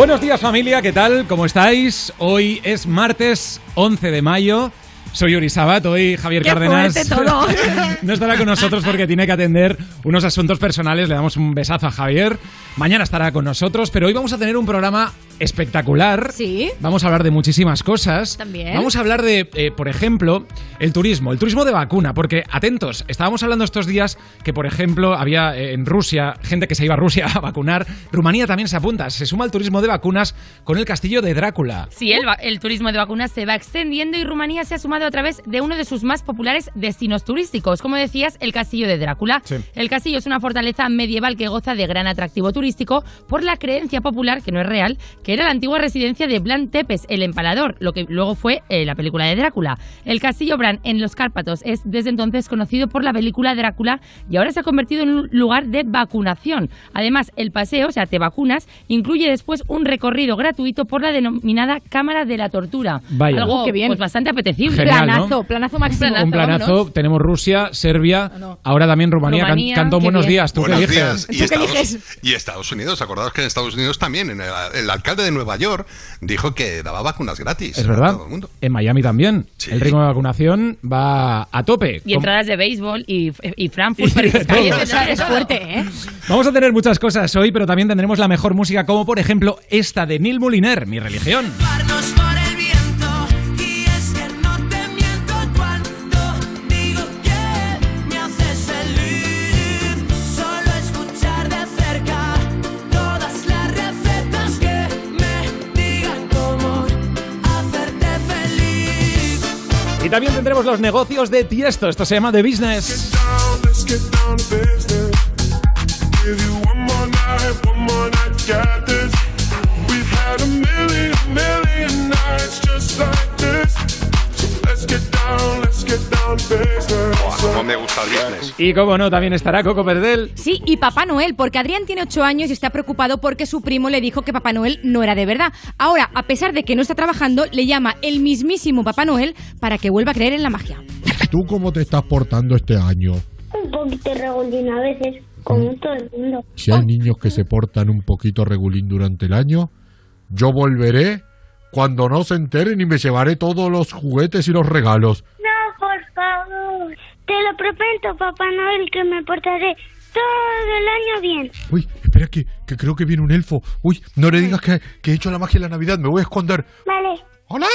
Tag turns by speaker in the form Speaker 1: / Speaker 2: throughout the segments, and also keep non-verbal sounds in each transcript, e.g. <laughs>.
Speaker 1: Buenos días familia, ¿qué tal? ¿Cómo estáis? Hoy es martes 11 de mayo. Soy Uri Sabat, hoy Javier
Speaker 2: Qué
Speaker 1: Cárdenas
Speaker 2: todo. <laughs>
Speaker 1: no estará con nosotros porque tiene que atender unos asuntos personales. Le damos un besazo a Javier. Mañana estará con nosotros, pero hoy vamos a tener un programa espectacular.
Speaker 2: Sí.
Speaker 1: Vamos a hablar de muchísimas cosas.
Speaker 2: También.
Speaker 1: Vamos a hablar de, eh, por ejemplo, el turismo, el turismo de vacuna, porque atentos, estábamos hablando estos días que, por ejemplo, había eh, en Rusia gente que se iba a Rusia <laughs> a vacunar. Rumanía también se apunta, se suma al turismo de vacunas con el castillo de Drácula.
Speaker 3: Sí, el, el turismo de vacunas se va extendiendo y Rumanía se ha sumado a través de uno de sus más populares destinos turísticos, como decías, el Castillo de Drácula.
Speaker 1: Sí.
Speaker 3: El castillo es una fortaleza medieval que goza de gran atractivo turístico por la creencia popular, que no es real, que era la antigua residencia de Blan Tepes, el empalador, lo que luego fue eh, la película de Drácula. El castillo Bran en los Cárpatos es desde entonces conocido por la película Drácula y ahora se ha convertido en un lugar de vacunación. Además, el paseo, o sea, te vacunas, incluye después un recorrido gratuito por la denominada Cámara de la Tortura.
Speaker 1: Vaya.
Speaker 3: Algo
Speaker 2: Oh, qué bien.
Speaker 3: pues bastante apetecible. <laughs>
Speaker 1: Genial, ¿no?
Speaker 2: planazo, planazo máximo.
Speaker 1: un planazo, tenemos Rusia, Serbia,
Speaker 3: no.
Speaker 1: ahora también Rumanía. Can-
Speaker 3: Rumanía,
Speaker 1: Cantón,
Speaker 3: qué
Speaker 1: buenos
Speaker 3: bien.
Speaker 1: días, ¿tú
Speaker 4: Buenos días. Y
Speaker 2: qué
Speaker 4: Estados,
Speaker 2: eliges?
Speaker 4: y Estados Unidos, acordaos que en Estados Unidos también, en el, el alcalde de Nueva York dijo que daba vacunas gratis
Speaker 1: Es
Speaker 4: a
Speaker 1: verdad.
Speaker 4: todo el mundo.
Speaker 1: En Miami también.
Speaker 4: Sí.
Speaker 1: El ritmo de vacunación va a tope.
Speaker 3: Y entradas de béisbol y, y Frankfurt. <laughs>
Speaker 1: Y
Speaker 3: calles.
Speaker 2: Es fuerte, ¿eh?
Speaker 1: Vamos a tener muchas cosas hoy, pero también tendremos la mejor música, como por ejemplo esta de Neil Moliner, Mi religión. También tendremos los negocios de Tiesto. Esto se llama The Business.
Speaker 4: Me gusta el business.
Speaker 1: Y como no, también estará Coco Perdel.
Speaker 2: Sí, y Papá Noel, porque Adrián tiene 8 años y está preocupado porque su primo le dijo que Papá Noel no era de verdad. Ahora, a pesar de que no está trabajando, le llama el mismísimo Papá Noel para que vuelva a creer en la magia.
Speaker 5: ¿Tú cómo te estás portando este año?
Speaker 6: un poquito regulín a veces, como todo el mundo.
Speaker 5: Si hay niños que se portan un poquito regulín durante el año, yo volveré cuando no se enteren y me llevaré todos los juguetes y los regalos.
Speaker 6: No. Te lo prometo, Papá Noel, que me portaré todo el año bien.
Speaker 5: Uy, espera que, que creo que viene un elfo. Uy, no le digas que, que he hecho la magia de la Navidad, me voy a esconder.
Speaker 6: Vale,
Speaker 5: ¿Hola?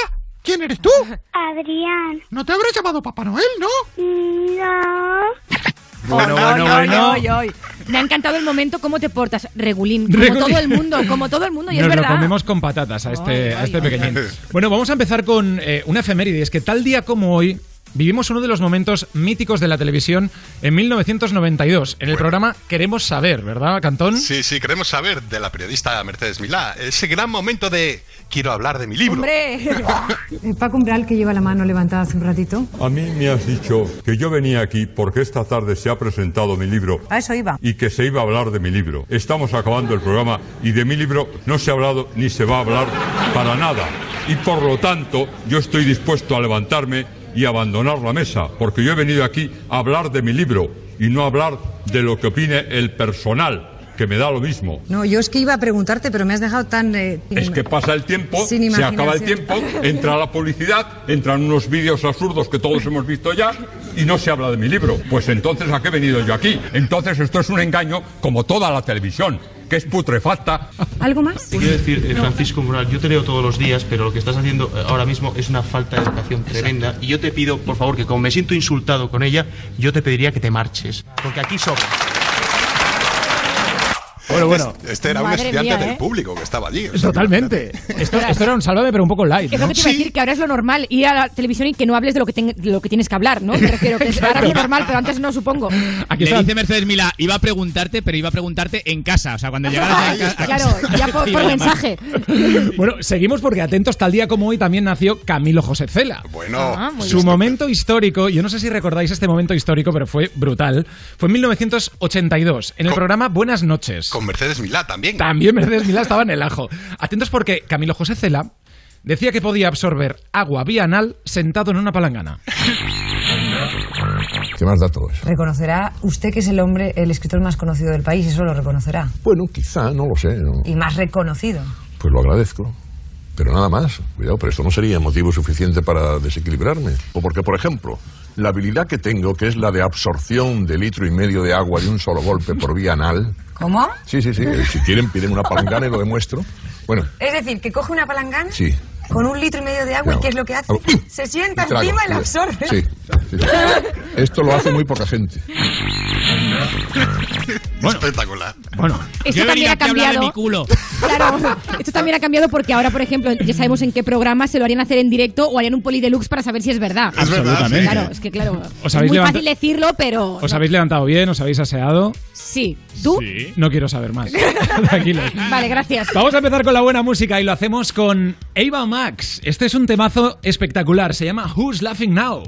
Speaker 5: ¿Quién eres tú? <laughs>
Speaker 6: Adrián.
Speaker 5: No te habrás llamado Papá Noel, ¿no?
Speaker 6: No. <laughs>
Speaker 1: Bueno,
Speaker 2: Ay,
Speaker 1: bueno,
Speaker 2: ay,
Speaker 1: bueno.
Speaker 2: ay. Me ha encantado el momento cómo te portas, regulín, como
Speaker 1: Regulín.
Speaker 2: todo el mundo, como todo el mundo, y
Speaker 1: Nos
Speaker 2: es verdad.
Speaker 1: lo comemos con patatas a este,
Speaker 2: Ay,
Speaker 1: a este
Speaker 2: ay,
Speaker 1: pequeñín. Bueno, vamos a empezar con eh, una efeméride. Es que tal día como hoy vivimos uno de los momentos míticos de la televisión en 1992, en el programa Queremos Saber, ¿verdad, Cantón?
Speaker 4: Sí, sí, queremos saber de la periodista Mercedes Milá ese gran momento de quiero hablar de mi libro.
Speaker 2: Hombre, <laughs>
Speaker 7: Paco Umbral, que lleva la mano levantada hace un ratito.
Speaker 8: A mí me has dicho que yo venía aquí porque esta tarde se ha presentado mi libro
Speaker 7: A eso iba.
Speaker 8: y que se iba a hablar de mi libro. Estamos acabando el programa y de mi libro no se ha hablado ni se va a hablar para nada. Y por lo tanto, yo estoy dispuesto a levantarme y abandonar la mesa, porque yo he venido aquí a hablar de mi libro y no a hablar de lo que opine el personal, que me da lo mismo.
Speaker 7: No, yo es que iba a preguntarte, pero me has dejado tan... eh,
Speaker 8: Es que pasa el tiempo, se acaba el tiempo, <laughs> entra la publicidad, entran unos vídeos absurdos que todos hemos visto ya y no se habla de mi libro. Pues entonces, ¿a qué he venido yo aquí? Entonces esto es un engaño como toda la televisión, que es putrefacta.
Speaker 7: ¿Algo más?
Speaker 9: Te quiero decir, eh, Francisco Mural, yo te leo todos los días, pero lo que estás haciendo eh, ahora mismo es una falta de educación tremenda. Y yo te pido, por favor, que como me siento insultado con ella, yo te pediría que te marches. Porque aquí sobra.
Speaker 10: Bueno, bueno.
Speaker 4: Es- Este era un estudiante
Speaker 2: mía,
Speaker 4: del
Speaker 2: ¿eh?
Speaker 4: público que estaba allí. o sea,
Speaker 10: Totalmente. Esto, esto era un sálvame, pero un poco light.
Speaker 2: Es que te iba a decir, que ahora es lo normal, ir a la televisión y que no hables de lo que, ten- de lo que tienes que hablar, ¿no? Me refiero que es- ahora es lo normal, pero antes no, supongo.
Speaker 11: Le dice Mercedes Milá, iba a preguntarte, pero iba a preguntarte en casa. O sea, cuando llegaras a ca- a
Speaker 2: Claro,
Speaker 11: casa.
Speaker 2: ya por, mensaje.
Speaker 10: Bueno, seguimos porque atentos, tal día como hoy también nació Camilo José Cela.
Speaker 4: Bueno,
Speaker 2: Ah,
Speaker 10: Su momento histórico, yo no sé si recordáis este momento histórico, pero fue brutal. Fue en 1982, en el programa Buenas noches.
Speaker 4: Con Mercedes Milá también.
Speaker 10: También Mercedes Milá estaba en el ajo. Atentos porque Camilo José Cela decía que podía absorber agua vía anal sentado en una palangana.
Speaker 12: ¿Qué más da todo eso?
Speaker 13: Reconocerá usted que es el hombre, el escritor más conocido del país, eso lo reconocerá.
Speaker 12: Bueno, quizá, no lo sé. no.
Speaker 13: Y más reconocido.
Speaker 12: Pues lo agradezco. Pero nada más. Cuidado, pero esto no sería motivo suficiente para desequilibrarme. O porque, por ejemplo, la habilidad que tengo, que es la de absorción de litro y medio de agua de un solo golpe por vía anal.
Speaker 13: ¿Cómo?
Speaker 12: Sí, sí, sí. eh, Si quieren, piden una palangana y lo demuestro. Bueno,
Speaker 13: Es decir, que coge una palangana
Speaker 12: sí.
Speaker 13: con un litro y medio de agua y ¿qué es lo que hace? Se sienta
Speaker 12: Y
Speaker 13: encima y la absorbe.
Speaker 12: Sí, sí, sí. Esto lo hace muy poca gente.
Speaker 4: Espectacular.
Speaker 10: Bueno,
Speaker 2: Esto
Speaker 11: Yo
Speaker 2: también ha cambiado.
Speaker 11: mi culo. <laughs>
Speaker 2: Claro, esto también ha cambiado porque ahora, por ejemplo, ya sabemos en qué programa se lo harían hacer en directo o harían un poli deluxe para saber si es verdad.
Speaker 4: Es verdad,
Speaker 10: Absolutamente.
Speaker 2: Claro, es que claro,
Speaker 10: ¿Os
Speaker 2: es muy
Speaker 10: levanta-
Speaker 2: fácil decirlo, pero
Speaker 10: ¿Os
Speaker 2: no.
Speaker 10: habéis levantado bien? ¿Os habéis aseado?
Speaker 2: sí. ¿Tú?
Speaker 10: No quiero saber más. <laughs> Tranquilos.
Speaker 2: Vale, gracias.
Speaker 10: Vamos a empezar con la buena música y lo hacemos con Ava Max. Este es un temazo espectacular, se llama Who's Laughing Now.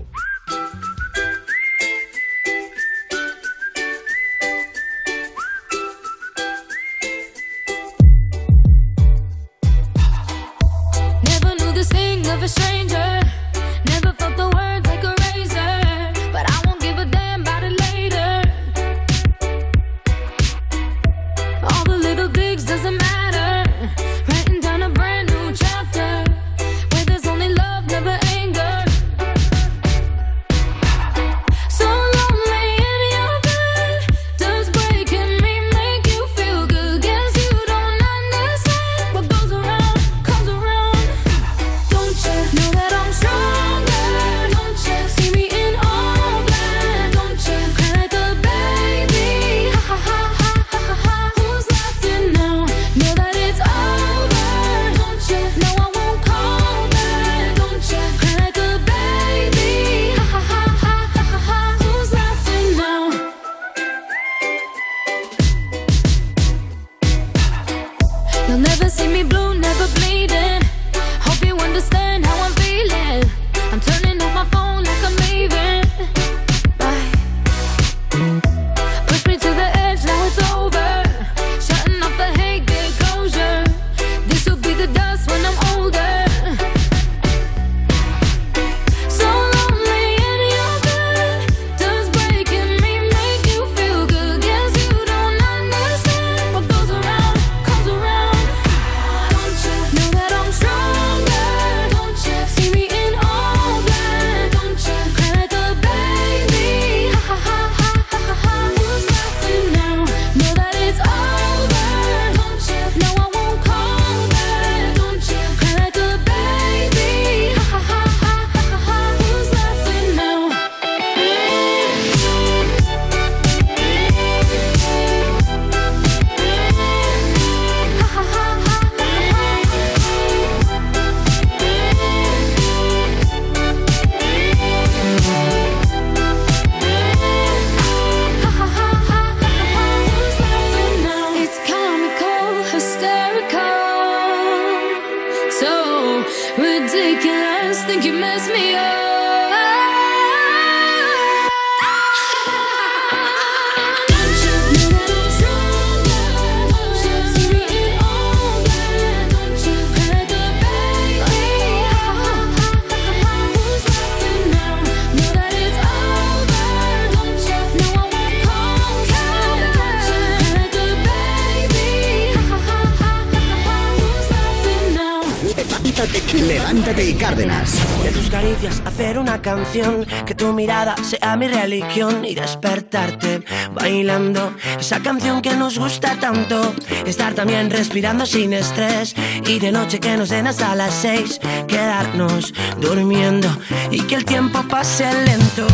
Speaker 14: Que tu mirada sea mi religión y despertarte bailando esa canción que nos gusta tanto. Estar también respirando sin estrés y de noche que nos den hasta las seis, quedarnos durmiendo y que el tiempo pase lento.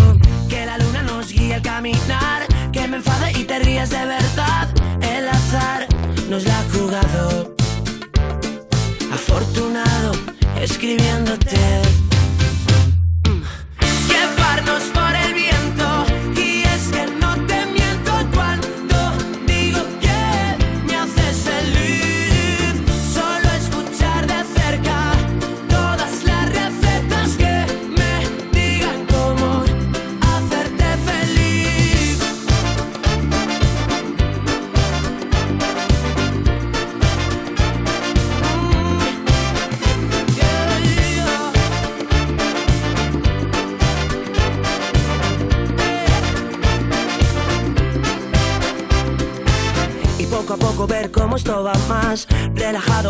Speaker 14: Que la luna nos guíe al caminar, que me enfade y te rías de verdad. El azar nos la ha jugado. Afortunado escribiéndote.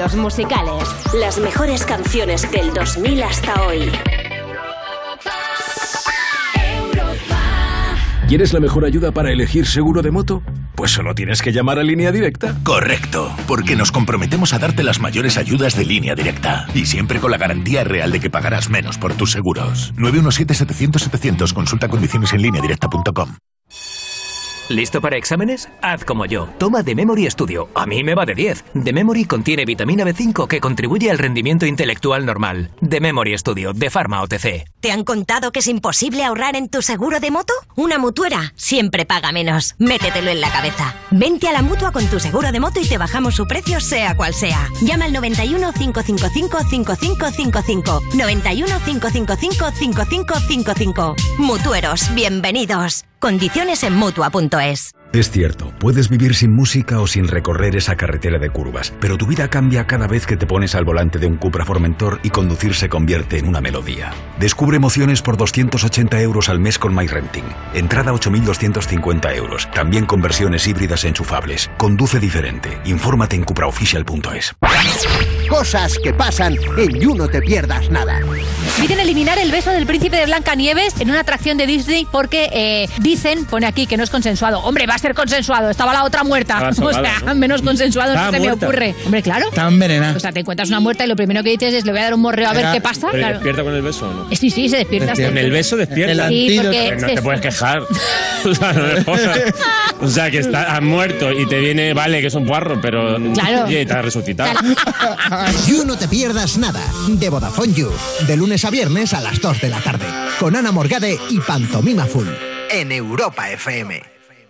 Speaker 15: Estilos musicales. Las mejores canciones del 2000 hasta hoy.
Speaker 16: ¿Quieres la mejor ayuda para elegir seguro de moto? Pues solo tienes que llamar a Línea Directa.
Speaker 17: Correcto, porque nos comprometemos a darte las mayores ayudas de línea directa y siempre con la garantía real de que pagarás menos por tus seguros. 917-700-700, consulta condiciones en línea directa.com.
Speaker 18: ¿Listo para exámenes? Haz como yo. Toma The Memory Studio. A mí me va de 10. The Memory contiene vitamina B5 que contribuye al rendimiento intelectual normal. The Memory Studio, de Pharma OTC.
Speaker 19: ¿Te han contado que es imposible ahorrar en tu seguro de moto? Una mutuera siempre paga menos. Métetelo en la cabeza. Vente a la mutua con tu seguro de moto y te bajamos su precio, sea cual sea. Llama al 91 555 5555. 91 555 5555. Mutueros, bienvenidos. Condiciones en mutua.es.
Speaker 5: Es cierto, puedes vivir sin música o sin recorrer esa carretera de curvas, pero tu vida cambia cada vez que te pones al volante de un Cupra Formentor y conducir se convierte en una melodía. Descubre emociones por 280 euros al mes con MyRenting. Entrada 8.250 euros. También con versiones híbridas enchufables. Conduce diferente. Infórmate en cupraofficial.es.
Speaker 20: Cosas que pasan en You No Te Pierdas Nada.
Speaker 21: Piden eliminar el beso del príncipe de Blancanieves en una atracción de Disney porque eh, dicen, pone aquí que no es consensuado. Hombre, va a ser consensuado, estaba la otra muerta. <laughs> O sea,
Speaker 22: ¿no?
Speaker 21: menos consensuado no se me
Speaker 22: muerta.
Speaker 21: ocurre. Hombre, claro.
Speaker 22: Está envenenada.
Speaker 21: O sea, te encuentras una muerta y lo primero que dices es le voy a dar un morreo a ver
Speaker 22: Era-
Speaker 21: qué pasa.
Speaker 22: ¿Pero
Speaker 21: Claro.
Speaker 22: despierta con el beso o no?
Speaker 21: Eh, Sí, sí, se despierta.
Speaker 22: Con el beso despierta.
Speaker 21: Sí, porque
Speaker 22: no te puedes quejar. <laughs> O sea, no me. O sea, que está, has muerto y te viene, vale, que es un puarro, pero.
Speaker 20: Claro.
Speaker 22: Oye, te has resucitado. <laughs>
Speaker 20: You No Te Pierdas Nada. De Vodafone You. De lunes a viernes a las 2 de la tarde. Con Ana Morgade y Pantomima Full. En Europa FM.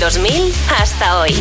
Speaker 23: Del 2000 hasta hoy.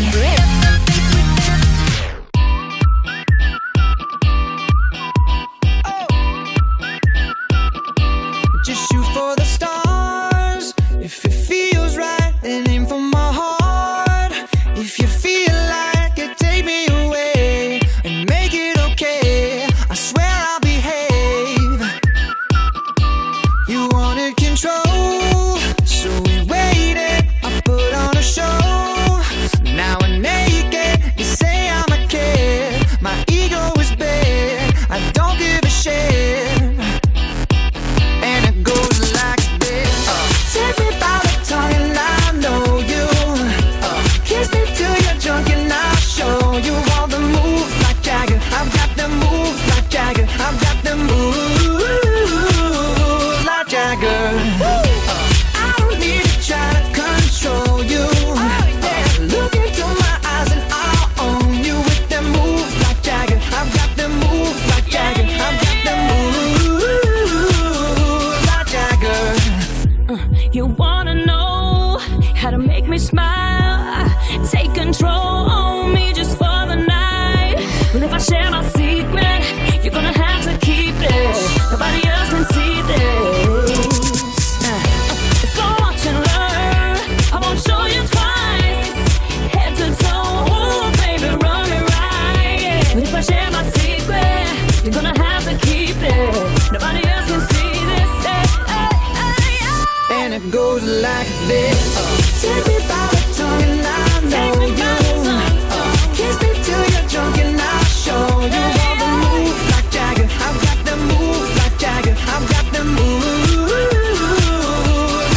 Speaker 24: Goes like this. Uh, take me by the tongue and I know you. Uh, kiss me till you're drunk and I'll show you all the moves like Jagger. I've got the moves like Jagger. I've got the moves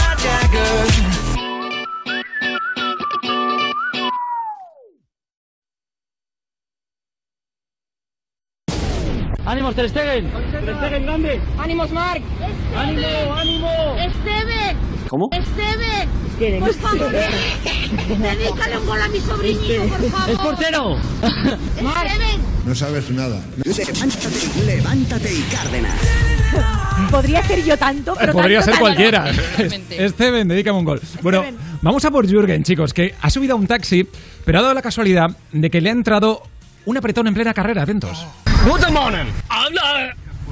Speaker 24: like Jagger.
Speaker 25: ¡Ánimos, Ter Stegen! ¡Ter Stegen, grande!
Speaker 26: ¡Ánimos, Marc!
Speaker 25: ¡Ánimo, ánimo!
Speaker 26: ¡Esteban!
Speaker 25: ¿Cómo?
Speaker 26: ¡Esteban! Por favor, <laughs> dedícale un gol a mi sobrinito, por favor.
Speaker 25: ¡Es portero! <laughs>
Speaker 26: ¡Esteban!
Speaker 4: No sabes nada.
Speaker 20: Levántate, levántate y Cárdenas.
Speaker 2: Podría ser yo tanto, pero
Speaker 1: Podría
Speaker 2: tanto,
Speaker 1: ser
Speaker 2: tanto.
Speaker 1: cualquiera. <laughs> Steven, dedícame un gol. Bueno, vamos a por Jürgen, chicos, que ha subido a un taxi, pero ha dado la casualidad de que le ha entrado un apretón en plena carrera. Atentos.
Speaker 25: Guten Morgen.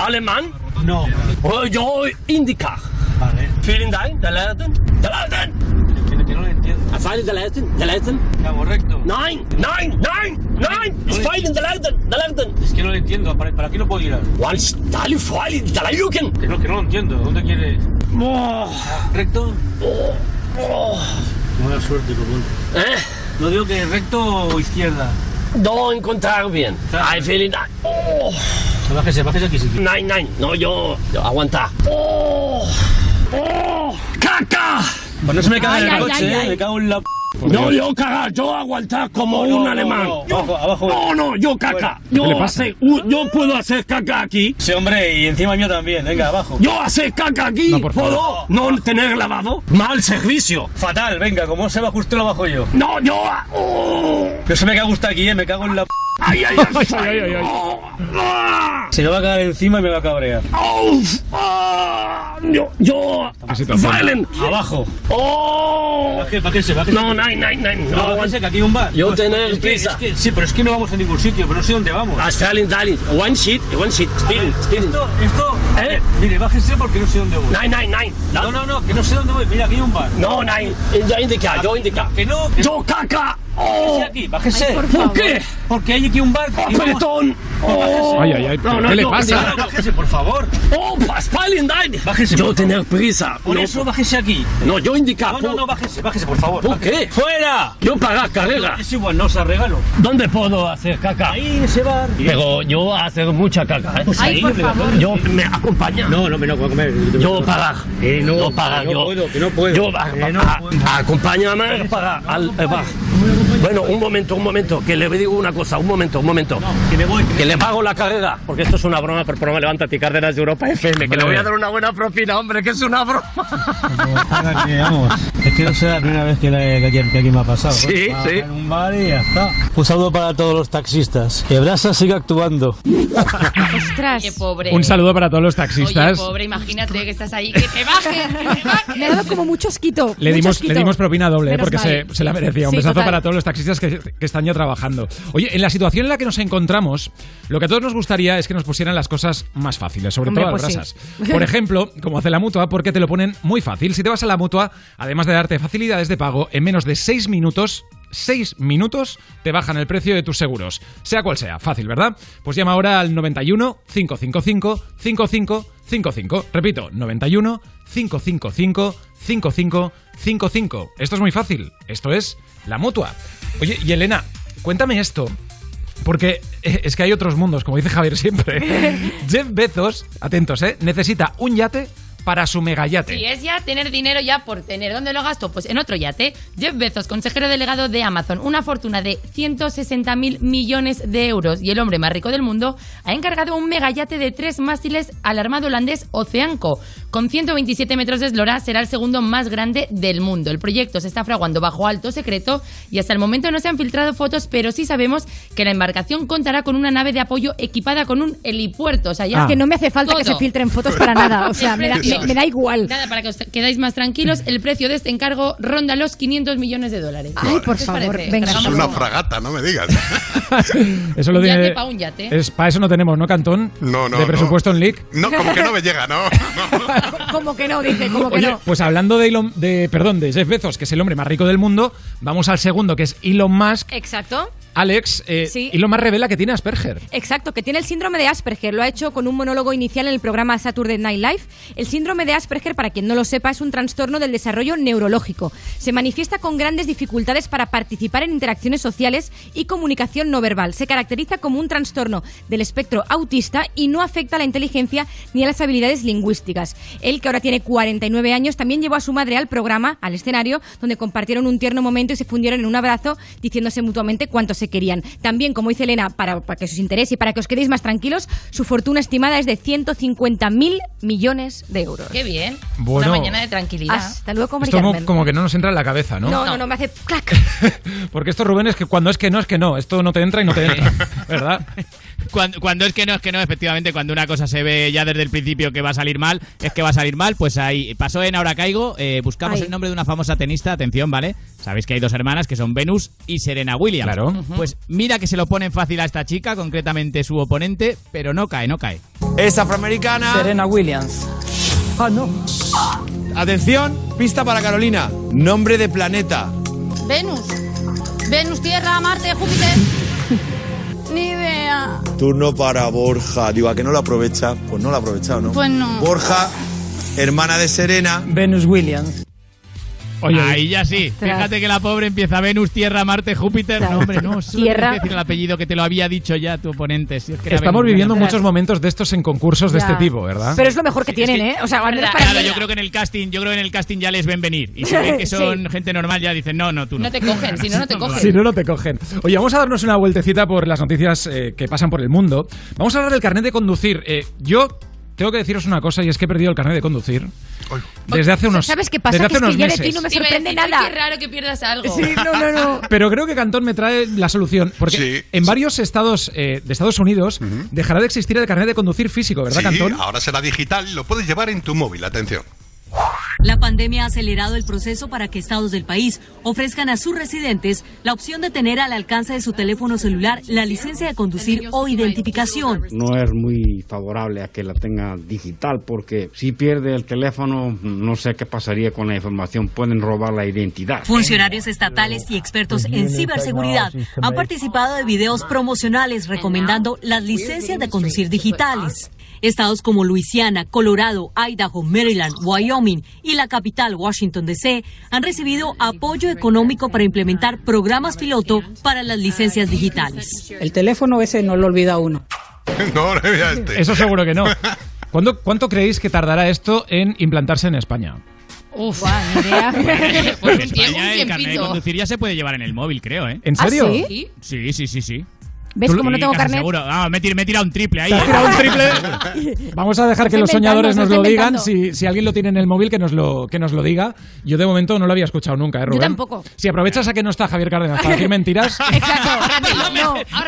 Speaker 25: ¿Habla alemán? No. yo indica. Vale. Vielen Dank. Der Laden. Der Laden. Que no lo entiendo. Fallen der Laden. Der Laden. Ya, correcto. Nein, nein, nein, nein. Es fallen der Laden. Der Laden. Es que no lo entiendo. ¿Para, para qué no puedo ir? One Style fallen der Laden. Que no, que no lo entiendo. ¿Dónde quieres? ¿Recto? Buena suerte, común. ¿Eh? No digo que recto o izquierda. No encontrar bien. I feel it. Oh. Bájese, bájese aquí. Nein, nein. No, yo. yo aguanta. Oh. Oh. ¡Caca! Pues no se me
Speaker 24: Ay,
Speaker 25: en el
Speaker 24: ay,
Speaker 25: coche,
Speaker 24: ay,
Speaker 25: ¿eh?
Speaker 24: ay.
Speaker 25: Me cago en la. No, yo cagar, yo aguantar como
Speaker 24: No,
Speaker 25: un
Speaker 24: no,
Speaker 25: alemán.
Speaker 24: no,
Speaker 25: Yo-
Speaker 24: abajo, abajo.
Speaker 25: No, no, yo caca.
Speaker 24: ¿Qué le
Speaker 25: Yo, u- yo puedo hacer caca aquí.
Speaker 24: Sí, hombre, y encima mío también. Venga, abajo.
Speaker 25: Yo hacer caca aquí.
Speaker 24: No, por favor.
Speaker 25: ¿Puedo no tener lavado? Mal servicio.
Speaker 24: Fatal, venga, como se va justo lo bajo yo.
Speaker 25: No, yo. Oh.
Speaker 24: No se me cago usted aquí, eh, me cago en la.
Speaker 25: Ay, <laughs> ay, ay, ay, ay, ay.
Speaker 24: Se me va a caer encima y me va a cabrear.
Speaker 25: Uf, ah, yo, yo, Violent.
Speaker 24: Abajo.
Speaker 25: Oh.
Speaker 24: Bájese, bájese, bájese.
Speaker 25: No, nein, nein, nein.
Speaker 24: No,
Speaker 25: No,
Speaker 24: que aquí hay un bar.
Speaker 25: Yo
Speaker 24: Pues,
Speaker 25: tener
Speaker 24: es que-
Speaker 25: prisa.
Speaker 24: es que- sí, pero es que no vamos a ningún sitio, pero no sé dónde vamos.
Speaker 25: Ah, Stalin, Stalin. One sheet, one sheet. Speeding, speeding.
Speaker 24: Esto, esto.
Speaker 25: ¿Eh?
Speaker 24: Mire, bájese porque no sé dónde voy.
Speaker 25: Nein, nein, nein.
Speaker 24: No, no, no, que no sé dónde voy. Mira, aquí hay un bar.
Speaker 25: No, nein. Yo indica, yo indica.
Speaker 24: Que no,
Speaker 25: Yo caca.
Speaker 24: Bájese aquí, bájese.
Speaker 25: Ay, por
Speaker 24: ¿Por qué? Porque hay aquí un barco. vamos-
Speaker 25: Apretón.
Speaker 24: Oh, bájese.
Speaker 1: Ay, ay, ay, ¿pero qué le pasa?
Speaker 24: no, bájese, por favor.
Speaker 25: Oh, Spalendine.
Speaker 24: Bájese.
Speaker 25: Yo
Speaker 24: por
Speaker 25: tener prisa.
Speaker 24: Por
Speaker 25: No,
Speaker 24: eso bájese aquí.
Speaker 25: No, yo indicar.
Speaker 24: No, no, no, bájese, bájese, por favor.
Speaker 25: ¿Por qué?
Speaker 24: ¡Fuera!
Speaker 25: Yo pagar carrera.
Speaker 24: Es igual, no se regalo.
Speaker 25: ¿Dónde puedo hacer caca?
Speaker 24: Ahí en ese bar.
Speaker 25: Pero yo hacer mucha caca, ¿eh?
Speaker 24: Pues ahí, por favor.
Speaker 25: Yo me acompaña.
Speaker 24: No, no me lo puedo comer.
Speaker 25: Yo pagar.
Speaker 24: Eh, no,
Speaker 25: yo pagar.
Speaker 24: que no
Speaker 25: yo,
Speaker 24: puedo, que no puedo.
Speaker 25: Yo a-
Speaker 24: Que no
Speaker 25: a- acompáñame para al al bar. Bueno, un momento, un momento, que le digo una cosa, un momento, un momento.
Speaker 24: que me voy.
Speaker 25: Que le pago la carrera, porque esto es una broma, el programa Levántate y Cárdenas de Europa FM, que le voy a dar una buena propina, hombre, que es una broma.
Speaker 24: Que, vamos, es que no sea la primera vez que, la- que- que aquí me ha pasado.
Speaker 25: Sí,
Speaker 24: ¿eh? Va
Speaker 25: sí.
Speaker 24: En un bar y ya está. Un saludo para todos los taxistas. Que Brasa siga actuando.
Speaker 2: Ostras.
Speaker 3: Qué pobre.
Speaker 1: Un saludo para todos los
Speaker 3: Oye,
Speaker 1: taxistas.
Speaker 3: pobre, imagínate que estás ahí. Que te bajen, que te bajen.
Speaker 2: Me ha dado como mucho asquito.
Speaker 1: Le
Speaker 2: mucho
Speaker 1: dimos,
Speaker 2: asquito.
Speaker 1: le dimos propina doble, ¿eh?
Speaker 2: Menos
Speaker 1: porque se, se la merecía. Un
Speaker 2: Sí,
Speaker 1: besazo
Speaker 2: total.
Speaker 1: para todos los taxistas que, que están ya trabajando. Oye, en la situación en la que nos encontramos, lo que a todos nos gustaría es que nos pusieran las cosas más fáciles, sobre
Speaker 2: Hombre,
Speaker 1: todo
Speaker 2: pues
Speaker 1: las
Speaker 2: sí.
Speaker 1: brasas. Por ejemplo, como hace la mutua, porque te lo ponen muy fácil. Si te vas a la mutua, además de darte facilidades de pago, en menos de 6 minutos. 6 minutos te bajan el precio de tus seguros, sea cual sea, fácil, ¿verdad? Pues llama ahora al 91 555 5555. Repito, 91 555 5555. Esto es muy fácil, esto es la mutua. Oye, y Elena, cuéntame esto. Porque eh, es que hay otros mundos, como dice Javier siempre. <laughs> Jeff Bezos, atentos, ¿eh? Necesita un yate para su megayate.
Speaker 3: Si es ya tener dinero ya por tener. ¿Dónde lo gasto? Pues en otro yate. Jeff Bezos, consejero delegado de Amazon, una fortuna de 160 mil millones de euros y el hombre más rico del mundo, ha encargado un megayate de tres mástiles al armado holandés Oceanco. Con 127 metros de eslora, será el segundo más grande del mundo. El proyecto se está fraguando bajo alto secreto y hasta el momento no se han filtrado fotos, pero sí sabemos que la embarcación contará con una nave de apoyo equipada con un helipuerto. O sea, ya
Speaker 2: Es que no me hace falta que
Speaker 3: todo.
Speaker 2: se filtren fotos para nada. O sea, me da, me- me da igual.
Speaker 3: Nada, para que os quedáis más tranquilos, el precio de este encargo ronda los 500 millones de dólares.
Speaker 2: Ay, por
Speaker 3: ¿Qué os
Speaker 2: favor, venga.
Speaker 4: Es una
Speaker 3: un-
Speaker 4: fragata, no me digas. <laughs>
Speaker 1: Eso lo tiene.
Speaker 3: yate pa' un yate.
Speaker 1: Es, para eso no tenemos, ¿no, Cantón?
Speaker 4: No, no,
Speaker 1: De
Speaker 4: no.
Speaker 1: presupuesto en LIC.
Speaker 4: No, como que no me llega, ¿no? <laughs> <laughs>
Speaker 2: Como que no, dice, como que
Speaker 1: Oye,
Speaker 2: no.
Speaker 1: pues hablando de Elon, de, perdón, de Jeff Bezos, que es el hombre más rico del mundo, vamos al segundo, que es Elon Musk.
Speaker 2: Exacto.
Speaker 1: Alex, eh,
Speaker 2: Sí.
Speaker 1: Elon Musk revela que tiene Asperger.
Speaker 2: Exacto, que tiene el síndrome de Asperger. Lo ha hecho con un monólogo inicial en el programa Saturday Night Live. El síndrome de Asperger, para quien no lo sepa, es un trastorno del desarrollo neurológico. Se manifiesta con grandes dificultades para participar en interacciones sociales y comunicación no verbal. Se caracteriza como un trastorno del espectro autista y no afecta a la inteligencia ni a las habilidades lingüísticas. Él, que ahora tiene 49 años, también llevó a su madre al programa, al escenario, donde compartieron un tierno momento y se fundieron en un abrazo, diciéndose mutuamente cuánto se querían. También, como dice Elena, para, para que os interese y para que os quedéis más tranquilos, su fortuna estimada es de 150.000 millones de euros.
Speaker 3: Qué bien.
Speaker 1: Bueno.
Speaker 3: Una mañana de tranquilidad.
Speaker 2: Hasta luego,
Speaker 1: Esto como, que no nos entra en la cabeza, ¿no?
Speaker 2: No, no, no, me hace clac. <laughs>
Speaker 1: Porque esto, Rubén, es que cuando es que no, es que no. Esto no te entra y no te entra. <laughs> ¿Verdad?
Speaker 11: Cuando, cuando es que no, es que no, efectivamente, cuando una cosa se ve ya desde el principio que va a salir mal, es que va a salir mal, pues ahí pasó en Ahora Caigo, eh, buscamos
Speaker 2: Ay.
Speaker 11: el nombre de una famosa tenista, atención, ¿vale? Sabéis que hay dos hermanas que son Venus y Serena Williams.
Speaker 1: Claro.
Speaker 11: Pues mira que se lo ponen fácil a esta chica, concretamente su oponente, pero no cae, no cae.
Speaker 27: Es afroamericana.
Speaker 24: Serena Williams. Ah, no.
Speaker 27: Atención, pista para Carolina. Nombre de planeta.
Speaker 21: Venus. Venus, Tierra, Marte, Júpiter. <laughs> Ni idea.
Speaker 27: Turno para Borja. Digo, ¿a que no lo aprovecha? Pues no lo ha aprovechado, ¿no?
Speaker 21: Pues no.
Speaker 27: Borja, hermana de Serena.
Speaker 24: Venus Williams.
Speaker 11: Oye, ahí ya sí. Fíjate que la pobre empieza Venus, Tierra, Marte, Júpiter. No, hombre, no.
Speaker 2: Tierra.
Speaker 11: decir el apellido que te lo había dicho ya tu oponente. si es que era
Speaker 1: Estamos
Speaker 11: Venus
Speaker 1: viviendo muchos momentos de estos en concursos de este tipo, ¿verdad?
Speaker 2: Pero es lo mejor que tienen, ¿eh? O sea, al menos para
Speaker 11: Claro, yo creo que en el casting, yo creo que en el casting ya les ven venir. Y si <laughs> ven que son
Speaker 2: Sí.
Speaker 11: gente normal, ya dicen, no, no, tú no.
Speaker 3: No te cogen, si no, no te <laughs> cogen.
Speaker 1: Si no, no te cogen. Oye, vamos a darnos una vueltecita por las noticias eh, que pasan por el mundo. Vamos a hablar del carnet de conducir. Eh, yo tengo que deciros una cosa y es que he perdido el carnet de conducir. Desde hace unos
Speaker 2: ¿Sabes qué pasa?
Speaker 1: Desde
Speaker 2: Que
Speaker 1: hace
Speaker 2: es que
Speaker 1: unos
Speaker 2: ya de
Speaker 1: meses.
Speaker 2: ti no me
Speaker 3: Te iba a
Speaker 2: sorprende
Speaker 3: decir,
Speaker 2: nada.
Speaker 3: Qué raro que pierdas algo.
Speaker 2: Sí, no, no, no. <laughs>
Speaker 1: Pero creo que Cantón me trae la solución. Porque
Speaker 4: Sí,
Speaker 1: en varios estados eh, de Estados Unidos dejará de existir el carnet de conducir físico, ¿verdad,
Speaker 4: Sí,
Speaker 1: Cantón?
Speaker 4: ahora será digital, lo puedes llevar en tu móvil, atención.
Speaker 28: La pandemia ha acelerado el proceso para que estados del país ofrezcan a sus residentes la opción de tener al alcance de su teléfono celular la licencia de conducir o identificación.
Speaker 29: No es muy favorable a que la tenga digital porque si pierde el teléfono no sé qué pasaría con la información, pueden robar la identidad.
Speaker 28: Funcionarios estatales y expertos en ciberseguridad han participado de videos promocionales recomendando las licencias de conducir digitales. Estados como Luisiana, Colorado, Idaho, Maryland, Wyoming y la capital, Washington, D.C., han recibido apoyo económico para implementar programas piloto para las licencias digitales.
Speaker 30: El teléfono ese no lo olvida uno. <laughs>
Speaker 4: no, no este.
Speaker 1: Eso seguro que no. <laughs> ¿Cuándo- ¿Cuánto creéis que tardará esto en implantarse en España?
Speaker 21: Uf, ni idea. <laughs> Pues
Speaker 11: En
Speaker 21: un
Speaker 11: España
Speaker 21: un
Speaker 11: el carnet de conducir ya se puede llevar en el móvil, creo, ¿eh?
Speaker 1: ¿En serio?
Speaker 2: ¿Ah, sí?
Speaker 11: Sí, sí, sí, sí.
Speaker 2: ¿Ves cómo no tengo carnet?
Speaker 11: Seguro. Ah, me he tir- me he tirado un triple ahí.
Speaker 1: ¿Te has
Speaker 11: ¿eh?
Speaker 1: tirado un triple? <laughs> Vamos a dejar que los soñadores nos lo digan. Si, si alguien lo tiene en el móvil, que nos lo, que nos lo diga. Yo de momento no lo había escuchado nunca, ¿eh, Rubén?
Speaker 2: tampoco.
Speaker 1: Si aprovechas a que no está Javier Cárdenas para decir <laughs> mentiras, <laughs>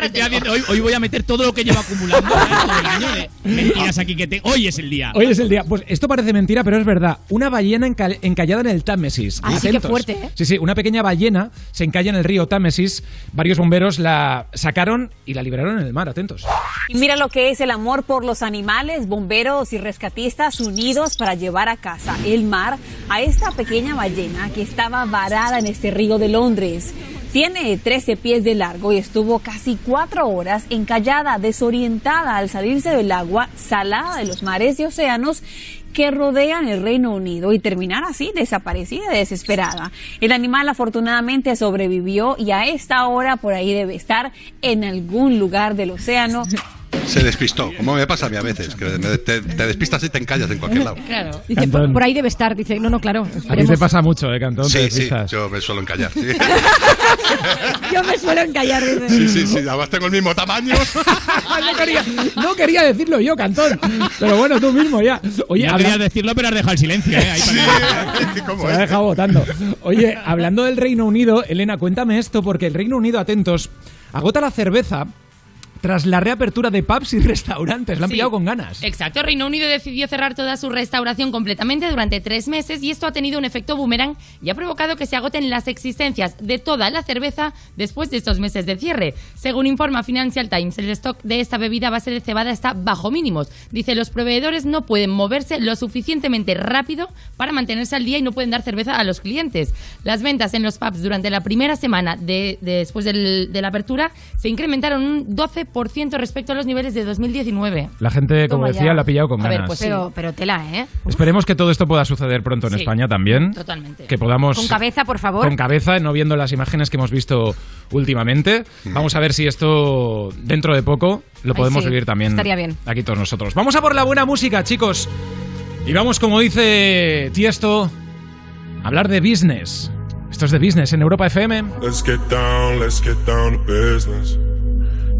Speaker 11: Estoy haciendo- hoy, hoy voy a meter todo lo que llevo acumulando todo el año de mentiras aquí que te... Hoy es el día.
Speaker 1: hoy es el día. Pues esto parece mentira, pero es verdad. Una ballena enca- encallada en el Támesis.
Speaker 2: Ah, sí, qué
Speaker 1: Atentos.
Speaker 2: fuerte, ¿eh?
Speaker 1: Sí, sí, una pequeña ballena se encalla en el río Támesis. Varios bomberos la sacaron y la liberaron en el mar. Atentos.
Speaker 31: Y mira lo que es el amor por los animales, bomberos y rescatistas unidos para llevar a casa el mar a esta pequeña ballena que estaba varada en este río de Londres. Tiene 13 pies de largo y estuvo casi cuatro horas encallada, desorientada al salirse del agua salada de los mares y océanos que rodean el Reino Unido y terminar así desaparecida desesperada. El animal afortunadamente sobrevivió y a esta hora por ahí debe estar en algún lugar del océano. <laughs>
Speaker 4: Se despistó, como me pasa a mí a veces, que te, te despistas y te encallas en cualquier lado.
Speaker 2: Claro. Dice, por, por ahí debe estar. Dice, no, no, claro.
Speaker 1: A ti te pasa mucho, ¿eh, Cantón?
Speaker 4: Sí, sí, yo me suelo encallar. Sí, <laughs>
Speaker 2: Yo me suelo encallar. Dice.
Speaker 4: sí, sí, sí, además tengo el mismo tamaño. <laughs>
Speaker 1: no, quería, no quería decirlo yo, Cantón. Pero bueno, tú mismo ya. Oye,
Speaker 11: no querías decirlo, pero has dejado el silencio, ¿eh? Ahí para- <laughs>
Speaker 1: Se la ha dejado votando. Oye, hablando del Reino Unido, Elena, cuéntame esto, porque el Reino Unido, atentos, agota la cerveza tras la reapertura de pubs y <laughs> restaurantes. La han
Speaker 21: Sí.
Speaker 1: pillado con ganas.
Speaker 21: Exacto, Reino Unido decidió cerrar toda su restauración completamente durante tres meses y esto ha tenido un efecto boomerang y ha provocado que se agoten las existencias de toda la cerveza después de estos meses de cierre. Según informa Financial Times, el stock de esta bebida a base de cebada está bajo mínimos. Dice, los proveedores no pueden moverse lo suficientemente rápido para mantenerse al día y no pueden dar cerveza a los clientes. Las ventas en los pubs durante la primera semana de, de- después del- de la apertura se incrementaron un 12% respecto a los niveles de 2019.
Speaker 1: La gente, como
Speaker 21: Toma
Speaker 1: decía,
Speaker 21: ya.
Speaker 1: la ha pillado con
Speaker 21: A ver,
Speaker 1: ganas.
Speaker 21: pues sí.
Speaker 2: Pero, pero tela, ¿eh?
Speaker 1: Esperemos que todo esto pueda suceder pronto en
Speaker 2: Sí,
Speaker 1: España también.
Speaker 2: totalmente.
Speaker 1: Que podamos...
Speaker 2: Con cabeza, por favor.
Speaker 1: Con cabeza, no viendo las imágenes que hemos visto últimamente. Vamos a ver si esto dentro de poco lo
Speaker 2: Ay,
Speaker 1: podemos
Speaker 2: sí,
Speaker 1: vivir también
Speaker 2: estaría bien.
Speaker 1: aquí todos nosotros. Vamos a por la buena música, chicos. Y vamos, como dice Tiesto, a hablar de business. Esto es de business en Europa FM.
Speaker 32: Let's get down, let's get down to business.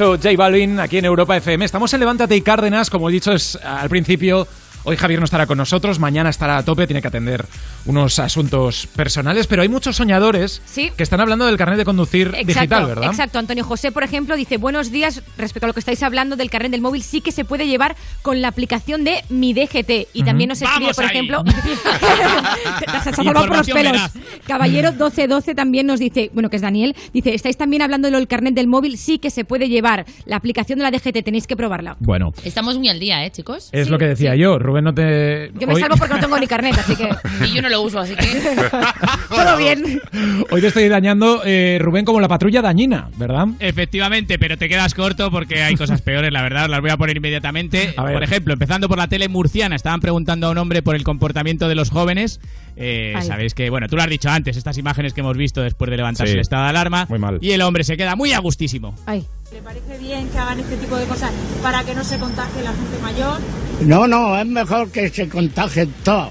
Speaker 1: Maravilloso J Balvin aquí en Europa FM. Estamos en Levántate y Cárdenas, como he dicho es, al principio. Hoy Javier no estará con nosotros, mañana estará a tope, tiene que atender unos asuntos personales, pero hay muchos soñadores
Speaker 2: Sí.
Speaker 1: que están hablando del carnet de conducir
Speaker 2: Exacto,
Speaker 1: digital, ¿verdad?
Speaker 2: Exacto, Antonio José, por ejemplo, dice, buenos días, respecto a lo que estáis hablando del carnet del móvil, sí que se puede llevar con la aplicación de Mi DGT. Y también nos escribe,
Speaker 11: ¡Vamos
Speaker 2: por
Speaker 11: ahí!
Speaker 2: ejemplo, <laughs> <laughs> te has salvado por los pelos. Caballero 1212 también nos dice, bueno, que es Daniel, dice, estáis también hablando del carnet del móvil, sí que se puede llevar. La aplicación de la DGT, tenéis que probarla.
Speaker 1: Bueno,
Speaker 21: Estamos muy al día, ¿eh, chicos?
Speaker 1: es lo que decía yo. Rubén, no te.
Speaker 2: Yo me
Speaker 1: hoy,
Speaker 2: salvo porque no tengo ni carnet, así que <laughs>
Speaker 21: Y yo no lo uso, así que... <laughs>
Speaker 2: todo bien.
Speaker 1: hoy te estoy dañando, eh, Rubén, como la patrulla dañina, ¿verdad?
Speaker 11: Efectivamente, pero te quedas corto porque hay cosas peores, la verdad, las voy a poner inmediatamente.
Speaker 1: A ver.
Speaker 11: Por ejemplo, empezando por la tele murciana, estaban preguntando a un hombre por el comportamiento de los jóvenes. Eh. Sabéis que, bueno, tú lo has dicho antes, estas imágenes que hemos visto después de levantarse
Speaker 1: Sí.
Speaker 11: el estado de alarma.
Speaker 1: Muy mal.
Speaker 11: Y el hombre se queda muy a gustísimo.
Speaker 2: Ay.
Speaker 33: ¿Le parece bien que hagan este tipo de cosas para que no se contagie la gente mayor?
Speaker 34: No, no, es mejor que se contagien todos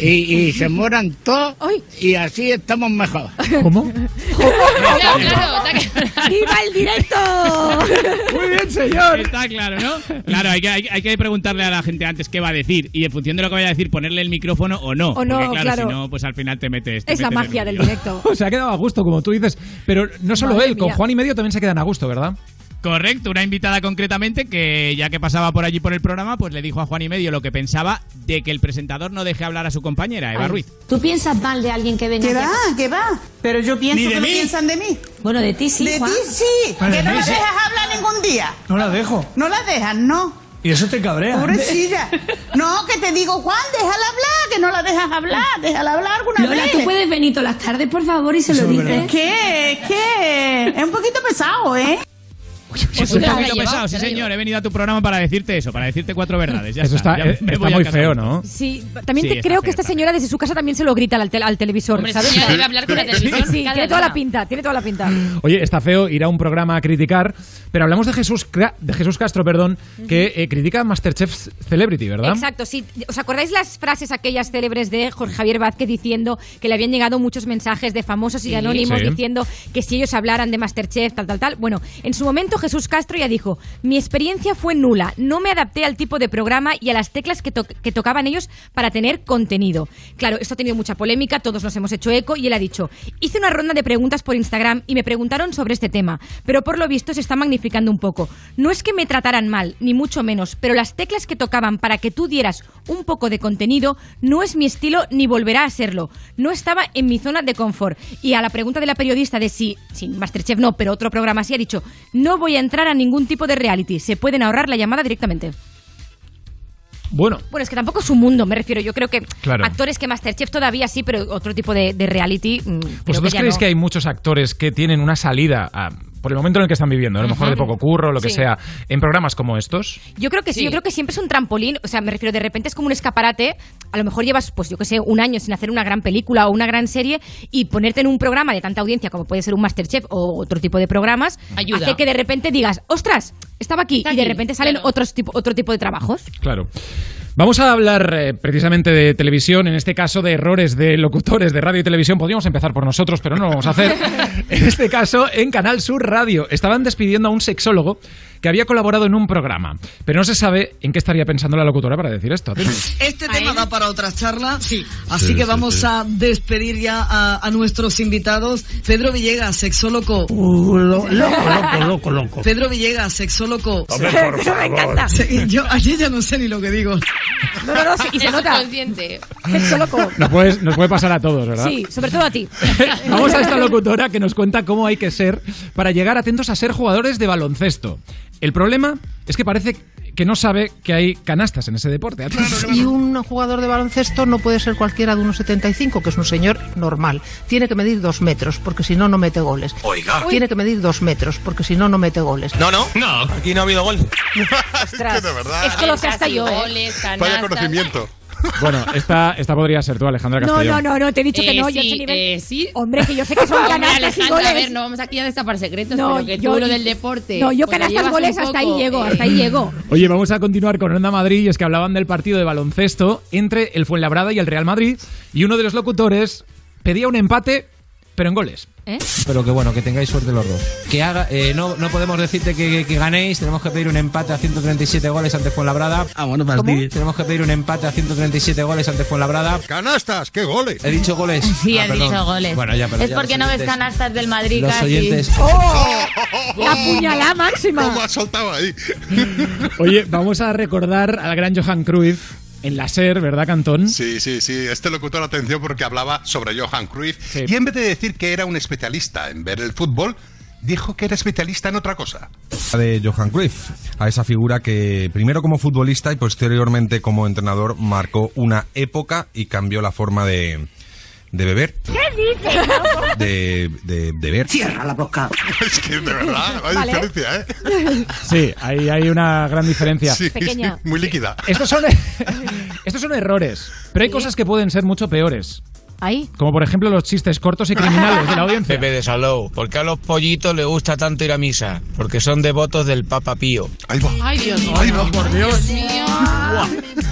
Speaker 34: y, y se mueran todos y así estamos mejor.
Speaker 1: ¿Cómo?
Speaker 21: Claro, <laughs> claro, está
Speaker 2: ¡Viva el directo!
Speaker 1: Muy bien, señor.
Speaker 11: Está claro, ¿no? Claro, hay que, hay, hay que preguntarle a la gente antes qué va a decir y en función de lo que vaya a decir ponerle el micrófono o no.
Speaker 2: O no,
Speaker 11: Porque, claro,
Speaker 2: claro.
Speaker 11: si no, pues al final te metes. te
Speaker 2: Es la
Speaker 11: metes
Speaker 2: magia del directo. <laughs>
Speaker 1: Se ha quedado a gusto, como tú dices. Pero no solo
Speaker 2: Madre
Speaker 1: él, con. Juan y medio también se quedan a gusto, ¿verdad?
Speaker 11: Correcto, una invitada concretamente que ya que pasaba por allí por el programa, pues le dijo a Juan y Medio lo que pensaba de que el presentador no deje hablar a su compañera, Eva
Speaker 33: Ay,
Speaker 11: Ruiz.
Speaker 33: ¿Tú piensas mal de alguien que venga
Speaker 35: ¿Qué va? ¿Qué va? Pero yo pienso que no
Speaker 33: mí.
Speaker 35: piensan de mí.
Speaker 33: Bueno, de ti sí,
Speaker 35: De
Speaker 33: Juan.
Speaker 35: ti sí.
Speaker 33: Pero
Speaker 35: que no
Speaker 33: mí
Speaker 35: la
Speaker 33: sí.
Speaker 35: dejas hablar ningún día.
Speaker 36: No la dejo.
Speaker 35: No la dejas, no.
Speaker 36: Y eso te cabrea.
Speaker 35: Pobrecilla. <laughs> No, que te digo, Juan, déjala hablar, que no la dejas hablar, déjala hablar alguna
Speaker 33: Lola,
Speaker 35: vez.
Speaker 33: ¿tú puedes venir todas las tardes, por favor, y se lo
Speaker 36: Eso
Speaker 33: dices?
Speaker 35: ¿Qué? ¿Qué? Es un poquito pesado, ¿eh?
Speaker 11: Es un poquito pesado, sí señor, he venido a tu programa para decirte eso, para decirte cuatro verdades. Ya
Speaker 1: Eso está,
Speaker 11: ya
Speaker 1: eh,
Speaker 11: me
Speaker 1: está
Speaker 11: voy a
Speaker 1: muy feo, ¿no?
Speaker 2: Sí, también
Speaker 11: Sí,
Speaker 2: te-
Speaker 11: está
Speaker 2: creo
Speaker 11: feo,
Speaker 2: que esta señora desde su casa también se lo grita al, tel- al televisor,
Speaker 21: Hombre,
Speaker 2: ¿sabes?
Speaker 21: debe hablar con la televisión
Speaker 2: Sí, tiene toda la pinta, tiene toda la pinta.
Speaker 1: Oye, está feo ir a un programa a criticar, pero hablamos de Jesús, Cra- de Jesús Castro, perdón, que eh, critica a Masterchef Celebrity, ¿verdad?
Speaker 2: Exacto, sí. ¿Os acordáis las frases aquellas célebres de Jorge Javier Vázquez diciendo que le habían llegado muchos mensajes de famosos y
Speaker 21: Sí.
Speaker 2: anónimos
Speaker 21: Sí.
Speaker 2: diciendo que si ellos hablaran de Masterchef, tal, tal, tal? Bueno, en su momento Jesús Castro ya dijo, mi experiencia fue nula, no me adapté al tipo de programa y a las teclas que, que tocaban ellos para tener contenido. Claro, esto ha tenido mucha polémica, todos nos hemos hecho eco y él ha dicho, hice una ronda de preguntas por Instagram y me preguntaron sobre este tema, pero por lo visto se está magnificando un poco. No es que me trataran mal, ni mucho menos, pero las teclas que tocaban para que tú dieras un poco de contenido no es mi estilo ni volverá a serlo. No estaba en mi zona de confort. Y a la pregunta de la periodista de si, si Masterchef no, pero otro programa sí, ha dicho, no voy a entrar a ningún tipo de reality, se pueden ahorrar la llamada directamente.
Speaker 1: Bueno,
Speaker 2: Bueno, es que tampoco es un mundo, me refiero. Yo creo que
Speaker 1: Claro.
Speaker 2: actores que Masterchef todavía sí, pero otro tipo de, de reality. mm, que
Speaker 1: ¿vosotros creéis
Speaker 2: no.
Speaker 1: que hay muchos actores que tienen una salida a- por el momento en el que están viviendo, a lo mejor de poco curro, lo que
Speaker 2: Sí.
Speaker 1: sea, en programas como estos?
Speaker 2: Yo creo que sí.
Speaker 21: Sí.
Speaker 2: yo creo que siempre es un trampolín, o sea, me refiero, de repente es como un escaparate, a lo mejor llevas, pues yo que sé, un año sin hacer una gran película o una gran serie y ponerte en un programa de tanta audiencia como puede ser un Masterchef o otro tipo de programas,
Speaker 21: Ayuda.
Speaker 2: hace que de repente digas, ostras, estaba aquí,
Speaker 21: Está
Speaker 2: y de
Speaker 21: aquí,
Speaker 2: repente salen
Speaker 21: claro.
Speaker 2: otros tipo, otro tipo de trabajos.
Speaker 1: Claro. Vamos a hablar eh, precisamente de televisión, en este caso de errores de locutores de radio y televisión. Podríamos empezar por nosotros, pero no lo vamos a hacer. <laughs> en este caso, en Canal Sur Radio. Estaban despidiendo a un sexólogo que había colaborado en un programa, pero no se sabe en qué estaría pensando la locutora para decir esto. <laughs>
Speaker 24: Este tema da para otra charla, sí. Así
Speaker 1: Sí,
Speaker 24: que
Speaker 1: sí,
Speaker 24: vamos
Speaker 1: sí.
Speaker 24: a despedir ya a, a nuestros invitados. Pedro Villegas, sexólogo.
Speaker 34: Uh, lo- loco, loco, loco, loco.
Speaker 24: Pedro Villegas, sexólogo.
Speaker 34: Hombre, por
Speaker 24: Eso me
Speaker 34: favor.
Speaker 24: encanta. Sí, yo aquí ya no sé ni lo que digo.
Speaker 2: No, no, no, sí, y se nota. loco.
Speaker 1: Nos, puedes- nos puede pasar a todos, ¿verdad?
Speaker 2: Sí, sobre todo a ti. <laughs>
Speaker 1: Vamos a esta locutora que nos cuenta cómo hay que ser para llegar atentos a ser jugadores de baloncesto. El problema es que parece que no sabe que hay canastas en ese deporte.
Speaker 37: Y un jugador de baloncesto no puede ser cualquiera de unos 75, que es un señor normal. Tiene que medir dos metros, porque si no, no mete goles.
Speaker 38: Oiga.
Speaker 37: Tiene que medir dos metros, porque si no, no mete goles.
Speaker 38: No, no, no. Aquí no ha habido gol. <laughs>
Speaker 2: Ostras,
Speaker 4: de verdad.
Speaker 2: es que lo sé hasta yo.
Speaker 21: Goles,
Speaker 4: Vaya
Speaker 21: canastas.
Speaker 4: conocimiento.
Speaker 1: Bueno, esta, esta podría ser tú, Alejandra
Speaker 2: No,
Speaker 1: Castellón.
Speaker 2: no, no, no, te he dicho que
Speaker 21: Eh,
Speaker 2: no. yo
Speaker 21: sí,
Speaker 2: ese nivel-
Speaker 21: eh, sí.
Speaker 2: Hombre, que yo sé que son <laughs>
Speaker 21: Hombre,
Speaker 2: canastas y
Speaker 21: Alejandra,
Speaker 2: goles.
Speaker 21: a ver, no vamos aquí a destapar secretos,
Speaker 2: No,
Speaker 21: pero que
Speaker 2: yo-
Speaker 21: tú lo del deporte.
Speaker 2: No, yo
Speaker 21: pues
Speaker 2: canastas goles
Speaker 21: un
Speaker 2: hasta ahí llego,
Speaker 21: eh,
Speaker 2: hasta ahí llego. <laughs>
Speaker 1: Oye, vamos a continuar con Onda Madrid y es que hablaban del partido de baloncesto entre el Fuenlabrada y el Real Madrid y uno de los locutores pedía un empate, pero en goles.
Speaker 2: ¿Eh?
Speaker 39: Pero que bueno, que tengáis suerte los dos. Que haga, eh, no, no podemos decirte que, que ganéis, tenemos que pedir un empate a 137 goles ante Fuenlabrada.
Speaker 34: Ah, bueno, para ti.
Speaker 39: Tenemos que pedir un empate a 137 goles ante Fuenlabrada.
Speaker 4: ¡Canastas! ¡Qué goles!
Speaker 39: He dicho goles. <laughs>
Speaker 21: Sí,
Speaker 39: Ah,
Speaker 21: has
Speaker 39: perdón.
Speaker 21: dicho goles.
Speaker 39: Bueno, ya, pero
Speaker 21: es
Speaker 39: ya
Speaker 21: porque no ves canastas del Madrid
Speaker 39: Los
Speaker 21: casi.
Speaker 39: oyentes.
Speaker 2: ¡Oh! <laughs> La puñalada máxima.
Speaker 4: ¿Cómo ha soltado ahí? <laughs>
Speaker 1: Oye, vamos a recordar al gran Johan Cruyff en la SER, ¿verdad, Cantón?
Speaker 4: Sí, sí, sí. Este locutor, atención, porque hablaba sobre Johan Cruyff.
Speaker 1: Sí.
Speaker 4: Y en vez de decir que era un especialista en ver el fútbol, dijo que era especialista en otra cosa.
Speaker 40: de Johan Cruyff, a esa figura que primero como futbolista y posteriormente como entrenador marcó una época y cambió la forma de, de beber,
Speaker 33: ¿Qué dices?
Speaker 40: de, de, de ver.
Speaker 34: Cierra la boca. <laughs>
Speaker 4: es que de verdad, hay
Speaker 2: Vale.
Speaker 4: diferencia, ¿eh?
Speaker 1: Sí, ahí hay una gran diferencia.
Speaker 4: Sí,
Speaker 2: Pequeña.
Speaker 4: sí, muy líquida.
Speaker 1: Estos son, <laughs> estos son errores, pero hay cosas que pueden ser mucho peores.
Speaker 2: Ahí.
Speaker 1: Como por ejemplo los chistes cortos y criminales de la audiencia.
Speaker 39: Pepe de Salou, ¿por qué a los pollitos les gusta tanto ir a misa? Porque son devotos del Papa Pío.
Speaker 4: Ahí va.
Speaker 21: Ay, Dios mío.
Speaker 4: Va.
Speaker 1: por Dios.
Speaker 21: mío. <laughs>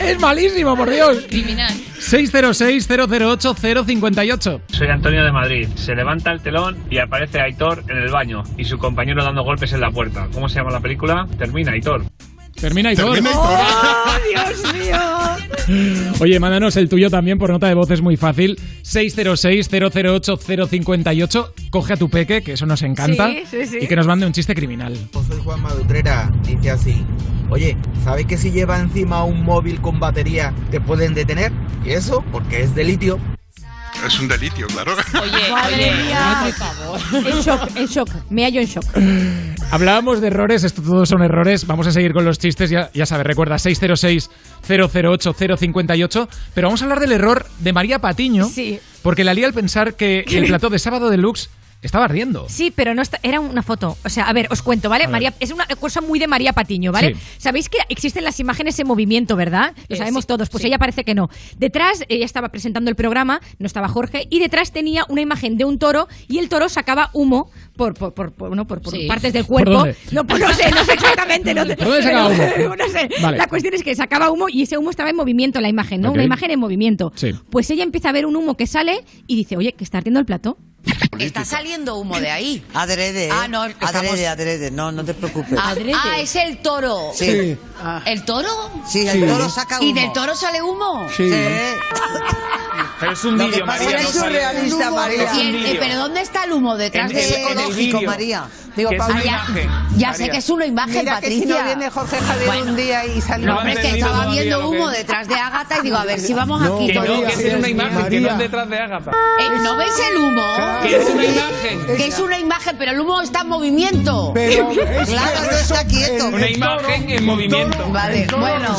Speaker 1: Es malísimo, por Dios.
Speaker 21: Criminal.
Speaker 1: 606-008-058.
Speaker 41: Soy Antonio de Madrid. Se levanta el telón y aparece Aitor en el baño y su compañero dando golpes en la puerta. ¿Cómo se llama la película? Termina Aitor.
Speaker 1: Termina y todo.
Speaker 4: Termina y
Speaker 2: ¡Oh, Dios mío!
Speaker 1: Oye, mándanos el tuyo también por nota de voz, es muy fácil. 606-008-058. Coge a tu peque, que eso nos encanta.
Speaker 42: Sí, sí, sí.
Speaker 1: Y que nos mande un chiste criminal.
Speaker 42: Soy Juan Madutrera, dice así. Oye, ¿sabes que si lleva encima un móvil con batería te pueden detener? ¿Y eso? Porque es de litio.
Speaker 4: Es un delitio, claro. <laughs>
Speaker 21: Oye,
Speaker 2: Madre
Speaker 21: oye,
Speaker 2: mía.
Speaker 21: por favor.
Speaker 2: En shock, en shock. Me hallo en shock.
Speaker 1: Hablábamos de errores, esto todos son errores. Vamos a seguir con los chistes, ya, ya sabes, recuerda 606-008-058. Pero vamos a hablar del error de María Patiño.
Speaker 2: Sí.
Speaker 1: Porque la lía al pensar que el <laughs> plató de sábado deluxe estaba ardiendo.
Speaker 2: Sí, pero no está, era una foto. O sea, a ver, os cuento, ¿vale? María, es una cosa muy de María Patiño, ¿vale?
Speaker 1: Sí.
Speaker 2: Sabéis que existen las imágenes en movimiento, ¿verdad? Lo
Speaker 21: Eh,
Speaker 2: sabemos
Speaker 21: sí,
Speaker 2: todos. Pues
Speaker 21: sí.
Speaker 2: ella parece que no. Detrás, ella estaba presentando el programa, no estaba Jorge, y detrás tenía una imagen de un toro y el toro sacaba humo por, por, por, por- bueno, por, por
Speaker 21: Sí.
Speaker 2: partes del
Speaker 1: ¿Por
Speaker 2: cuerpo.
Speaker 1: dónde?
Speaker 2: No, pues no sé, no sé exactamente. No sé,
Speaker 1: ¿Por dónde sacaba humo? <laughs>
Speaker 2: no sé.
Speaker 1: Vale.
Speaker 2: La cuestión es que sacaba humo y ese humo estaba en movimiento en la imagen, ¿no? Una imagen en movimiento.
Speaker 1: Sí.
Speaker 2: Pues ella empieza a ver un humo que sale y dice, oye, que está ardiendo el plato.
Speaker 43: Está saliendo humo de ahí.
Speaker 42: Adrede, ¿eh?
Speaker 43: Ah, no, estamos-
Speaker 42: Adrede, adrede. No, no te preocupes.
Speaker 21: Adrede.
Speaker 43: Ah, es el toro.
Speaker 42: Sí.
Speaker 43: ¿El toro?
Speaker 42: Sí, el toro saca humo.
Speaker 43: ¿Y del toro sale humo?
Speaker 42: Sí.
Speaker 38: Pero es un vídeo, María.
Speaker 42: es
Speaker 38: no
Speaker 42: es surrealista, María.
Speaker 43: ¿Y el- eh, ¿Pero dónde está el humo? ¿Detrás
Speaker 38: En-
Speaker 43: de...?
Speaker 38: en- en el
Speaker 42: Ecológico. María.
Speaker 43: Digo,
Speaker 38: Que es
Speaker 43: Paula,
Speaker 38: una
Speaker 43: ya,
Speaker 38: imagen,
Speaker 43: ya sé
Speaker 38: María.
Speaker 43: que es una imagen,
Speaker 42: Mira que si
Speaker 43: Patricia.
Speaker 42: no viene Jorge Javier
Speaker 43: Bueno.
Speaker 42: un día y sale...
Speaker 43: No,
Speaker 38: No
Speaker 43: hombre, es que estaba viendo
Speaker 38: que
Speaker 43: humo
Speaker 38: es.
Speaker 43: detrás de Ágata y digo, a ver si vamos aquí
Speaker 38: Que no, que es una imagen, que no es detrás de Ágata.
Speaker 43: Eh, ¿No ves el humo?
Speaker 38: Que es una imagen.
Speaker 43: Que es una imagen, pero el humo está en movimiento.
Speaker 42: Pero <laughs> es claro, no está quieto.
Speaker 38: Una imagen en movimiento.
Speaker 43: Vale, bueno.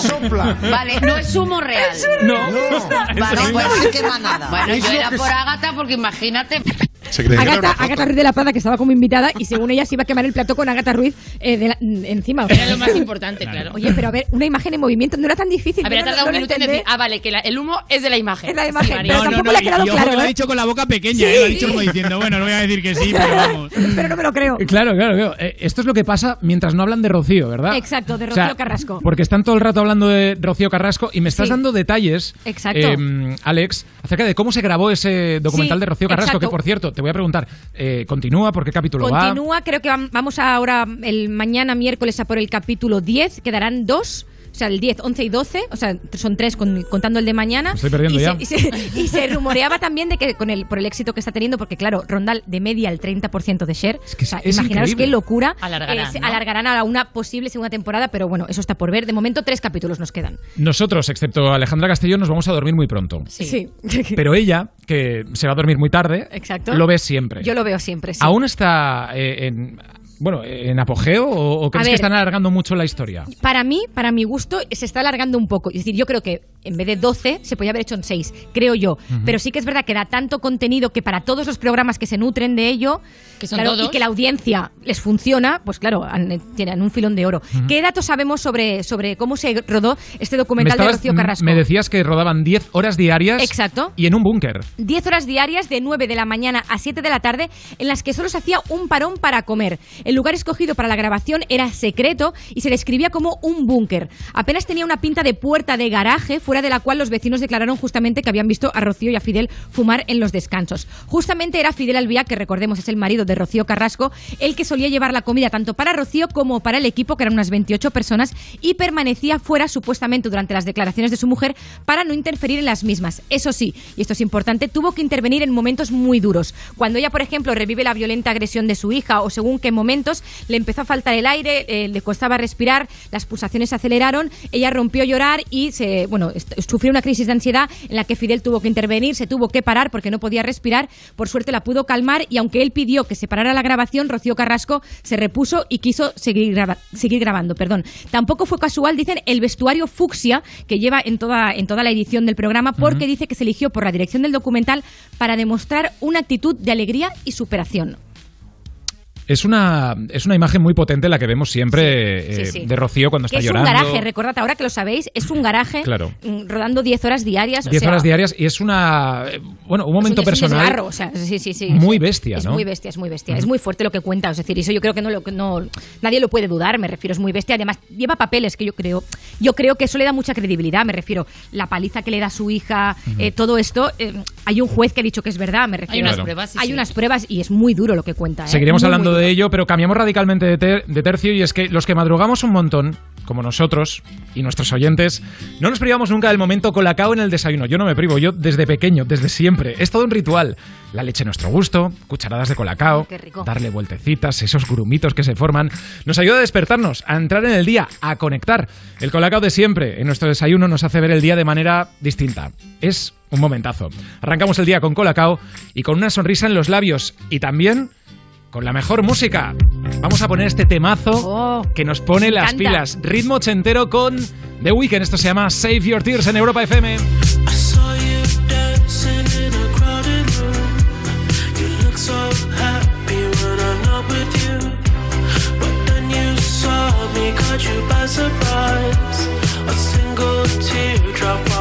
Speaker 43: Vale, no es humo real.
Speaker 38: No.
Speaker 43: Vale,
Speaker 42: No,
Speaker 43: bueno.
Speaker 42: no quema nada.
Speaker 43: Bueno, yo era
Speaker 42: que
Speaker 43: por Ágata porque imagínate.
Speaker 4: Que.
Speaker 2: Agata Ruiz de la Prada, que estaba como invitada, y según ella se iba a quemar el plato con Agata Ruiz eh, de la- mm, encima. O sea,
Speaker 21: Era lo más importante, claro.
Speaker 2: Oye, pero a ver, una imagen en movimiento no era tan difícil.
Speaker 21: Habría
Speaker 2: no-
Speaker 21: tardado
Speaker 2: no
Speaker 21: un minuto en decir, ah, vale, que la- el humo es de la imagen.
Speaker 2: Es la imagen,
Speaker 21: Sí,
Speaker 2: pero tampoco le ha quedado
Speaker 11: y
Speaker 2: claro,
Speaker 11: que lo ha
Speaker 2: ¿eh?
Speaker 11: dicho con la boca pequeña,
Speaker 2: Sí.
Speaker 11: ¿eh? lo ha dicho como diciendo, bueno, no voy a decir que sí, pero vamos. <laughs>
Speaker 2: Pero no me lo creo.
Speaker 1: Claro, claro, claro. Eh, Esto es lo que pasa mientras no hablan de Rocío, ¿verdad?
Speaker 2: Exacto, de
Speaker 1: O sea,
Speaker 2: Rocío Carrasco.
Speaker 1: Porque están todo el rato hablando de Rocío Carrasco y me estás
Speaker 2: Sí.
Speaker 1: dando detalles,
Speaker 2: Exacto.
Speaker 1: eh, Alex, acerca de cómo se grabó ese documental
Speaker 2: Sí,
Speaker 1: de Rocío Carrasco,
Speaker 2: exacto.
Speaker 1: que por cierto, te voy a preguntar, eh, ¿continúa? ¿Por qué capítulo va?
Speaker 2: Continúa, creo que vam- vamos ahora el mañana miércoles a por el capítulo 10, quedarán dos. O sea, el 10, 11 y 12, o sea, son tres con- contando el de mañana.
Speaker 1: Me estoy perdiendo
Speaker 2: y
Speaker 1: ya.
Speaker 2: Se, y, se, <laughs> y se rumoreaba también de que con el, por el éxito que está teniendo, porque claro, Rondal de media el 30% de share.
Speaker 1: que
Speaker 2: o sea,
Speaker 1: es
Speaker 2: imaginaros
Speaker 1: increíble.
Speaker 2: qué locura.
Speaker 21: Alargarán,
Speaker 2: Eh, se
Speaker 21: ¿no?
Speaker 2: alargarán a una posible segunda temporada, pero bueno, eso está por ver. De momento, tres capítulos nos quedan.
Speaker 1: Nosotros, excepto Alejandra Castellón, nos vamos a dormir muy pronto.
Speaker 2: Sí. <laughs>
Speaker 1: Pero ella, que se va a dormir muy tarde,
Speaker 2: Exacto.
Speaker 1: lo ves siempre.
Speaker 2: Yo lo veo siempre, sí.
Speaker 1: ¿Aún está eh, en, bueno, en apogeo o, o crees que están alargando mucho la historia?
Speaker 2: Para mí, para mi gusto, se está alargando un poco. Es decir, yo creo que en vez de 12 se podía haber hecho en 6, creo yo. Pero sí que es verdad que da tanto contenido que para todos los programas que se nutren de ello,
Speaker 21: Que son
Speaker 2: claro,
Speaker 21: todos.
Speaker 2: y que la audiencia les funciona, pues claro, han- tienen un filón de oro. ¿Qué datos sabemos sobre, sobre cómo se rodó este documental de Rocío Carrasco?
Speaker 1: me decías que rodaban 10 horas diarias
Speaker 2: Exacto.
Speaker 1: y en un búnker.
Speaker 2: 10 horas diarias de 9 de la mañana a 7 de la tarde en las que solo se hacía un parón para comer. El lugar escogido para la grabación era secreto y se describía como un búnker. Apenas tenía una pinta de puerta de garaje fuera de la cual los vecinos declararon justamente que habían visto a Rocío y a Fidel fumar en los descansos. Justamente era Fidel Albía, que recordemos es el marido de Rocío Carrasco, el que solía llevar la comida tanto para Rocío como para el equipo, que eran unas 28 personas, y permanecía fuera supuestamente durante las declaraciones de su mujer para no interferir en las mismas. Eso sí, y esto es importante, tuvo que intervenir en momentos muy duros. Cuando ella, por ejemplo, revive la violenta agresión de su hija o según qué le empezó a faltar el aire, eh, le costaba respirar, las pulsaciones se aceleraron, ella rompió a llorar y se, bueno, sufrió una crisis de ansiedad en la que Fidel tuvo que intervenir, se tuvo que parar porque no podía respirar. Por suerte la pudo calmar y aunque él pidió que se parara la grabación, Rocío Carrasco se repuso y quiso seguir, graba- seguir grabando. Perdón. Tampoco fue casual, dicen, el vestuario fucsia que lleva en toda, en toda la edición del programa porque dice que se eligió por la dirección del documental para demostrar una actitud de alegría y superación.
Speaker 1: Es una, es una imagen muy potente la que vemos siempre
Speaker 2: Sí,
Speaker 1: eh,
Speaker 2: sí.
Speaker 1: de Rocío cuando
Speaker 2: Que
Speaker 1: está
Speaker 2: es
Speaker 1: llorando.
Speaker 2: un garaje, recordad ahora que lo sabéis, es un garaje
Speaker 1: Claro.
Speaker 2: mm, rodando 10 horas diarias. o
Speaker 1: 10
Speaker 2: sea,
Speaker 1: horas diarias y es una. Bueno, un momento
Speaker 2: es un, es
Speaker 1: personal.
Speaker 2: desgarro, o sea,
Speaker 1: muy bestia,
Speaker 2: es
Speaker 1: ¿no?
Speaker 2: muy bestia, es muy bestia. Es muy fuerte lo que cuenta. Es decir, eso yo creo que no, lo, no nadie lo puede dudar, me refiero, es muy bestia. Además, lleva papeles que yo creo, yo creo que eso le da mucha credibilidad, me refiero. La paliza que le da a su hija, eh, todo esto, eh, hay un juez que ha dicho que es verdad, me refiero.
Speaker 21: unas
Speaker 1: Claro.
Speaker 21: pruebas, sí,
Speaker 2: Hay
Speaker 21: sí.
Speaker 2: unas pruebas y es muy duro lo que cuenta. ¿eh?
Speaker 1: Seguiremos
Speaker 2: Muy,
Speaker 1: hablando
Speaker 2: muy
Speaker 1: de ello, pero cambiamos radicalmente de, ter- de tercio y es que los que madrugamos un montón como nosotros y nuestros oyentes, no nos privamos nunca del momento colacao en el desayuno. Yo no me privo, yo desde pequeño, desde siempre. Es todo un ritual. La leche a nuestro gusto, cucharadas de colacao,
Speaker 2: Qué rico.
Speaker 1: darle vueltecitas, esos grumitos que se forman, nos ayuda a despertarnos, a entrar en el día, a conectar. El colacao de siempre en nuestro desayuno nos hace ver el día de manera distinta. Es un momentazo. Arrancamos el día con colacao y con una sonrisa en los labios y también con la mejor música. Vamos a poner este temazo que nos pone las pilas. Ritmo ochentero con The Weeknd. Esto se llama Save Your Tears en Europa FM.
Speaker 44: A room.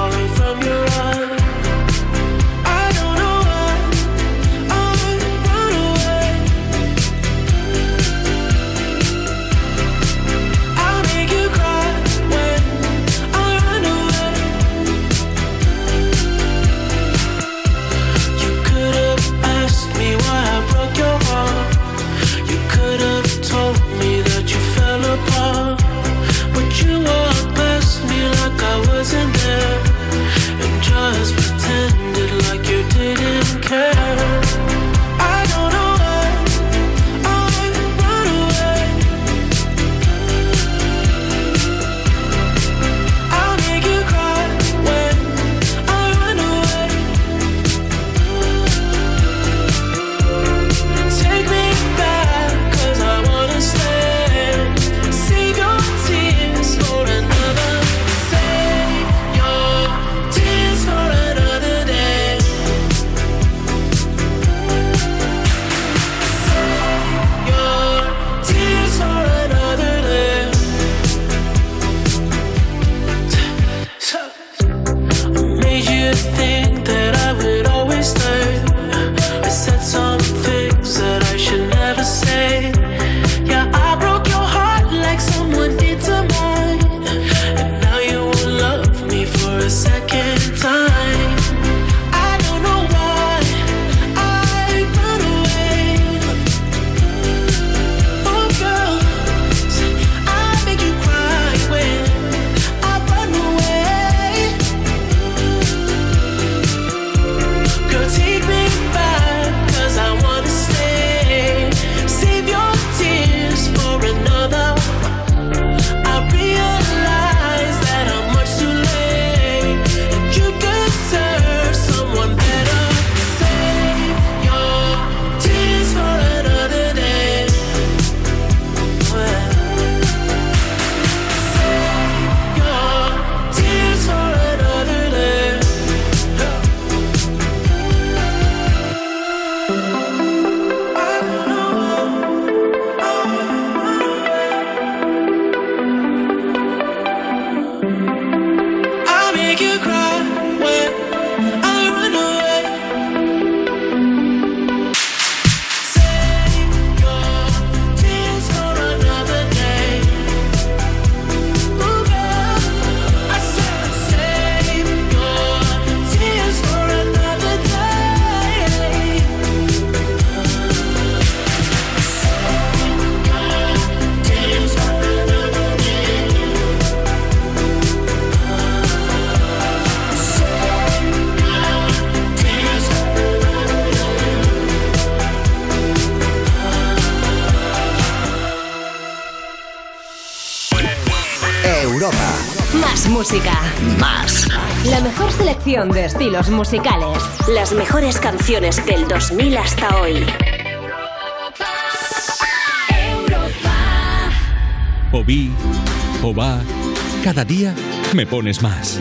Speaker 14: quero estilos musicales. Las mejores canciones del 2000 hasta hoy.
Speaker 15: O vi, o va, cada día me pones más.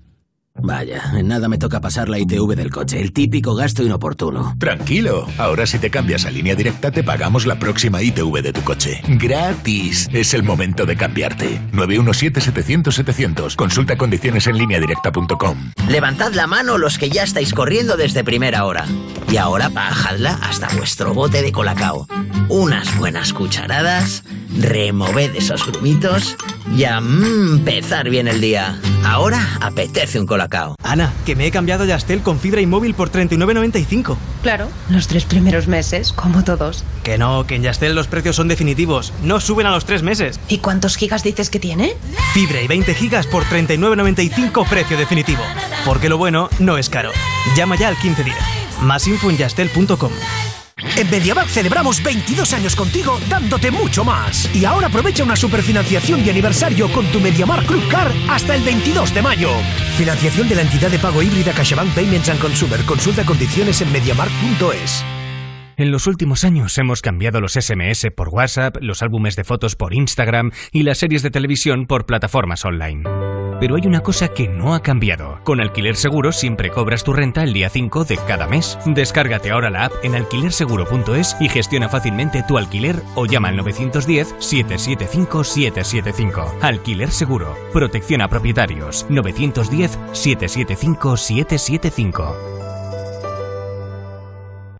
Speaker 45: Vaya, en nada me toca pasar la ITV del coche, el típico gasto inoportuno.
Speaker 46: Tranquilo, ahora si te cambias a línea directa te pagamos la próxima ITV de tu coche. Gratis. Es el momento de cambiarte. 917-700-700. Consulta condiciones en línea directa.com.
Speaker 45: Levantad la mano los que ya estáis corriendo desde primera hora. Y ahora bajadla hasta vuestro bote de colacao. Unas buenas cucharadas, removed esos grumitos y a mm, empezar bien el día. Ahora apetece un colacao.
Speaker 47: Ana, que me he cambiado a Yastel con fibra y móvil por 39.95.
Speaker 48: Claro, los tres primeros meses, como todos.
Speaker 47: Que no, que en Yastel los precios son definitivos. No suben a los tres meses.
Speaker 48: ¿Y cuántos gigas dices que tiene?
Speaker 47: Fibra y 20 gigas por 39.95 precio definitivo. Porque lo bueno no es caro. Llama ya al 1510. Más info en yastel.com.
Speaker 49: En MediaMarkt celebramos 22 años contigo dándote mucho más. Y ahora aprovecha una superfinanciación de aniversario con tu MediaMarkt Club Car hasta el 22 de mayo. Financiación de la entidad de pago híbrida CaixaBank Payments and Consumer. Consulta condiciones en mediamarkt.es.
Speaker 50: En los últimos años hemos cambiado los SMS por WhatsApp, los álbumes de fotos por Instagram y las series de televisión por plataformas online. Pero hay una cosa que no ha cambiado. Con Alquiler Seguro siempre cobras tu renta el día 5 de cada mes. Descárgate ahora la app en alquilerseguro.es y gestiona fácilmente tu alquiler o llama al 910-775-775. Alquiler Seguro. Protección a propietarios. 910-775-775.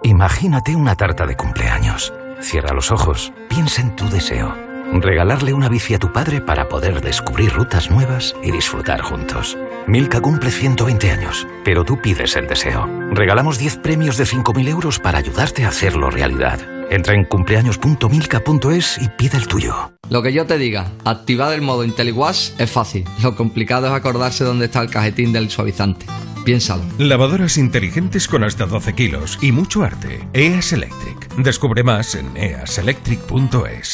Speaker 51: Imagínate una tarta de cumpleaños. Cierra los ojos, piensa en tu deseo. Regalarle una bici a tu padre para poder descubrir rutas nuevas y disfrutar juntos. Milka cumple 120 años, pero tú pides el deseo. Regalamos 10 premios de 5.000 euros para ayudarte a hacerlo realidad. Entra en cumpleaños.milka.es y pide el tuyo.
Speaker 52: Lo que yo te diga, activar el modo IntelliWash es fácil. Lo complicado es acordarse dónde está el cajetín del suavizante. Piénsalo.
Speaker 53: Lavadoras inteligentes con hasta 12 kilos y mucho arte. EAS Electric. Descubre más en easelectric.es.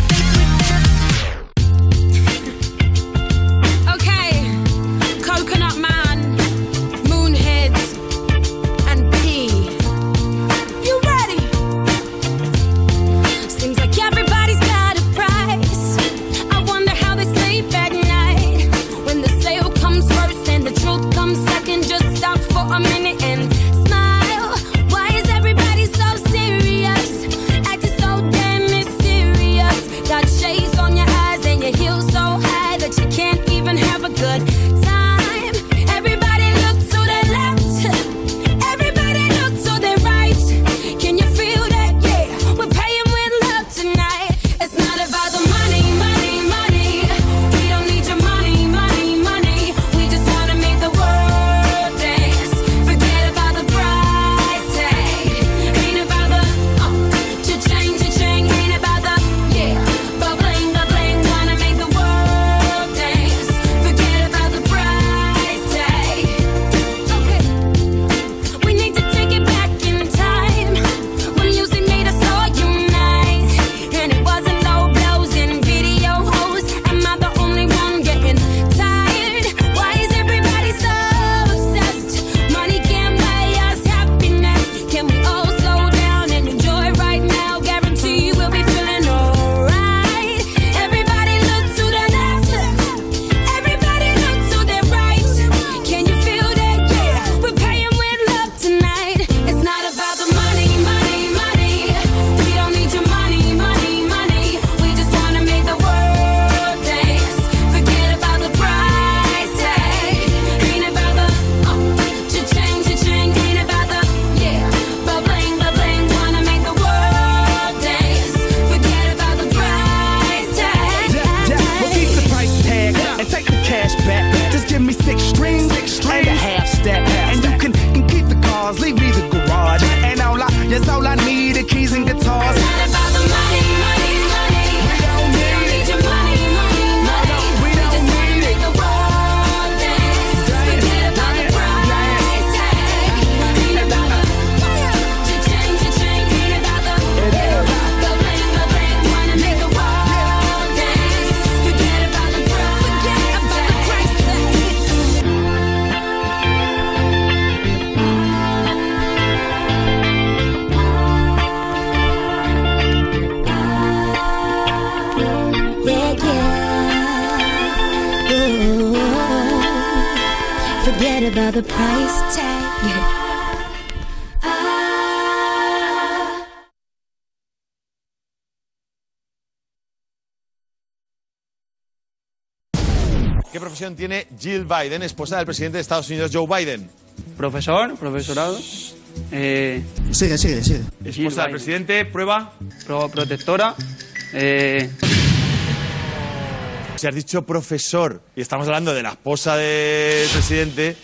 Speaker 27: Jill Biden, esposa del presidente de Estados Unidos, Joe Biden?
Speaker 54: Profesor, profesorado. Eh,
Speaker 27: Sigue, sigue, sigue.
Speaker 54: Esposa del presidente, prueba. protectora. Eh,
Speaker 27: Si has dicho profesor y estamos hablando de la esposa del presidente,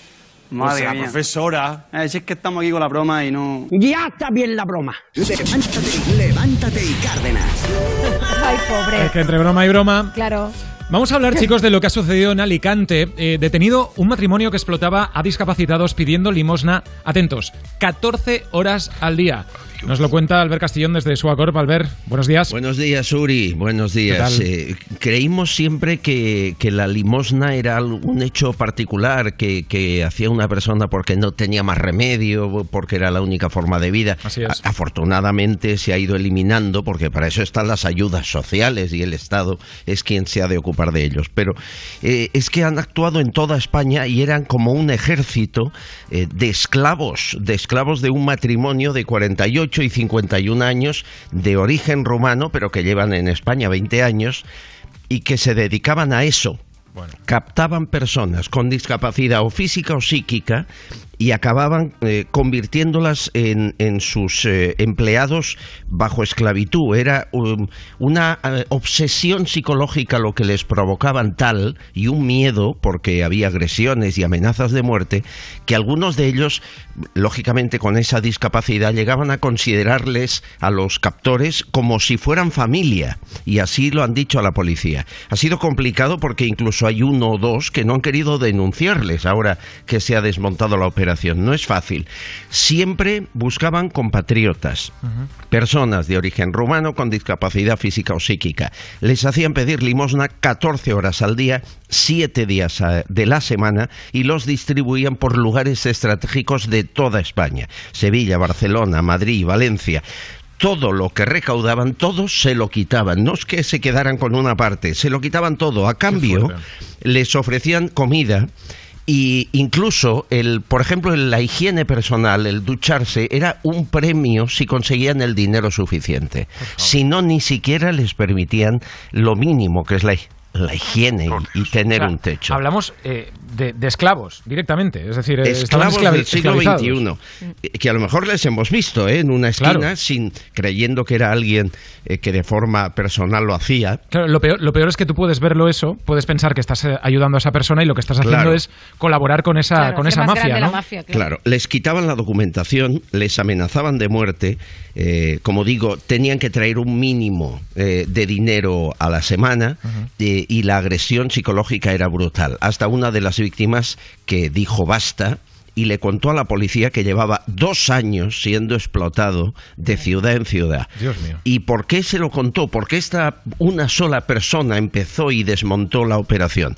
Speaker 54: madre
Speaker 27: pues la
Speaker 54: mía.
Speaker 27: profesora.
Speaker 54: Eh, si es que estamos aquí con la broma y no.
Speaker 20: Ya está bien la broma. Levántate, levántate y Cárdenas.
Speaker 2: Ay, pobre.
Speaker 1: Es que entre broma y broma.
Speaker 2: Claro.
Speaker 1: Vamos a hablar, <laughs> chicos, de lo que ha sucedido en Alicante. Eh, detenido un matrimonio que explotaba a discapacitados pidiendo limosna. Atentos, 14 horas al día. Nos lo cuenta Albert Castillón desde Suacorp. Albert, buenos días.
Speaker 55: Buenos días, Uri. Buenos días. Eh, creímos siempre que, que la limosna era un hecho particular que, que hacía una persona porque no tenía más remedio, porque era la única forma de vida. A- afortunadamente se ha ido eliminando porque para eso están las ayudas sociales y el Estado es quien se ha de ocupar de ellos. Pero eh, es que han actuado en toda España y eran como un ejército eh, de esclavos, de esclavos de un matrimonio de 48 y 51 años de origen rumano, pero que llevan en España 20 años y que se dedicaban a eso. Captaban personas con discapacidad o física o psíquica y acababan eh, convirtiéndolas en, sus eh, empleados bajo esclavitud. Era um, una eh, obsesión psicológica lo que les provocaban tal y un miedo, porque había agresiones y amenazas de muerte, que algunos de ellos, lógicamente con esa discapacidad, llegaban a considerarles a los captores como si fueran familia. Y así lo han dicho a la policía. Ha sido complicado porque incluso hay uno o dos que no han querido denunciarles ahora que se ha desmontado la operación. No es fácil. Siempre buscaban compatriotas, personas de origen rumano con discapacidad física o psíquica. Les hacían pedir limosna 14 horas al día, 7 días a- de la semana y los distribuían por lugares estratégicos de toda España. Sevilla, Barcelona, Madrid, Valencia todo lo que recaudaban, todos se lo quitaban. No es que se quedaran con una parte, se lo quitaban todo. A cambio, les ofrecían comida y incluso el, por ejemplo, la higiene personal, el ducharse, era un premio si conseguían el dinero suficiente. Si no, ni siquiera les permitían lo mínimo que es la, la higiene y, y tener
Speaker 1: O sea,
Speaker 55: un techo.
Speaker 1: Hablamos eh, de, de esclavos directamente, es decir, eh,
Speaker 55: esclavos del siglo. XXI, eh, que a lo mejor les hemos visto ¿eh? en una esquina
Speaker 1: Claro.
Speaker 55: sin creyendo que era alguien eh, que de forma personal lo hacía.
Speaker 1: Claro, lo peor, lo peor es que tú puedes verlo eso, puedes pensar que estás ayudando a esa persona y lo que estás haciendo
Speaker 55: Claro.
Speaker 1: es colaborar con esa, con esa mafia, ¿no?
Speaker 55: claro. les quitaban la documentación, les amenazaban de muerte. eh, como digo, tenían que traer un mínimo eh, de dinero a la semana eh, y la agresión psicológica era brutal. Hasta una de las víctimas que dijo basta y le contó a la policía que llevaba dos años siendo explotado de ciudad en ciudad.
Speaker 1: Dios mío.
Speaker 55: ¿Y por qué se lo contó? Porque esta una sola persona empezó y desmontó la operación.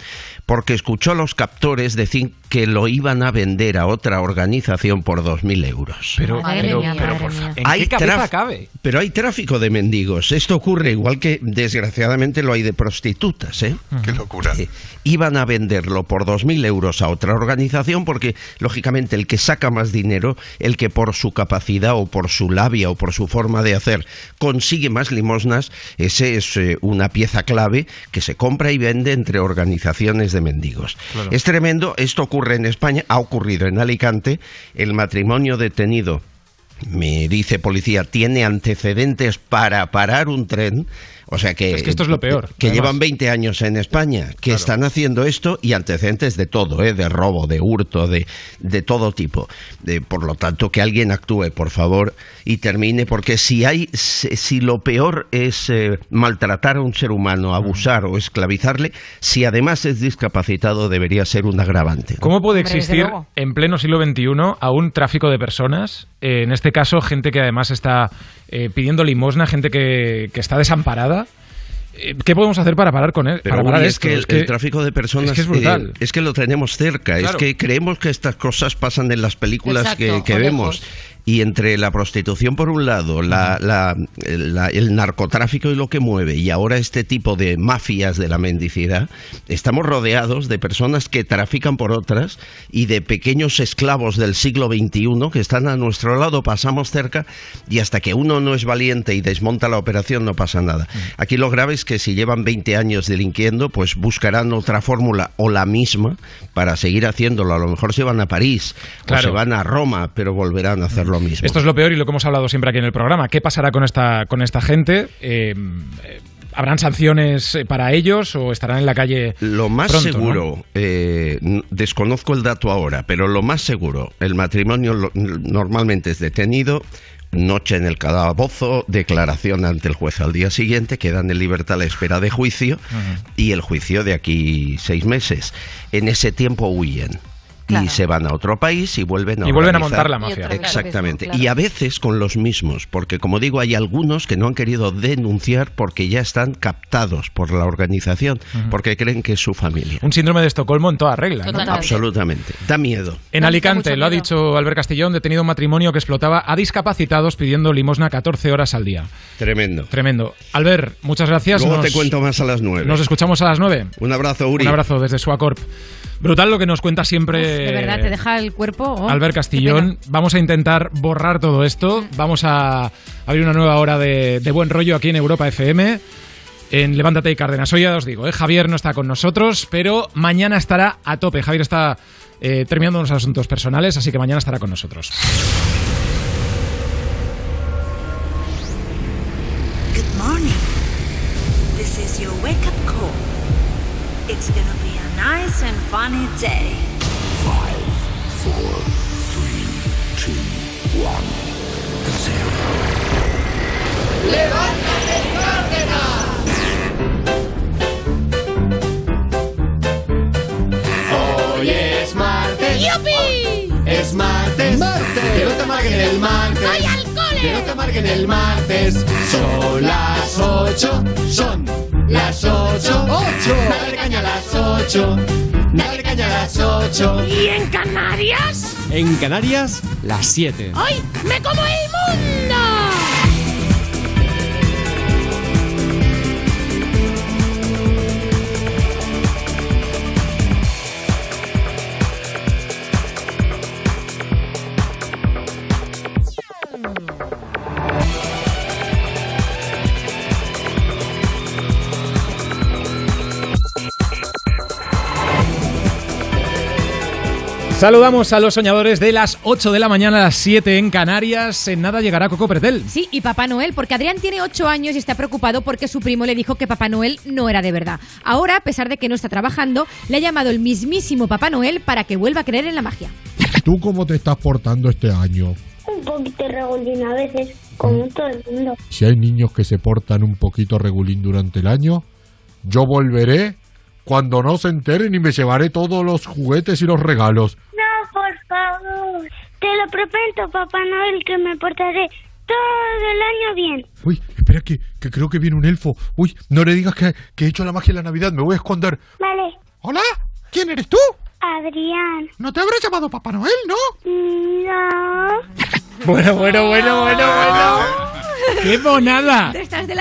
Speaker 55: Porque escuchó a los captores decir que lo iban a vender a otra organización por 2.000 euros.
Speaker 1: Pero,
Speaker 2: Madre
Speaker 1: pero,
Speaker 2: mía,
Speaker 1: pero,
Speaker 2: madre
Speaker 1: por fa-
Speaker 2: mía.
Speaker 1: ¿en
Speaker 55: Hay
Speaker 1: qué cabeza
Speaker 55: traf-
Speaker 1: cabe?
Speaker 55: Pero hay tráfico de mendigos. Esto ocurre igual que desgraciadamente lo hay de prostitutas. ¿eh?
Speaker 4: Qué locura.
Speaker 55: Eh, iban a venderlo por 2.000 euros a otra organización porque, lógicamente, el que saca más dinero, el que por su capacidad o por su labia o por su forma de hacer consigue más limosnas, ese es eh, una pieza clave que se compra y vende entre organizaciones de mendigos.
Speaker 56: Claro.
Speaker 55: Es tremendo, esto ocurre en España, ha ocurrido en Alicante, el matrimonio detenido me dice policía, tiene antecedentes para parar un tren. O sea que,
Speaker 1: Es que esto es lo peor,
Speaker 55: Que
Speaker 1: además.
Speaker 55: llevan 20 años en España, que están haciendo esto y antecedentes de todo, ¿eh? de robo, de hurto, de, de todo tipo. De- por lo tanto, que alguien actúe, por favor, y termine, porque si hay, si, si lo peor es eh, maltratar a un ser humano, abusar o esclavizarle, si además es discapacitado, debería ser un agravante.
Speaker 1: ¿Cómo puede existir en pleno siglo XXI aún tráfico de personas? Eh, en este caso, gente que además está eh, pidiendo limosna, gente que, que está desamparada. Eh, ¿Qué podemos hacer para parar con él?
Speaker 55: Pero
Speaker 1: para parar
Speaker 55: es
Speaker 1: esto?
Speaker 55: que el, el tráfico de personas
Speaker 1: es que es brutal.
Speaker 55: eh, es que lo tenemos cerca.
Speaker 1: Claro.
Speaker 55: Es que creemos que estas cosas pasan en las películas
Speaker 1: Exacto,
Speaker 55: que, vemos. Y entre la prostitución por un lado, la- la- la- el narcotráfico y lo que mueve, y ahora este tipo de mafias de la mendicidad, estamos rodeados de personas que trafican por otras y de pequeños esclavos del siglo XXI que están a nuestro lado, pasamos cerca y hasta que uno no es valiente y desmonta la operación no pasa nada. Aquí lo grave es que si llevan 20 años delinquiendo, pues buscarán otra fórmula o la misma para seguir haciéndolo. A lo mejor se van a París o se van a Roma, pero volverán a hacer lo mismo.
Speaker 1: Esto es lo peor y lo que hemos hablado siempre aquí en el programa. ¿Qué pasará con esta, con esta gente? Eh, eh, ¿Habrán sanciones eh, para ellos o estarán en la calle?
Speaker 55: Lo más
Speaker 1: pronto,
Speaker 55: seguro, eh, desconozco el dato ahora, pero lo más seguro, el matrimonio lo- normalmente es detenido, noche en el calabozo, declaración ante el juez al día siguiente, quedan en libertad a la espera de juicio y el juicio de aquí seis meses. En ese tiempo huyen. Y se van a otro país y vuelven a
Speaker 1: Y vuelven a montar la mafia.
Speaker 55: Exactamente. Y a veces con los mismos, porque como digo, hay algunos que no han querido denunciar porque ya están captados por la organización, porque creen que es su familia.
Speaker 1: Un síndrome de Estocolmo en toda regla. ¿no?
Speaker 55: Absolutamente. Da miedo.
Speaker 1: En Alicante, lo ha dicho Albert Castellón, detenido un matrimonio que explotaba a discapacitados pidiendo limosna 14 horas al día.
Speaker 55: Tremendo.
Speaker 1: Tremendo. Albert, muchas gracias.
Speaker 55: Luego
Speaker 1: Nos-
Speaker 55: te cuento más a las nueve.
Speaker 1: Nos escuchamos a las 9.
Speaker 55: Un abrazo, Uri.
Speaker 1: Un abrazo desde Suacorp. Brutal lo que nos cuenta siempre
Speaker 2: De verdad, te deja el cuerpo. oh,
Speaker 1: Albert Castillón. Vamos a intentar borrar todo esto. Vamos a abrir una nueva hora de, de buen rollo aquí en Europa FM. En Levántate y Cárdenas. Hoy ya os digo, ¿eh? Javier no está con nosotros, pero mañana estará a tope. Javier está eh, terminando unos asuntos personales, así que mañana estará con nosotros.
Speaker 10: Good morning. This is your wake up call. It's gonna be a nice and funny day.
Speaker 27: Five, four, three, two, one, zero. ¡Levántate,
Speaker 57: Hoy es martes.
Speaker 27: ¡Yupi!
Speaker 57: Es martes.
Speaker 27: Martes.
Speaker 57: Que no te amarguen el martes.
Speaker 27: ¡Voy al cole!
Speaker 57: Que no te amarguen el martes. Son las ocho. Son las ocho.
Speaker 27: Ocho.
Speaker 57: Dale caña a las ocho. Dale caña a las ocho.
Speaker 27: ¿Y en Canarias?
Speaker 57: En Canarias, las siete.
Speaker 27: ¡Hoy me como el mundo!
Speaker 1: Saludamos a los soñadores de las 8 de la mañana a las 7 en Canarias. En nada llegará Coco Pretel.
Speaker 2: Sí, y Papá Noel, porque Adrián tiene 8 años y está preocupado porque su primo le dijo que Papá Noel no era de verdad. Ahora, a pesar de que no está trabajando, le ha llamado el mismísimo Papá Noel para que vuelva a creer en la magia.
Speaker 58: ¿Tú cómo te estás portando este año?
Speaker 59: Un poquito regulín a veces, como todo el mundo.
Speaker 58: Si hay niños que se portan un poquito regulín durante el año, yo volveré cuando no se enteren y me llevaré todos los juguetes y los regalos.
Speaker 59: Favor. Te lo prometo, Papá Noel, que me portaré todo el año bien.
Speaker 58: Uy, espera que, que creo que viene un elfo. Uy, no le digas que, que he hecho la magia en la Navidad, me voy a esconder.
Speaker 59: Vale.
Speaker 58: ¿Hola? ¿Quién eres tú?
Speaker 59: Adrián.
Speaker 58: ¿No te habrá llamado Papá Noel, no?
Speaker 59: No. <laughs>
Speaker 1: Bueno, bueno, bueno, bueno, bueno. <laughs> ¡Qué monada!